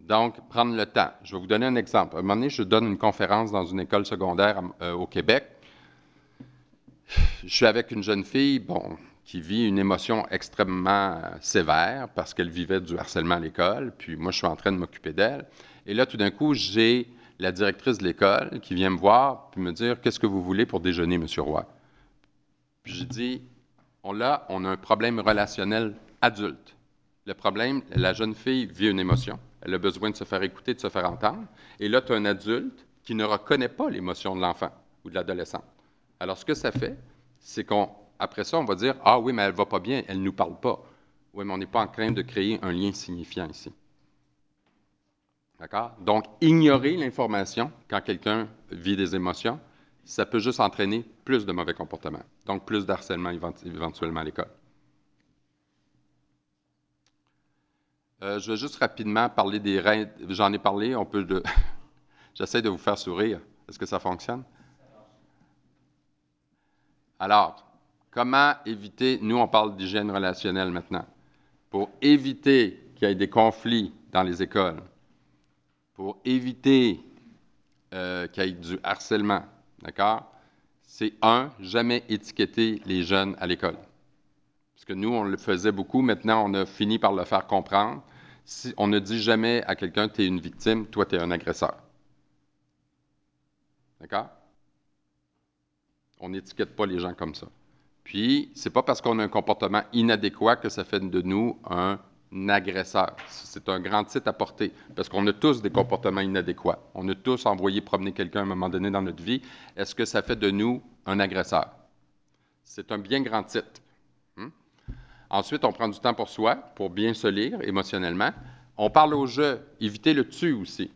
Donc, prendre le temps. Je vais vous donner un exemple. À un moment donné, je donne une conférence dans une école secondaire euh, au Québec. Je suis avec une jeune fille, bon, qui vit une émotion extrêmement euh, sévère parce qu'elle vivait du harcèlement à l'école, puis moi, je suis en train de m'occuper d'elle. Et là, tout d'un coup, j'ai la directrice de l'école qui vient me voir puis me dire Qu'est-ce que vous voulez pour déjeuner, Monsieur Roy? Puis j'ai dit on, Là, on a un problème relationnel adulte. Le problème, la jeune fille vit une émotion. Elle a besoin de se faire écouter, de se faire entendre. Et là, tu as un adulte qui ne reconnaît pas l'émotion de l'enfant ou de l'adolescent. Alors, ce que ça fait, c'est qu'après ça, on va dire Ah oui, mais elle va pas bien, elle ne nous parle pas. Oui, mais on n'est pas en train de créer un lien signifiant ici. D'accord? Donc, ignorer l'information quand quelqu'un vit des émotions, ça peut juste entraîner plus de mauvais comportements. Donc, plus d'harcèlement évent- éventuellement à l'école. Euh, je vais juste rapidement parler des règles. J'en ai parlé, on peut de. J'essaie de vous faire sourire. Est-ce que ça fonctionne? Alors, comment éviter, nous on parle d'hygiène relationnelle maintenant, pour éviter qu'il y ait des conflits dans les écoles, pour éviter euh, qu'il y ait du harcèlement, d'accord? C'est un, jamais étiqueter les jeunes à l'école. Parce que nous, on le faisait beaucoup. Maintenant, on a fini par le faire comprendre. Si, on ne dit jamais à quelqu'un, tu es une victime, toi, tu es un agresseur. D'accord? On n'étiquette pas les gens comme ça. Puis, c'est pas parce qu'on a un comportement inadéquat que ça fait de nous un agresseur. C'est un grand titre à porter, parce qu'on a tous des comportements inadéquats. On a tous envoyé promener quelqu'un à un moment donné dans notre vie. Est-ce que ça fait de nous un agresseur? C'est un bien grand titre. Ensuite, on prend du temps pour soi, pour bien se lire émotionnellement. On parle au jeu, éviter le tu aussi.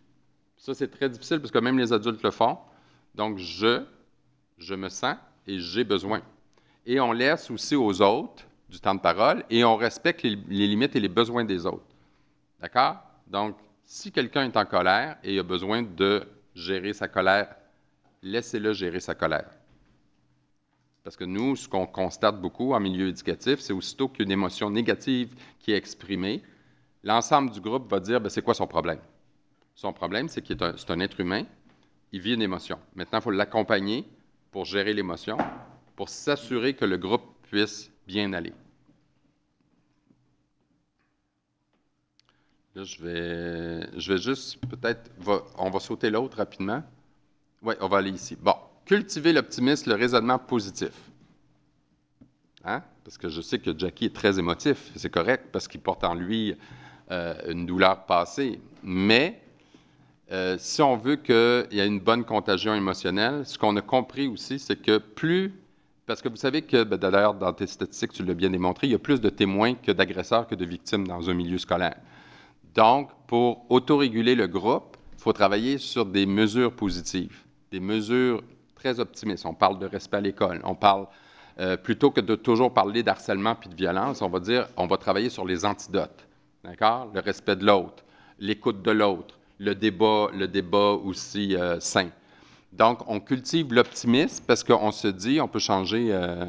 Ça, c'est très difficile parce que même les adultes le font. Donc, je, je me sens et j'ai besoin. Et on laisse aussi aux autres du temps de parole et on respecte les limites et les besoins des autres. D'accord? Donc, si quelqu'un est en colère et a besoin de gérer sa colère, laissez-le gérer sa colère. Parce que nous, ce qu'on constate beaucoup en milieu éducatif, c'est aussitôt qu'une émotion négative qui est exprimée, l'ensemble du groupe va dire ben, c'est quoi son problème? Son problème, c'est qu'il est un, un être humain, il vit une émotion. Maintenant, il faut l'accompagner pour gérer l'émotion, pour s'assurer que le groupe puisse bien aller. Là, je vais, je vais juste, peut-être, on va sauter l'autre rapidement. Oui, on va aller ici. Bon, cultiver l'optimisme, le raisonnement positif. Hein? Parce que je sais que Jackie est très émotif, c'est correct, parce qu'il porte en lui euh, une douleur passée. Mais euh, si on veut qu'il y ait une bonne contagion émotionnelle, ce qu'on a compris aussi, c'est que plus. Parce que vous savez que, ben, d'ailleurs, dans tes statistiques, tu l'as bien démontré, il y a plus de témoins que d'agresseurs que de victimes dans un milieu scolaire. Donc, pour autoréguler le groupe, il faut travailler sur des mesures positives, des mesures très optimistes. On parle de respect à l'école, on parle, euh, plutôt que de toujours parler d'harcèlement puis de violence, on va dire, on va travailler sur les antidotes, d'accord? Le respect de l'autre, l'écoute de l'autre, le débat, le débat aussi euh, sain. Donc, on cultive l'optimisme parce qu'on se dit, on peut changer, euh,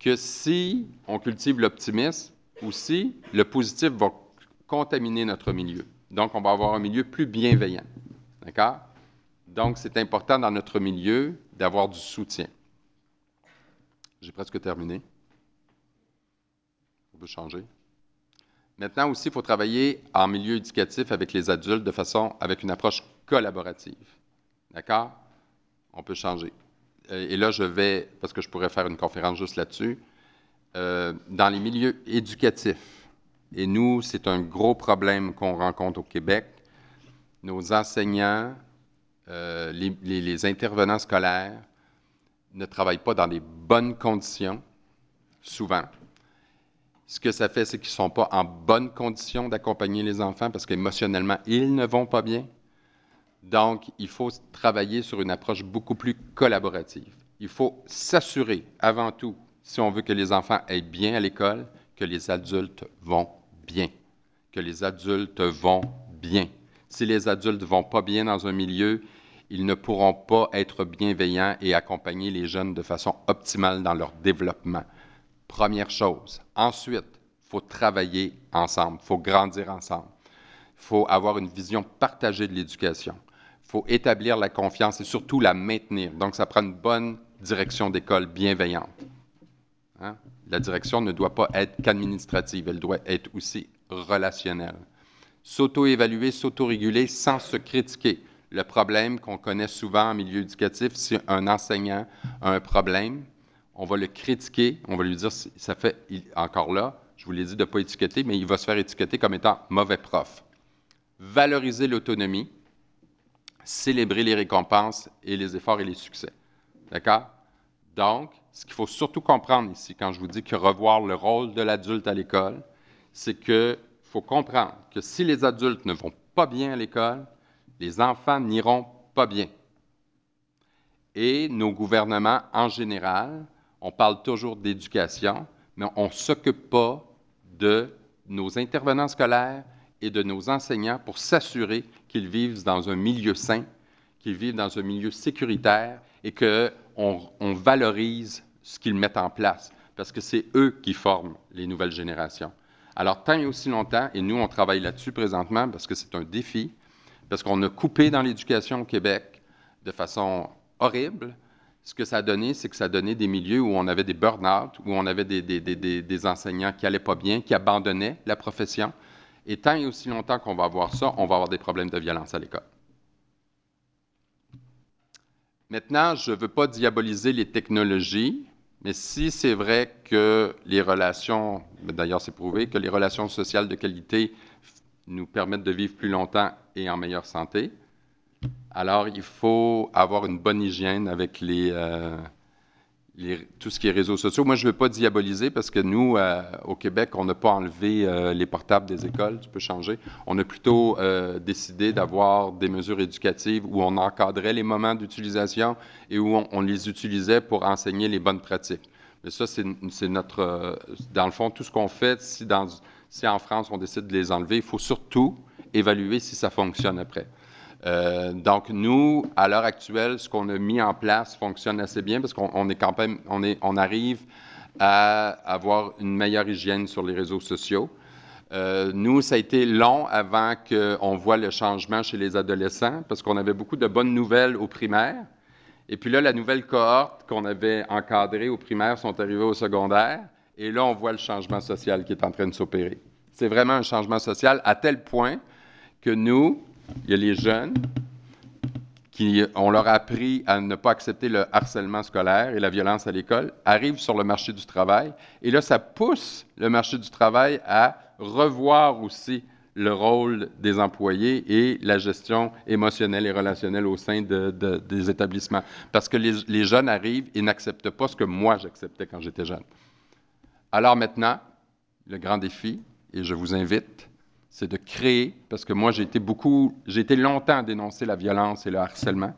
que si on cultive l'optimisme, aussi, le positif va contaminer notre milieu. Donc, on va avoir un milieu plus bienveillant. D'accord? Donc, c'est important dans notre milieu d'avoir du soutien. J'ai presque terminé. On peut changer. Maintenant aussi, il faut travailler en milieu éducatif avec les adultes de façon, avec une approche collaborative. D'accord? On peut changer. Et là, je vais, parce que je pourrais faire une conférence juste là-dessus, euh, dans les milieux éducatifs, et nous, c'est un gros problème qu'on rencontre au Québec, nos enseignants, euh, les, intervenants scolaires ne travaillent pas dans des bonnes conditions, souvent. Ce que ça fait, c'est qu'ils ne sont pas en bonne condition d'accompagner les enfants parce qu'émotionnellement, ils ne vont pas bien. Donc, il faut travailler sur une approche beaucoup plus collaborative. Il faut s'assurer, avant tout, si on veut que les enfants aillent bien à l'école, que les adultes vont bien. Que les adultes vont bien. Si les adultes ne vont pas bien dans un milieu, ils ne pourront pas être bienveillants et accompagner les jeunes de façon optimale dans leur développement. Première chose. Ensuite, faut travailler ensemble, faut grandir ensemble. Faut avoir une vision partagée de l'éducation. Faut établir la confiance et surtout la maintenir. Donc, ça prend une bonne direction d'école bienveillante. Hein? La direction ne doit pas être qu'administrative, elle doit être aussi relationnelle. S'auto-évaluer, s'auto-réguler sans se critiquer. Le problème qu'on connaît souvent en milieu éducatif, si un enseignant a un problème, on va le critiquer, on va lui dire, ça fait, encore là, je vous l'ai dit de ne pas étiqueter, mais il va se faire étiqueter comme étant mauvais prof. Valoriser l'autonomie, célébrer les récompenses et les efforts et les succès. D'accord? Donc, ce qu'il faut surtout comprendre ici, quand je vous dis que revoir le rôle de l'adulte à l'école, c'est qu'il faut comprendre que si les adultes ne vont pas bien à l'école, les enfants n'iront pas bien. Et nos gouvernements, en général, on parle toujours d'éducation, mais on ne s'occupe pas de nos intervenants scolaires et de nos enseignants pour s'assurer qu'ils vivent dans un milieu sain, qu'ils vivent dans un milieu sécuritaire et qu'on on valorise ce qu'ils mettent en place, parce que c'est eux qui forment les nouvelles générations. Alors, tant et aussi longtemps, et nous, on travaille là-dessus présentement parce que c'est un défi, parce qu'on a coupé dans l'éducation au Québec de façon horrible, ce que ça a donné, c'est que ça a donné des milieux où on avait des burn-out, où on avait des, des, enseignants qui n'allaient pas bien, qui abandonnaient la profession. Et tant et aussi longtemps qu'on va avoir ça, on va avoir des problèmes de violence à l'école. Maintenant, je ne veux pas diaboliser les technologies, mais si c'est vrai que les relations, d'ailleurs c'est prouvé, que les relations sociales de qualité nous permettent de vivre plus longtemps et en meilleure santé, alors il faut avoir une bonne hygiène avec les, euh, tout ce qui est réseaux sociaux. Moi, je ne veux pas diaboliser parce que nous, euh, au Québec, on n'a pas enlevé euh, les portables des écoles, tu peux changer. On a plutôt décidé d'avoir des mesures éducatives où on encadrait les moments d'utilisation et où on, les utilisait pour enseigner les bonnes pratiques. Mais ça, c'est notre... Dans le fond, tout ce qu'on fait, si en France, on décide de les enlever, il faut surtout évaluer si ça fonctionne après. Euh, donc, nous, à l'heure actuelle, ce qu'on a mis en place fonctionne assez bien parce qu'on est quand même, on, est, on arrive à avoir une meilleure hygiène sur les réseaux sociaux. Euh, nous, ça a été long avant qu'on voit le changement chez les adolescents parce qu'on avait beaucoup de bonnes nouvelles au primaire. Et puis là, la nouvelle cohorte qu'on avait encadrée au primaire sont arrivées au secondaire. Et là, on voit le changement social qui est en train de s'opérer. C'est vraiment un changement social à tel point que nous, il y a les jeunes qui, on leur a appris à ne pas accepter le harcèlement scolaire et la violence à l'école, arrivent sur le marché du travail. Et là, ça pousse le marché du travail à revoir aussi le rôle des employés et la gestion émotionnelle et relationnelle au sein de, de, des établissements. Parce que les jeunes arrivent et n'acceptent pas ce que moi j'acceptais quand j'étais jeune. Alors maintenant, le grand défi, et je vous invite c'est de créer, parce que moi, j'ai été beaucoup, j'ai été longtemps à dénoncer la violence et le harcèlement.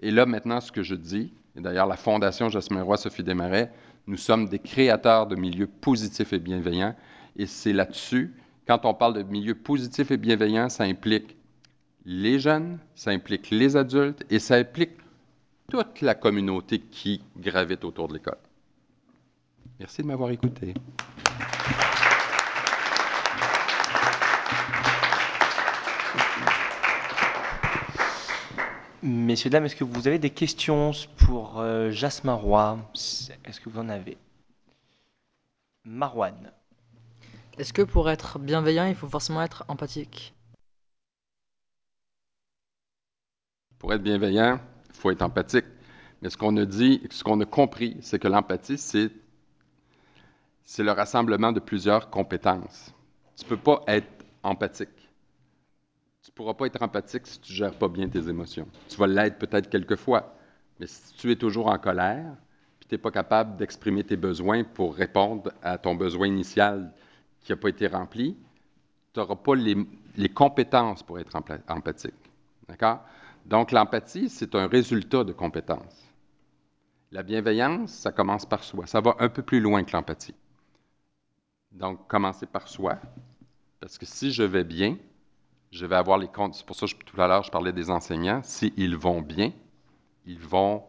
Et là, maintenant, ce que je dis, et d'ailleurs, la Fondation Jasmin Roy, Sophie Desmarais, nous sommes des créateurs de milieux positifs et bienveillants. Et c'est là-dessus, quand on parle de milieux positifs et bienveillants, ça implique les jeunes, ça implique les adultes et ça implique toute la communauté qui gravite autour de l'école. Merci de m'avoir écouté. Messieurs, dames, est-ce que vous avez des questions pour euh, Jasmin Roy? Est-ce que vous en avez? Marwan. Est-ce que pour être bienveillant, il faut forcément être empathique? Pour être bienveillant, il faut être empathique. Mais ce qu'on a dit, ce qu'on a compris, c'est que l'empathie, c'est, c'est le rassemblement de plusieurs compétences. Tu ne peux pas être empathique tu ne pourras pas être empathique si tu ne gères pas bien tes émotions. Tu vas l'être peut-être quelquefois, mais si tu es toujours en colère, puis tu n'es pas capable d'exprimer tes besoins pour répondre à ton besoin initial qui n'a pas été rempli, tu n'auras pas les, les, compétences pour être empathique. D'accord? Donc, l'empathie, c'est un résultat de compétences. La bienveillance, ça commence par soi. Ça va un peu plus loin que l'empathie. Donc, commencer par soi, parce que si je vais bien, je vais avoir les comptes. C'est pour ça que tout à l'heure, je parlais des enseignants. S'ils vont bien, ils vont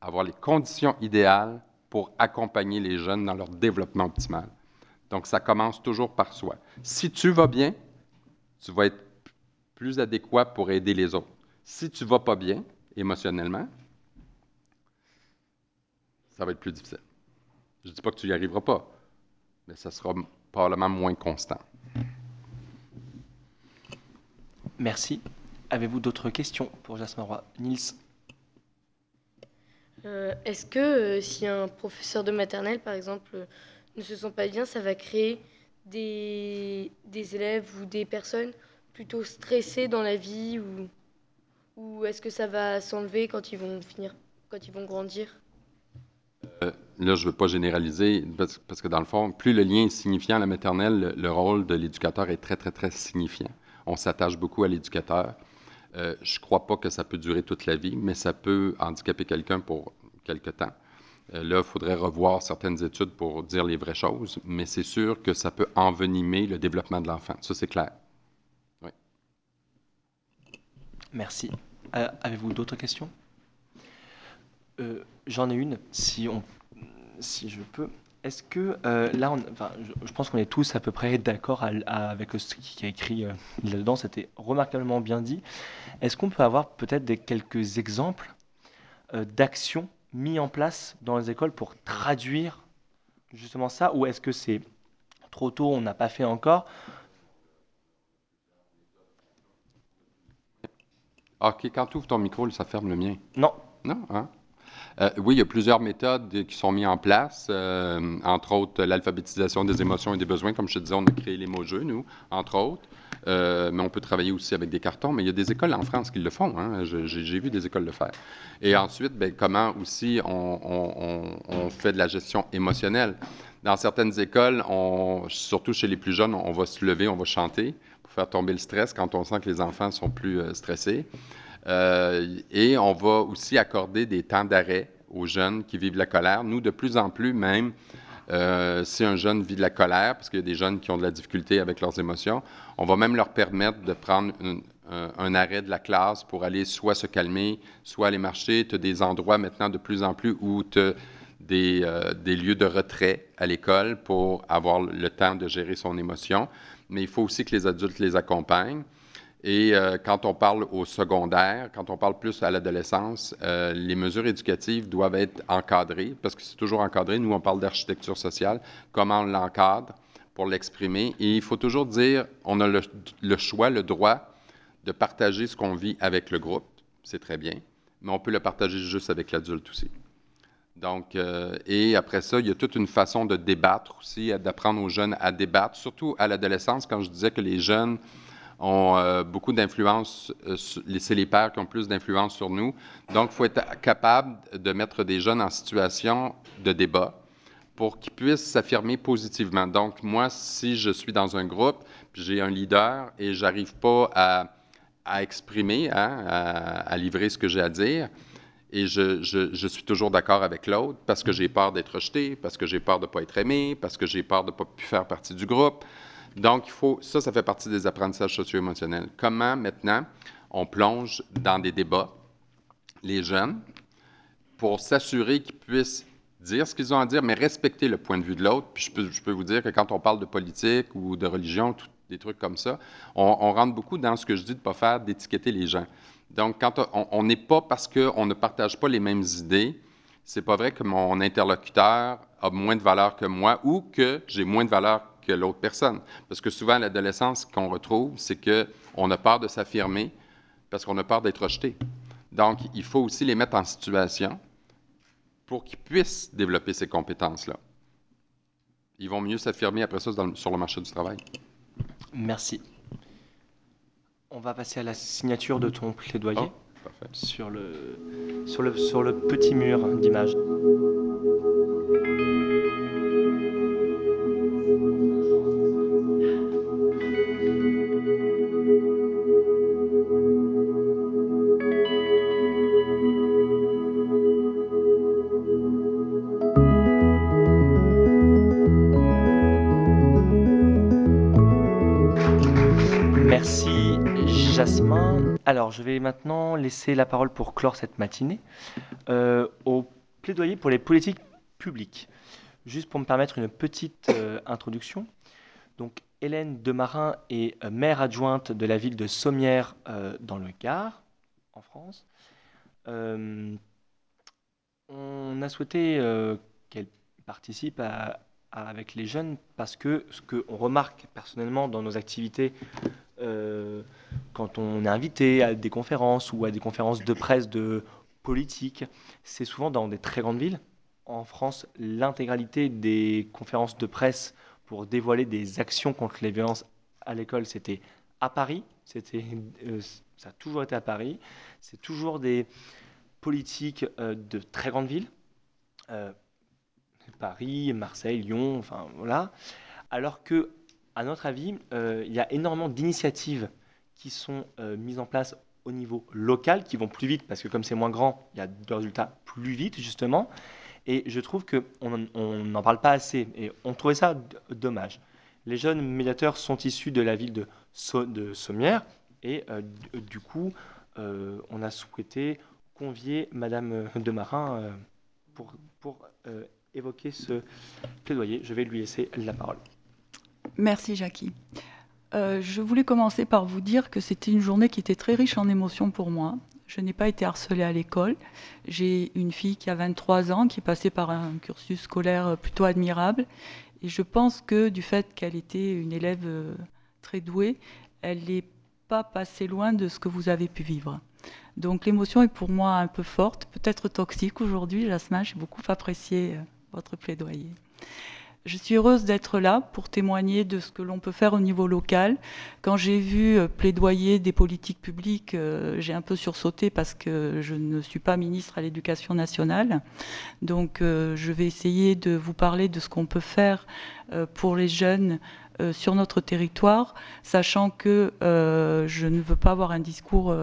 avoir les conditions idéales pour accompagner les jeunes dans leur développement optimal. Donc, ça commence toujours par soi. Si tu vas bien, tu vas être plus adéquat pour aider les autres. Si tu ne vas pas bien émotionnellement, ça va être plus difficile. Je ne dis pas que tu n'y arriveras pas, mais ça sera probablement moins constant. Merci. Avez-vous d'autres questions pour Jasmin Roy? Nils. Euh, Est-ce que euh, si un professeur de maternelle, par exemple, euh, ne se sent pas bien, ça va créer des, des élèves ou des personnes plutôt stressées dans la vie ou, ou est-ce que ça va s'enlever quand ils vont finir, quand ils vont grandir? Euh, Là, je ne veux pas généraliser parce, parce, que dans le fond, plus le lien est signifiant à la maternelle, le, le rôle de l'éducateur est très, très, très signifiant on s'attache beaucoup à l'éducateur. Euh, je ne crois pas que ça peut durer toute la vie, mais ça peut handicaper quelqu'un pour quelque temps. Euh, là, il faudrait revoir certaines études pour dire les vraies choses, mais c'est sûr que ça peut envenimer le développement de l'enfant. Ça, c'est clair. Merci. Euh, Avez-vous d'autres questions? J'en ai une, si, on, si je peux. Est-ce que euh, là, on- enfin, je, je pense qu'on est tous à peu près d'accord avec ce qui a écrit euh, là-dedans, c'était remarquablement bien dit. Est-ce qu'on peut avoir peut-être des, quelques exemples euh, d'actions mises en place dans les écoles pour traduire justement ça, ou est-ce que c'est trop tôt, on n'a pas fait encore? OK, quand tu ouvres ton micro, ça ferme le mien. Non. Non, hein? Euh, oui, il y a plusieurs méthodes qui sont mises en place, euh, entre autres l'alphabétisation des émotions et des besoins. Comme je te disais, on a créé les mots jeux, nous, entre autres. Euh, mais on peut travailler aussi avec des cartons. Mais il y a des écoles en France qui le font. Hein? J'ai vu des écoles le faire. Et ensuite, ben, comment aussi on, fait de la gestion émotionnelle? Dans certaines écoles, surtout chez les plus jeunes, on va se lever, on va chanter pour faire tomber le stress quand on sent que les enfants sont plus stressés. Euh, et on va aussi accorder des temps d'arrêt aux jeunes qui vivent la colère. Nous, de plus en plus même, euh, si un jeune vit de la colère, parce qu'il y a des jeunes qui ont de la difficulté avec leurs émotions, on va même leur permettre de prendre un arrêt de la classe pour aller soit se calmer, soit aller marcher. Tu as des endroits maintenant de plus en plus où tu as des, euh, des lieux de retrait à l'école pour avoir le temps de gérer son émotion. Mais il faut aussi que les adultes les accompagnent. Et euh, quand on parle au secondaire, quand on parle plus à l'adolescence, euh, les mesures éducatives doivent être encadrées, parce que c'est toujours encadré. Nous, on parle d'architecture sociale, comment on l'encadre pour l'exprimer. Et il faut toujours dire, on a le, choix, le droit de partager ce qu'on vit avec le groupe, c'est très bien, mais on peut le partager juste avec l'adulte aussi. Donc, euh, et après ça, il y a toute une façon de débattre aussi, d'apprendre aux jeunes à débattre, surtout à l'adolescence, quand je disais que les jeunes ont euh, beaucoup d'influence, euh, c'est les pères qui ont plus d'influence sur nous. Donc, il faut être capable de mettre des jeunes en situation de débat pour qu'ils puissent s'affirmer positivement. Donc, moi, si je suis dans un groupe, j'ai un leader et j'arrive pas à, exprimer, hein, à, livrer ce que j'ai à dire, et je, suis toujours d'accord avec l'autre parce que j'ai peur d'être rejeté, parce que j'ai peur de ne pas être aimé, parce que j'ai peur de ne pas plus faire partie du groupe. Donc, il faut, ça, ça fait partie des apprentissages socio-émotionnels. Comment maintenant on plonge dans des débats les jeunes pour s'assurer qu'ils puissent dire ce qu'ils ont à dire, mais respecter le point de vue de l'autre? Puis je peux, vous dire que quand on parle de politique ou de religion, des trucs comme ça, on, rentre beaucoup dans ce que je dis de ne pas faire, d'étiqueter les gens. Donc, quand on- on n'est pas parce qu'on ne partage pas les mêmes idées, c'est pas vrai que mon interlocuteur a moins de valeur que moi ou que j'ai moins de valeur que l'autre personne. Parce que souvent, à l'adolescence, ce qu'on retrouve, c'est qu'on a peur de s'affirmer parce qu'on a peur d'être rejeté. Donc, il faut aussi les mettre en situation pour qu'ils puissent développer ces compétences-là. Ils vont mieux s'affirmer après ça sur le marché du travail. Merci. On va passer à la signature de ton plaidoyer Oh, sur, le, sur, le, sur le petit mur d'image. Je vais maintenant laisser la parole pour clore cette matinée euh, au plaidoyer pour les politiques publiques. Juste pour me permettre une petite euh, introduction. Donc Hélène Demarin est euh, maire adjointe de la ville de Sommières dans le Gard, en France. On a souhaité qu'elle participe avec les jeunes parce que ce qu'on remarque personnellement dans nos activités euh, quand on est invité à des conférences ou à des conférences de presse de politique, c'est souvent dans des très grandes villes. En France, l'intégralité des conférences de presse pour dévoiler des actions contre les violences à l'école, c'était à Paris. C'était, euh, ça a toujours été à Paris. C'est toujours des politiques euh, de très grandes villes. Paris, Marseille, Lyon, enfin voilà. Alors que, à notre avis, euh, il y a énormément d'initiatives qui sont euh, mises en place au niveau local, qui vont plus vite, parce que comme c'est moins grand, il y a de résultats plus vite, justement. Et je trouve qu'on n'en parle pas assez, et on trouvait ça dommage. Les jeunes médiateurs sont issus de la ville de, So- Sommières, et euh, du- coup, on a souhaité convier Madame Demarin pour, pour évoquer ce plaidoyer. Je vais lui laisser la parole. Merci Jackie. Euh, je voulais commencer par vous dire que c'était une journée qui était très riche en émotions pour moi. Je n'ai pas été harcelée à l'école. J'ai une fille qui a 23 ans, qui est passée par un cursus scolaire plutôt admirable. Et je pense que du fait qu'elle était une élève euh, très douée, elle n'est pas passée loin de ce que vous avez pu vivre. Donc l'émotion est pour moi un peu forte, peut-être toxique aujourd'hui, Jasmin. J'ai beaucoup apprécié euh, votre plaidoyer. Je suis heureuse d'être là pour témoigner de ce que l'on peut faire au niveau local. Quand j'ai vu euh, plaidoyer des politiques publiques, euh, j'ai un peu sursauté parce que je ne suis pas ministre à l'Éducation nationale. Donc je vais essayer de vous parler de ce qu'on peut faire pour les jeunes sur notre territoire, sachant que je ne veux pas avoir un discours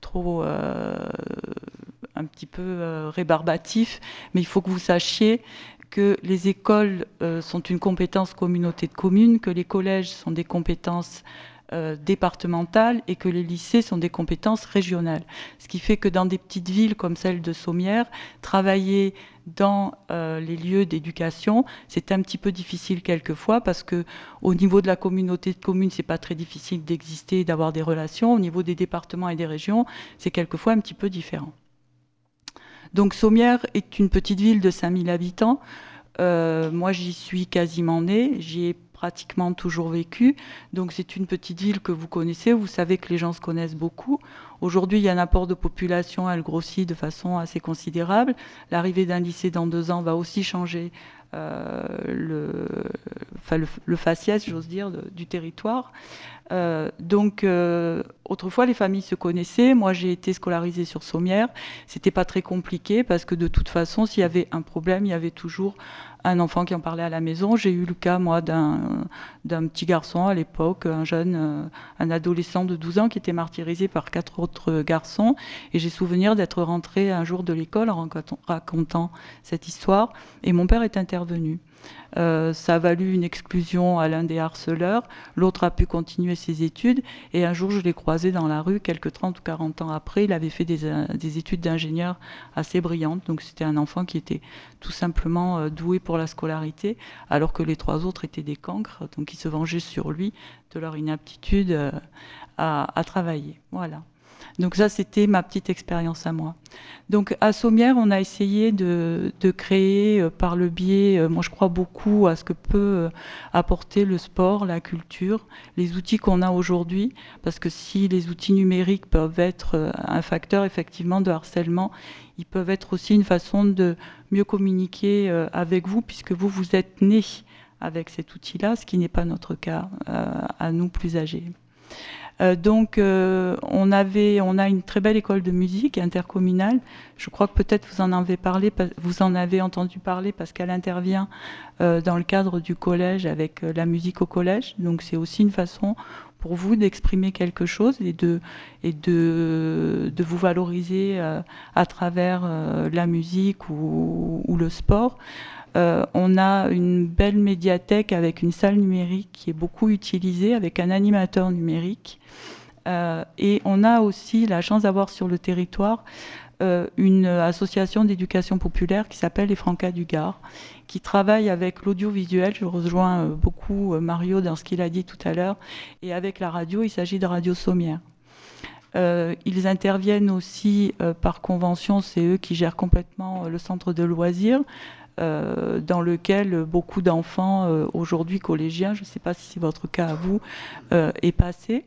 trop un petit peu rébarbatif, mais il faut que vous sachiez que les écoles sont une compétence communauté de communes, que les collèges sont des compétences départementales et que les lycées sont des compétences régionales. Ce qui fait que dans des petites villes comme celle de Sommières, travailler dans les lieux d'éducation, c'est un petit peu difficile quelquefois parce que au niveau de la communauté de communes, c'est pas très difficile d'exister, d'avoir des relations. Au niveau des départements et des régions, c'est quelquefois un petit peu différent. Donc Sommières est une petite ville de 5000 habitants. Euh, moi, j'y suis quasiment née. J'y ai pratiquement toujours vécu. Donc c'est une petite ville que vous connaissez. Vous savez que les gens se connaissent beaucoup. Aujourd'hui, il y a un apport de population, elle grossit de façon assez considérable. L'arrivée d'un lycée dans deux ans va aussi changer le, enfin, le, faciès, j'ose dire, du territoire. Euh, donc, euh, autrefois, les familles se connaissaient. Moi, j'ai été scolarisée sur Sommières. C'était pas très compliqué parce que de toute façon, s'il y avait un problème, il y avait toujours un enfant qui en parlait à la maison. J'ai eu le cas, moi, d'un petit garçon à l'époque, un jeune, euh, un adolescent de 12 ans qui était martyrisé par quatre autres garçons. Et j'ai souvenir d'être rentrée un jour de l'école en racontant cette histoire. Et mon père est intervenu. Euh, ça a valu une exclusion à l'un des harceleurs. L'autre a pu continuer ses études. Et un jour, je l'ai croisé dans la rue, quelques 30 ou 40 ans après. Il avait fait des, euh, des études d'ingénieur assez brillantes. Donc, c'était un enfant qui était tout simplement euh, doué pour la scolarité, alors que les trois autres étaient des cancres. Donc, ils se vengeaient sur lui de leur inaptitude à, à travailler. Voilà. Donc ça, c'était ma petite expérience à moi. Donc à Sommières, on a essayé de, créer euh, par le biais, euh, moi je crois beaucoup à ce que peut euh, apporter le sport, la culture, les outils qu'on a aujourd'hui, parce que si les outils numériques peuvent être un facteur effectivement de harcèlement, ils peuvent être aussi une façon de mieux communiquer avec vous, puisque vous, vous êtes nés avec cet outil-là, ce qui n'est pas notre cas à nous plus âgés. Euh, donc, euh, on, avait, on a une très belle école de musique intercommunale. Je crois que peut-être vous en avez parlé, vous en avez entendu parler parce qu'elle intervient euh, dans le cadre du collège avec la musique au collège. Donc, c'est aussi une façon pour vous d'exprimer quelque chose et de, et de, de vous valoriser à travers la musique ou, ou le sport. Euh, on a une belle médiathèque avec une salle numérique qui est beaucoup utilisée, avec un animateur numérique. Euh, et on a aussi la chance d'avoir sur le territoire euh, une association d'éducation populaire qui s'appelle les Francas du Gard, qui travaille avec l'audiovisuel. Je rejoins beaucoup Mario dans ce qu'il a dit tout à l'heure. Et avec la radio, il s'agit de Radio Sommière. Ils interviennent aussi par convention, c'est eux qui gèrent complètement le centre de loisirs. Euh, dans lequel beaucoup d'enfants euh, aujourd'hui collégiens, je ne sais pas si c'est votre cas à vous, euh, est passé.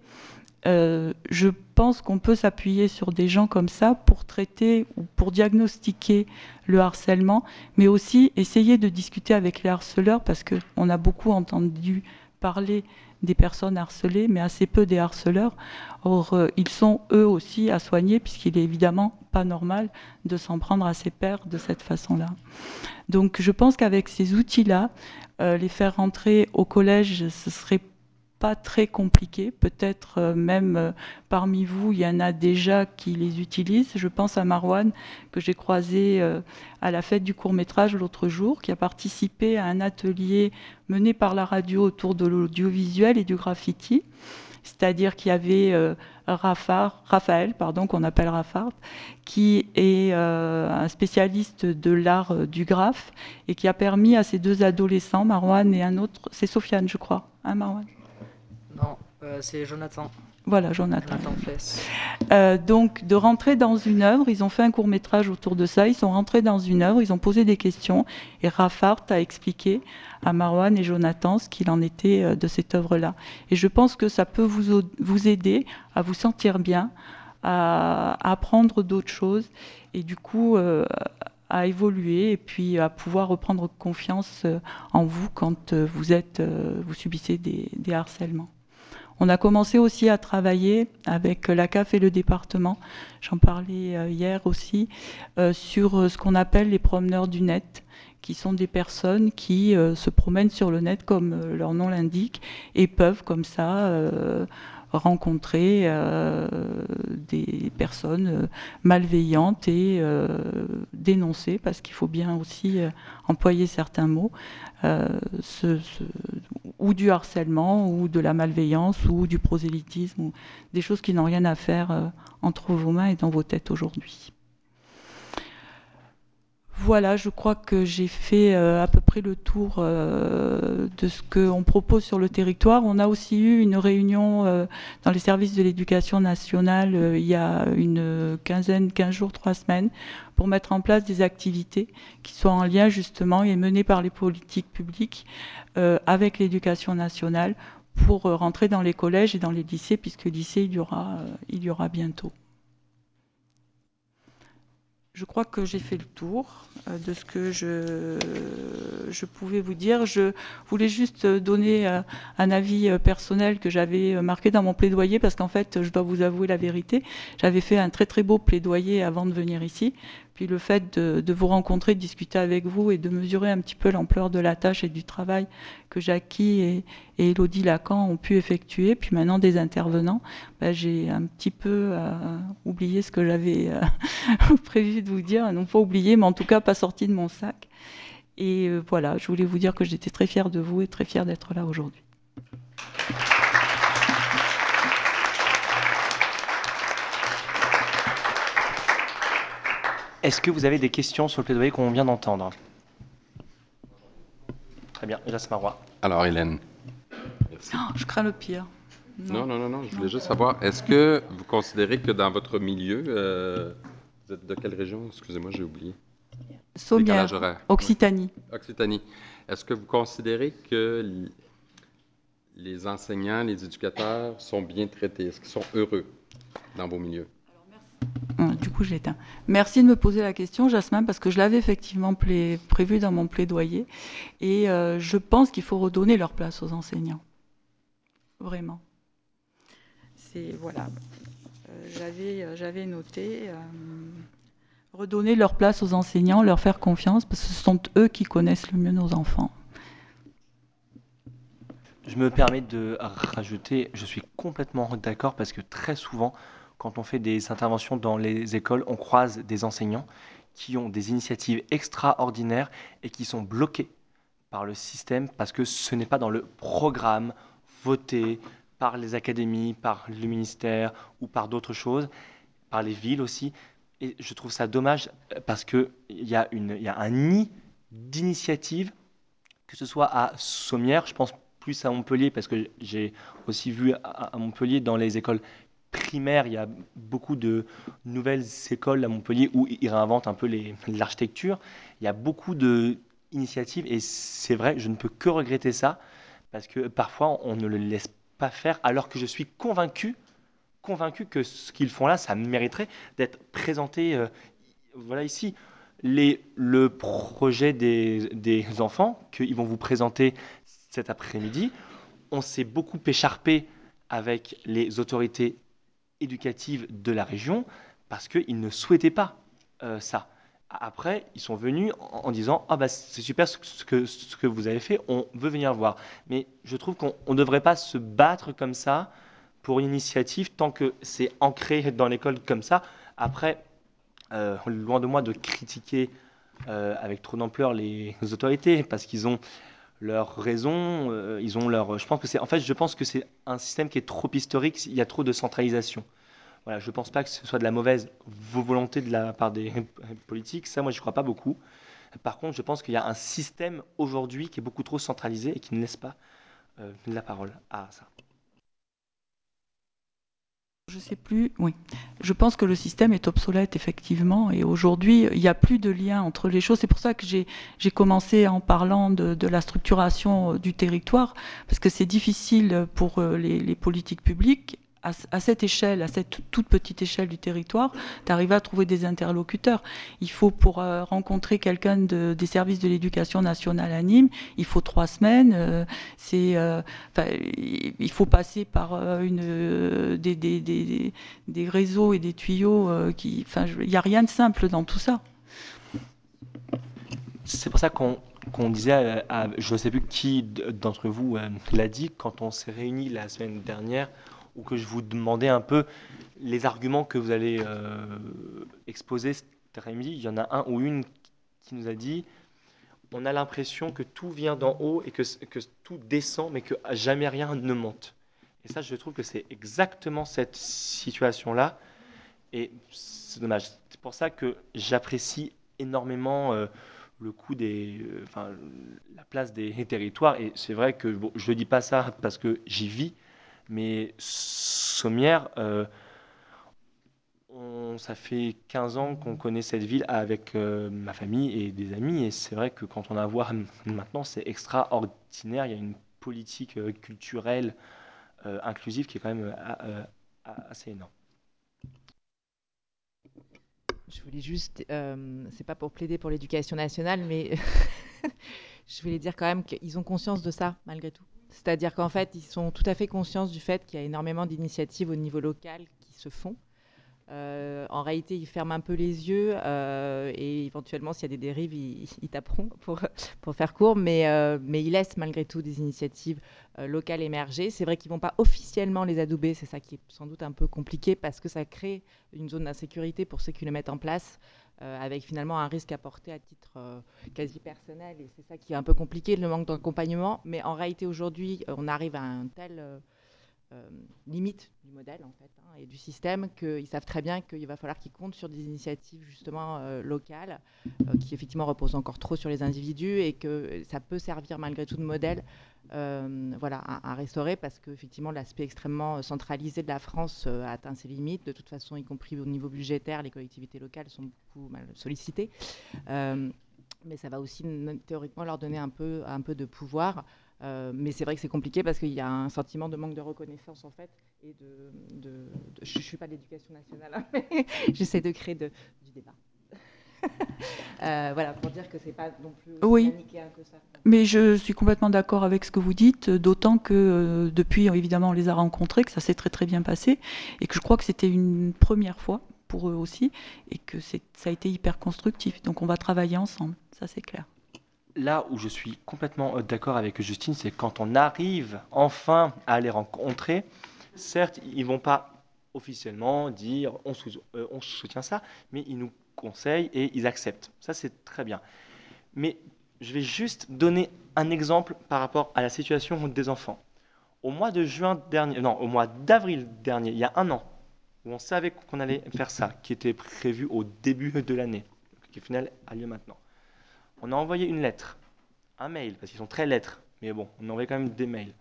je pense qu'on peut s'appuyer sur des gens comme ça pour traiter ou pour diagnostiquer le harcèlement, mais aussi essayer de discuter avec les harceleurs parce qu'on a beaucoup entendu parler des personnes harcelées, mais assez peu des harceleurs. Or, euh, ils sont eux aussi à soigner, puisqu'il est évidemment pas normal de s'en prendre à ses pairs de cette façon-là. Donc, je pense qu'avec ces outils-là, euh, les faire rentrer au collège, ce serait pas très compliqués. Peut-être euh, même euh, parmi vous, il y en a déjà qui les utilisent. Je pense à Marwan, que j'ai croisé euh, à la fête du court métrage l'autre jour, qui a participé à un atelier mené par la radio autour de l'audiovisuel et du graffiti. C'est-à-dire qu'il y avait Raphaël, pardon, qu'on appelle Rafard, qui est un spécialiste de l'art du graphe et qui a permis à ces deux adolescents, Marwan et un autre, c'est Sofiane, je crois, hein, Marwan? Non, euh, c'est Jonathan. Voilà, Jonathan. Euh, donc de rentrer dans une œuvre, ils ont fait un court métrage autour de ça, ils sont rentrés dans une œuvre, ils ont posé des questions et Rafart a expliqué à Marwan et Jonathan ce qu'il en était euh, de cette œuvre-là. Et je pense que ça peut vous, vous aider à vous sentir bien, à, à apprendre d'autres choses et du coup euh, à évoluer et puis à pouvoir reprendre confiance en vous quand vous êtes, vous subissez des, des harcèlements. On a commencé aussi à travailler avec la CAF et le département, j'en parlais euh, hier aussi, euh, sur euh, ce qu'on appelle les promeneurs du net, qui sont des personnes qui se promènent sur le net comme leur nom l'indique et peuvent comme ça rencontrer euh, des personnes euh, malveillantes et euh, dénoncer, parce qu'il faut bien aussi employer certains mots, ou du harcèlement, ou de la malveillance, ou du prosélytisme, ou des choses qui n'ont rien à faire entre vos mains et dans vos têtes aujourd'hui. Voilà, je crois que j'ai fait euh, à peu près le tour euh, de ce qu'on propose sur le territoire. On a aussi eu une réunion euh, dans les services de l'éducation nationale il y a une quinzaine, quinze jours, trois semaines, pour mettre en place des activités qui soient en lien justement et menées par les politiques publiques avec l'éducation nationale pour rentrer dans les collèges et dans les lycées, puisque lycée il y aura, il y aura bientôt. Je crois que j'ai fait le tour euh, de ce que je, pouvais vous dire. Je voulais juste donner euh, un avis euh, personnel que j'avais marqué dans mon plaidoyer parce qu'en fait, je dois vous avouer la vérité. J'avais fait un très très beau plaidoyer avant de venir ici. Puis le fait de, vous rencontrer, de discuter avec vous et de mesurer un petit peu l'ampleur de la tâche et du travail que Jackie et, Elodie Lacan ont pu effectuer, puis maintenant des intervenants, ben, j'ai un petit peu euh, oublié ce que j'avais euh, prévu de vous dire, non pas oublié, mais en tout cas pas sorti de mon sac. Et euh, voilà, je voulais vous dire que j'étais très fière de vous et très fière d'être là aujourd'hui. Est-ce que vous avez des questions sur le plaidoyer qu'on vient d'entendre? Très bien, Jasmarois. Alors, Hélène. Merci. Oh, je crains le pire. Non, non, non, non, je voulais juste savoir, est-ce que vous considérez que dans votre milieu, euh, vous êtes de quelle région? Excusez-moi, j'ai oublié. Sommière. Occitanie. Oui. Occitanie. Est-ce que vous considérez que les enseignants, les éducateurs sont bien traités? Est-ce qu'ils sont heureux dans vos milieux? Hum, Du coup, je l'éteins. Merci de me poser la question, Jasmin, parce que je l'avais effectivement plai- prévu dans mon plaidoyer. Et euh, je pense qu'il faut redonner leur place aux enseignants. Vraiment. C'est voilà. Euh, j'avais, euh, j'avais noté euh, redonner leur place aux enseignants, leur faire confiance, parce que ce sont eux qui connaissent le mieux nos enfants. Je me permets de rajouter, je suis complètement d'accord parce que très souvent, quand on fait des interventions dans les écoles, on croise des enseignants qui ont des initiatives extraordinaires et qui sont bloqués par le système parce que ce n'est pas dans le programme voté par les académies, par le ministère ou par d'autres choses, par les villes aussi. Et je trouve ça dommage parce qu'il y, a y a un nid d'initiatives que ce soit à Sommières, je pense plus à Montpellier, parce que j'ai aussi vu à Montpellier, dans les écoles primaires, il y a beaucoup de nouvelles écoles à Montpellier où ils réinventent un peu l'architecture. Il y a beaucoup d'initiatives, et c'est vrai, je ne peux que regretter ça, parce que parfois on ne le laisse pas faire, alors que je suis convaincu, convaincu que ce qu'ils font là, ça mériterait d'être présenté euh, voilà ici le projet des enfants qu'ils vont vous présenter cet après-midi. On s'est beaucoup écharpé avec les autorités éducatives de la région parce qu'ils ne souhaitaient pas euh, ça. Après, ils sont venus en, disant Ah, bah, c'est super ce que vous avez fait, on veut venir voir. Mais je trouve qu'on ne devrait pas se battre comme ça pour une initiative tant que c'est ancré dans l'école comme ça. Après, euh, loin de moi de critiquer euh, avec trop d'ampleur les autorités parce qu'ils ont leurs raisons, euh, ils ont leur. Je pense que c'est, en fait, je pense que c'est un système qui est trop historique. Il y a trop de centralisation. Voilà, je ne pense pas que ce soit de la mauvaise volonté de la part des politiques. Ça, moi, je ne crois pas beaucoup. Par contre, je pense qu'il y a un système aujourd'hui qui est beaucoup trop centralisé et qui ne laisse pas euh, la parole à ça. Je sais plus, oui. Je pense que le système est obsolète, effectivement, et aujourd'hui, il n'y a plus de lien entre les choses. C'est pour ça que j'ai commencé en parlant de, la structuration euh, du territoire, parce que c'est difficile pour euh, les politiques publiques à, cette échelle, à cette toute petite échelle du territoire, d'arriver à trouver des interlocuteurs. Il faut, pour euh, rencontrer quelqu'un de, des services de l'éducation nationale à Nîmes, il faut trois semaines. euh, euh, il faut passer par euh, une, des, des, des, des réseaux et des tuyaux qui. Il n'y a rien de simple dans tout ça. C'est pour ça qu'on qu'on disait, je ne sais plus qui d'entre vous l'a dit, quand on s'est réunis la semaine dernière, ou que je vous demandais un peu les arguments que vous allez euh, exposer cet après-midi, il y en a un ou une qui nous a dit on a l'impression que tout vient d'en haut et que, tout descend, mais que jamais rien ne monte. Et ça, je trouve que c'est exactement cette situation-là. Et c'est dommage. C'est pour ça que j'apprécie énormément euh, le coût des, euh, enfin, la place des territoires. Et c'est vrai que je ne dis pas ça parce que j'y vis, mais Sommières, euh, on- ça fait 15 ans qu'on connaît cette ville avec euh, ma famille et des amis. Et c'est vrai que quand on la voit maintenant, c'est extraordinaire. Il y a une politique euh, culturelle inclusive qui est quand même assez énorme. Je voulais juste, c'est pas pour plaider pour l'éducation nationale, mais je voulais dire quand même qu'ils ont conscience de ça, malgré tout. C'est-à-dire qu'en fait, ils sont tout à fait conscients du fait qu'il y a énormément d'initiatives au niveau local qui se font. Euh, en réalité, ils ferment un peu les yeux euh, et éventuellement, s'il y a des dérives, ils, taperont pour, faire court, mais, euh, mais ils laissent malgré tout des initiatives locales émerger. C'est vrai qu'ils ne vont pas officiellement les adouber, c'est ça qui est sans doute un peu compliqué parce que ça crée une zone d'insécurité pour ceux qui le mettent en place, euh, avec finalement un risque apporté à titre euh, quasi personnel, et c'est ça qui est un peu compliqué, le manque d'accompagnement. Mais en réalité, aujourd'hui, euh, on arrive à un tel limite du modèle en fait hein, et du système qu'ils savent très bien qu'il va falloir qu'ils comptent sur des initiatives justement locales qui effectivement reposent encore trop sur les individus et que ça peut servir malgré tout de modèle voilà, à, restaurer parce que effectivement l'aspect extrêmement centralisé de la France euh, a atteint ses limites de toute façon y compris au niveau budgétaire les collectivités locales sont beaucoup mal sollicitées Euh, mais ça va aussi théoriquement leur donner un peu, un peu de pouvoir. Euh, mais c'est vrai que c'est compliqué parce qu'il y a un sentiment de manque de reconnaissance en fait. Et de, je ne suis pas de l'éducation nationale, hein, mais j'essaie de créer du débat. Euh, voilà, pour dire que c'est pas non plus aussi Oui. manichéen que ça. Mais je suis complètement d'accord avec ce que vous dites, d'autant que euh, depuis, évidemment, on les a rencontrés, que ça s'est très très bien passé, et que je crois que c'était une première fois pour eux aussi, et que ça a été hyper constructif. Donc on va travailler ensemble, ça c'est clair. Là où je suis complètement euh, d'accord avec Justine, c'est quand on arrive enfin à les rencontrer, certes, ils vont pas officiellement dire on, sou- euh, on soutient ça, mais ils nous conseillent et ils acceptent. Ça, c'est très bien. Mais je vais juste donner un exemple par rapport à la situation des enfants. Au mois de juin dernier, non, au mois d'avril dernier, il y a un an, où on savait qu'on allait faire ça, qui était prévu au début de l'année, qui au a lieu maintenant. On a envoyé une lettre, un mail, parce qu'ils sont très lettres, mais bon, on a envoyé quand même des mails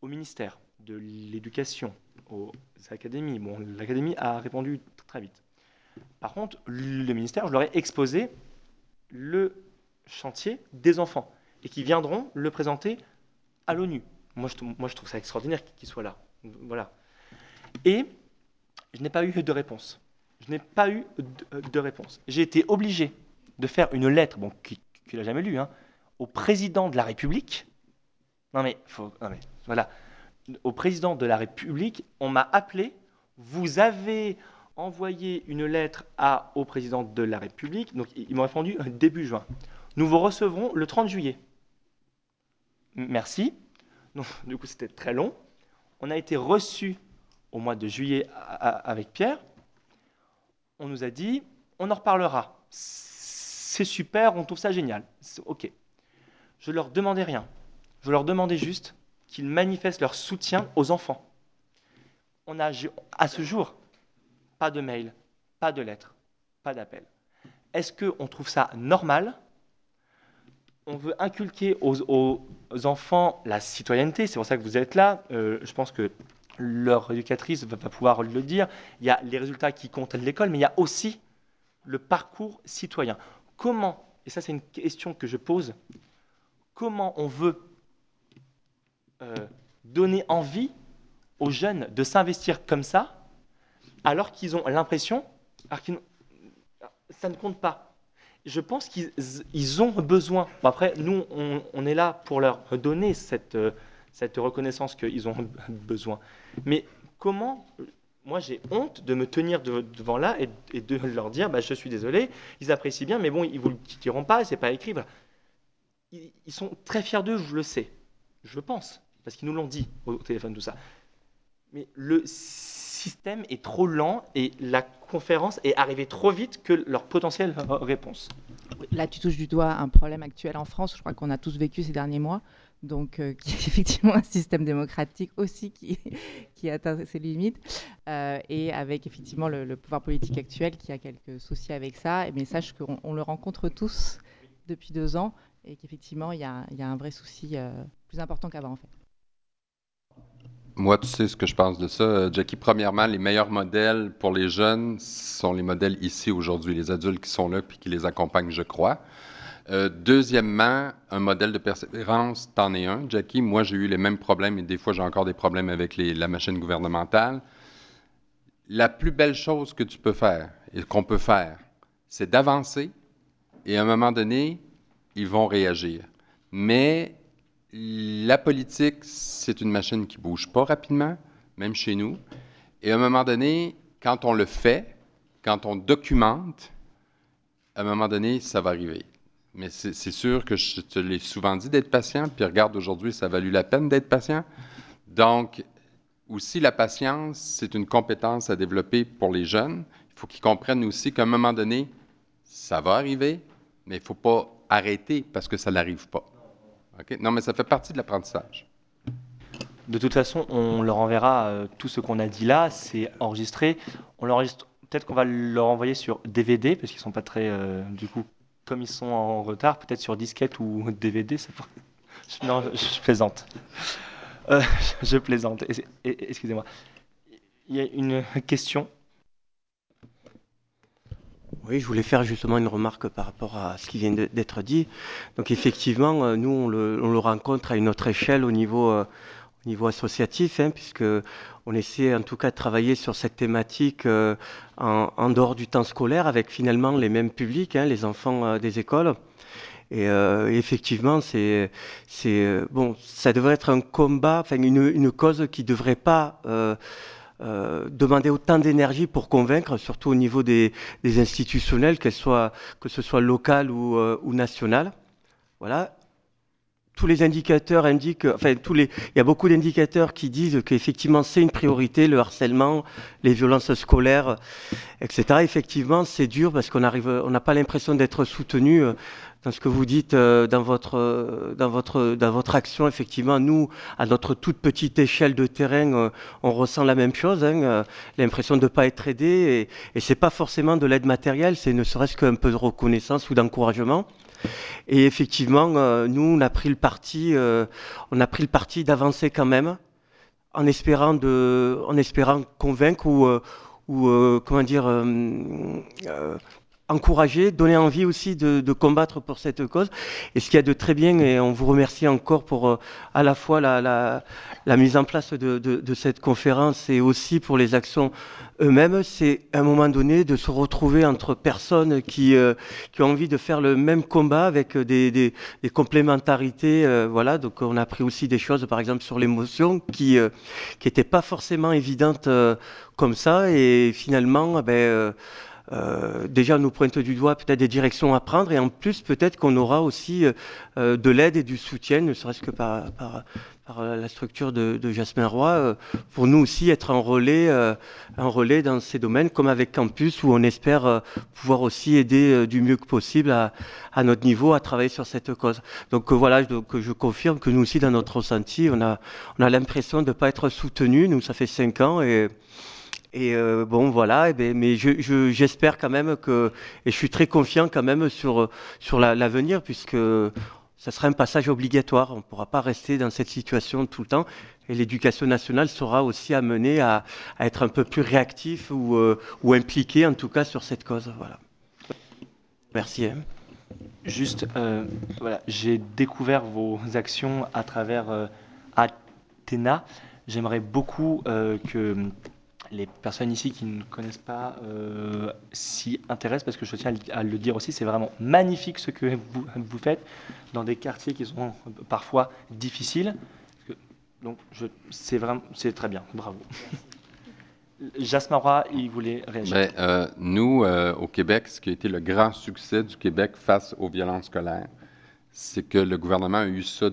au ministère de l'Éducation, aux académies. Bon, l'académie a répondu très vite. Par contre, le ministère, je leur ai exposé le chantier des enfants et qui viendront le présenter à l'ONU. Moi je, moi, je trouve ça extraordinaire qu'ils soient là. Voilà. Et je n'ai pas eu de réponse. Je n'ai pas eu de, de réponse. J'ai été obligé de faire une lettre, bon, qui qu'il n'a jamais lu, hein, au président de la République. Non mais, faut, non mais, voilà. Au président de la République, on m'a appelé. Vous avez envoyé une lettre à, au président de la République. Donc, ils m'ont répondu début juin. Nous vous recevrons le 30 juillet. Merci. Donc, du coup, c'était très long. On a été reçus au mois de juillet avec Pierre. On nous a dit, on en reparlera. C'est super, on trouve ça génial. OK. Je leur demandais rien. Je leur demandais juste qu'ils manifestent leur soutien aux enfants. On a, à ce jour, pas de mail, pas de lettre, pas d'appel. Est-ce qu'on trouve ça normal? On veut inculquer aux, enfants la citoyenneté, c'est pour ça que vous êtes là. Euh, je pense que leur éducatrice va, va pouvoir le dire. Il y a les résultats qui comptent à l'école, mais il y a aussi le parcours citoyen. Comment, et ça c'est une question que je pose, comment on veut euh, donner envie aux jeunes de s'investir comme ça, alors qu'ils ont l'impression, que ça ne compte pas. Je pense qu'ils ont besoin. Bon, après, nous, on, on, est là pour leur donner cette, cette reconnaissance qu'ils ont besoin. Mais comment moi j'ai honte de me tenir de, devant là et, de leur dire bah, je suis désolé, ils apprécient bien, mais bon, ils ne vous le quitteront pas, c'est pas écrit. Ils, ils, sont très fiers d'eux, je le sais, je pense, parce qu'ils nous l'ont dit au téléphone, tout ça. Mais le système est trop lent et la conférence est arrivée trop vite que leur potentielle réponse. Là, tu touches du doigt un problème actuel en France, je crois qu'on a tous vécu ces derniers mois donc euh, qui est effectivement un système démocratique aussi qui, atteint ses limites, euh, et avec effectivement le, le, pouvoir politique actuel qui a quelques soucis avec ça. Mais sache qu'on on le rencontre tous depuis deux ans, et qu'effectivement il y, y, a un vrai souci euh, plus important qu'avant en fait. Moi, tu sais ce que je pense de ça, Jackie. Premièrement, les meilleurs modèles pour les jeunes sont les modèles ici aujourd'hui, les adultes qui sont là puis qui les accompagnent, je crois. Euh, deuxièmement, un modèle de persévérance, t'en es un, Jackie. Moi, j'ai eu les mêmes problèmes et des fois, j'ai encore des problèmes avec la machine gouvernementale. La plus belle chose que tu peux faire et qu'on peut faire, c'est d'avancer et à un moment donné, ils vont réagir. Mais la politique, c'est une machine qui bouge pas rapidement, même chez nous. Et à un moment donné, quand on le fait, quand on documente, à un moment donné, ça va arriver. Mais c'est sûr que je te l'ai souvent dit d'être patient, puis regarde, aujourd'hui, ça a valu la peine d'être patient. Donc, aussi, la patience, c'est une compétence à développer pour les jeunes. Il faut qu'ils comprennent aussi qu'à un moment donné, ça va arriver, mais il ne faut pas arrêter parce que ça n'arrive pas. Okay? Non, mais ça fait partie de l'apprentissage. De toute façon, on leur enverra euh, tout ce qu'on a dit là, c'est enregistré. On l'enregistre. Peut-être qu'on va leur envoyer sur DVD parce qu'ils sont pas très, euh, du coup, comme ils sont en retard, peut-être sur disquette ou DVD. Ça. Non, je plaisante. Euh, je plaisante. Excusez-moi. Il y a une question. Oui, je voulais faire justement une remarque par rapport à ce qui vient d'être dit. Donc effectivement, euh, nous, on le, on le, rencontre à une autre échelle au niveau, euh, au niveau associatif, hein, puisque on essaie en tout cas de travailler sur cette thématique euh, en, dehors du temps scolaire avec finalement les mêmes publics, hein, les enfants des écoles. Et effectivement, c'est, bon, ça devrait être un combat, enfin une, cause qui devrait pas euh, demander autant d'énergie pour convaincre, surtout au niveau des, institutionnels, que ce soit local ou, euh, ou national. Voilà tous les indicateurs indiquent, enfin tous les, il y a beaucoup d'indicateurs qui disent qu'effectivement c'est une priorité, le harcèlement, les violences scolaires, etc. Effectivement, c'est dur parce qu'on n'a pas l'impression d'être soutenu dans ce que vous dites dans votre, dans votre, dans votre action. Effectivement, nous, à notre toute petite échelle de terrain, on ressent la même chose, hein, l'impression de ne pas être aidé, et, et c'est pas forcément de l'aide matérielle, c'est ne serait-ce qu'un peu de reconnaissance ou d'encouragement. Et effectivement, euh, nous, on a pris le parti, euh, on a pris le parti d'avancer quand même, en espérant de, en espérant convaincre ou, euh, ou comment dire, encourager, donner envie aussi de, combattre pour cette cause. Et ce qu'il y a de très bien, et on vous remercie encore pour euh, à la fois la, mise en place de, cette conférence et aussi pour les actions eux-mêmes, c'est à un moment donné de se retrouver entre personnes qui, euh, qui ont envie de faire le même combat avec des, complémentarités. Euh, voilà, donc on a appris aussi des choses, par exemple sur l'émotion, qui n'étaient pas forcément évidentes comme ça. Et finalement, ben, euh, déjà nous pointe du doigt peut-être des directions à prendre et en plus peut-être qu'on aura aussi euh, de l'aide et du soutien, ne serait-ce que par, la structure de, de Jasmin Roy, euh, pour nous aussi être un relais, euh, un relais dans ces domaines, comme avec Campus, où on espère euh, pouvoir aussi aider du mieux que possible à, à, notre niveau à travailler sur cette cause. Donc voilà, donc, je confirme que nous aussi dans notre ressenti, on a, on a l'impression de ne pas être soutenus. Nous, ça fait cinq ans et et euh, bon, voilà, et bien, mais j'espère je, quand même que, et je suis très confiant quand même sur, sur l'avenir, la, puisque ça sera un passage obligatoire. On ne pourra pas rester dans cette situation tout le temps. Et l'éducation nationale sera aussi amenée à, être un peu plus réactif ou, euh, ou impliqué, en tout cas, sur cette cause. Voilà. Merci. Hein. Juste, euh, voilà, j'ai découvert vos actions à travers euh, Athéna. J'aimerais beaucoup que les personnes ici qui ne connaissent pas euh, s'y intéressent parce que je tiens à le dire aussi, c'est vraiment magnifique ce que vous, faites dans des quartiers qui sont parfois difficiles. Donc c'est vraiment c'est très bien, bravo. Jasmin il voulait réagir. Ben, euh, nous, euh, au Québec, ce qui a été le grand succès du Québec face aux violences scolaires, c'est que le gouvernement a eu ça,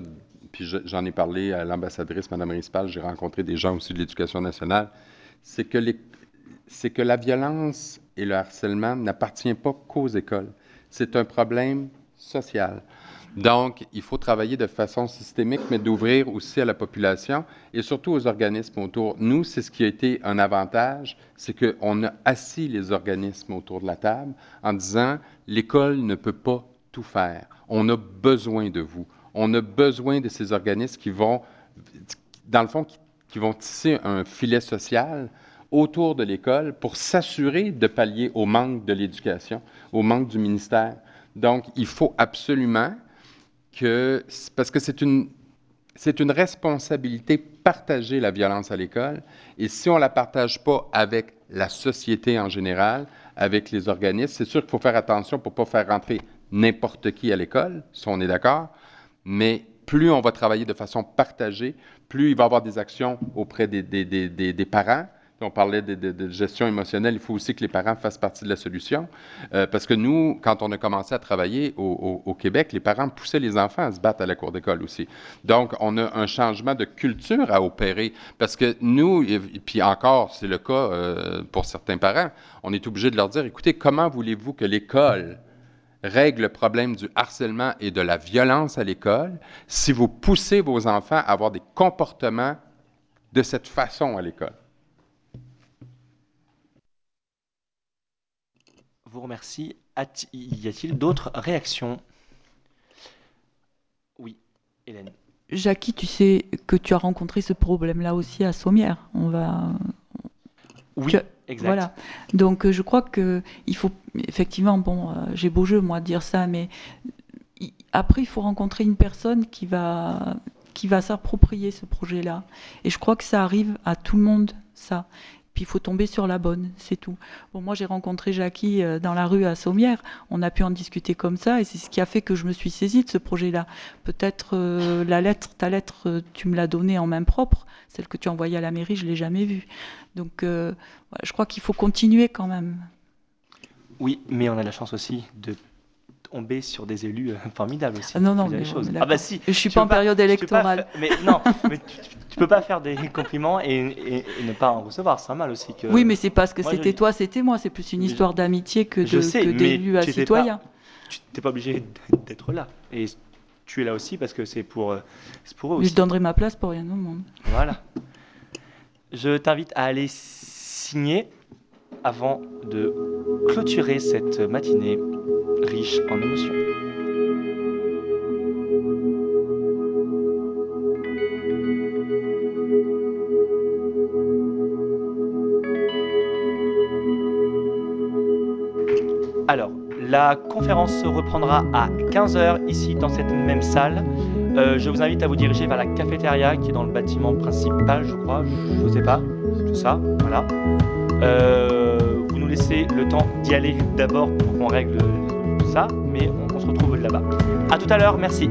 puis j'en ai parlé à l'ambassadrice, Mme Rispal, j'ai rencontré des gens aussi de l'Éducation nationale, c'est que, la violence et le harcèlement n'appartiennent pas qu'aux écoles. C'est un problème social. Donc, il faut travailler de façon systémique, mais d'ouvrir aussi à la population et surtout aux organismes autour. Nous, c'est ce qui a été un avantage, c'est qu'on a assis les organismes autour de la table en disant, l'école ne peut pas tout faire. On a besoin de vous. On a besoin de ces organismes qui vont, dans le fond, qui qui vont tisser un filet social autour de l'école pour s'assurer de pallier au manque de l'éducation, au manque du ministère. Donc, il faut absolument que, parce que c'est une, c'est une responsabilité partagée, la violence à l'école, et si on ne la partage pas avec la société en général, avec les organismes, c'est sûr qu'il faut faire attention pour ne pas faire rentrer n'importe qui à l'école, si on est d'accord, mais plus on va travailler de façon partagée, plus il va y avoir des actions auprès des, des, des, des parents. On parlait de, de, gestion émotionnelle, il faut aussi que les parents fassent partie de la solution. Euh, parce que nous, quand on a commencé à travailler au, au, au, Québec, les parents poussaient les enfants à se battre à la cour d'école aussi. Donc, on a un changement de culture à opérer. Parce que nous, et puis encore, c'est le cas euh, pour certains parents, on est obligé de leur dire, écoutez, comment voulez-vous que l'école règle le problème du harcèlement et de la violence à l'école si vous poussez vos enfants à avoir des comportements de cette façon à l'école. Vous remercie. Y a-t-il d'autres réactions? Oui, Hélène. Jackie, tu sais que tu as rencontré ce problème-là aussi à Sommières. On va. Oui, tu... Voilà. Donc je crois que il faut effectivement, bon, euh, j'ai beau jeu moi de dire ça, mais après il faut rencontrer une personne qui va qui va s'approprier ce projet-là. Et je crois que ça arrive à tout le monde, ça. Puis il faut tomber sur la bonne, c'est tout. Bon, moi j'ai rencontré Jackie euh, dans la rue à Sommières, on a pu en discuter comme ça, et c'est ce qui a fait que je me suis saisie de ce projet-là. Peut-être euh, la lettre, ta lettre, euh, tu me l'as donnée en main propre, celle que tu as envoyée à la mairie, je l'ai jamais vue. Donc je crois qu'il faut continuer quand même. Oui, mais on a la chance aussi de tomber sur des élus euh, formidables aussi. Ah non, non, mais ah bah si. Je suis pas en pas, période électorale. Pas, mais non, mais tu, tu, peux pas faire des compliments et, et, et ne pas en recevoir. C'est mal aussi que. Oui, mais c'est parce que c'était je... toi, c'était moi. C'est plus une histoire d'amitié que d'élus à citoyens. Pas, tu n'es pas obligé d'être là. Et tu es là aussi parce que c'est pour, euh, pour eux aussi. Je donnerai ma place pour rien au monde. Voilà. Je t'invite à aller signer avant de clôturer cette matinée riche en émotions. Alors, La conférence se reprendra à 15h ici dans cette même salle. Euh, je vous invite à vous diriger vers la cafétéria qui est dans le bâtiment principal, je crois. Je ne sais pas. C'est ça, voilà. Euh, laissez le temps d'y aller d'abord pour qu'on règle ça, mais on, on se retrouve là-bas. À tout à l'heure, merci.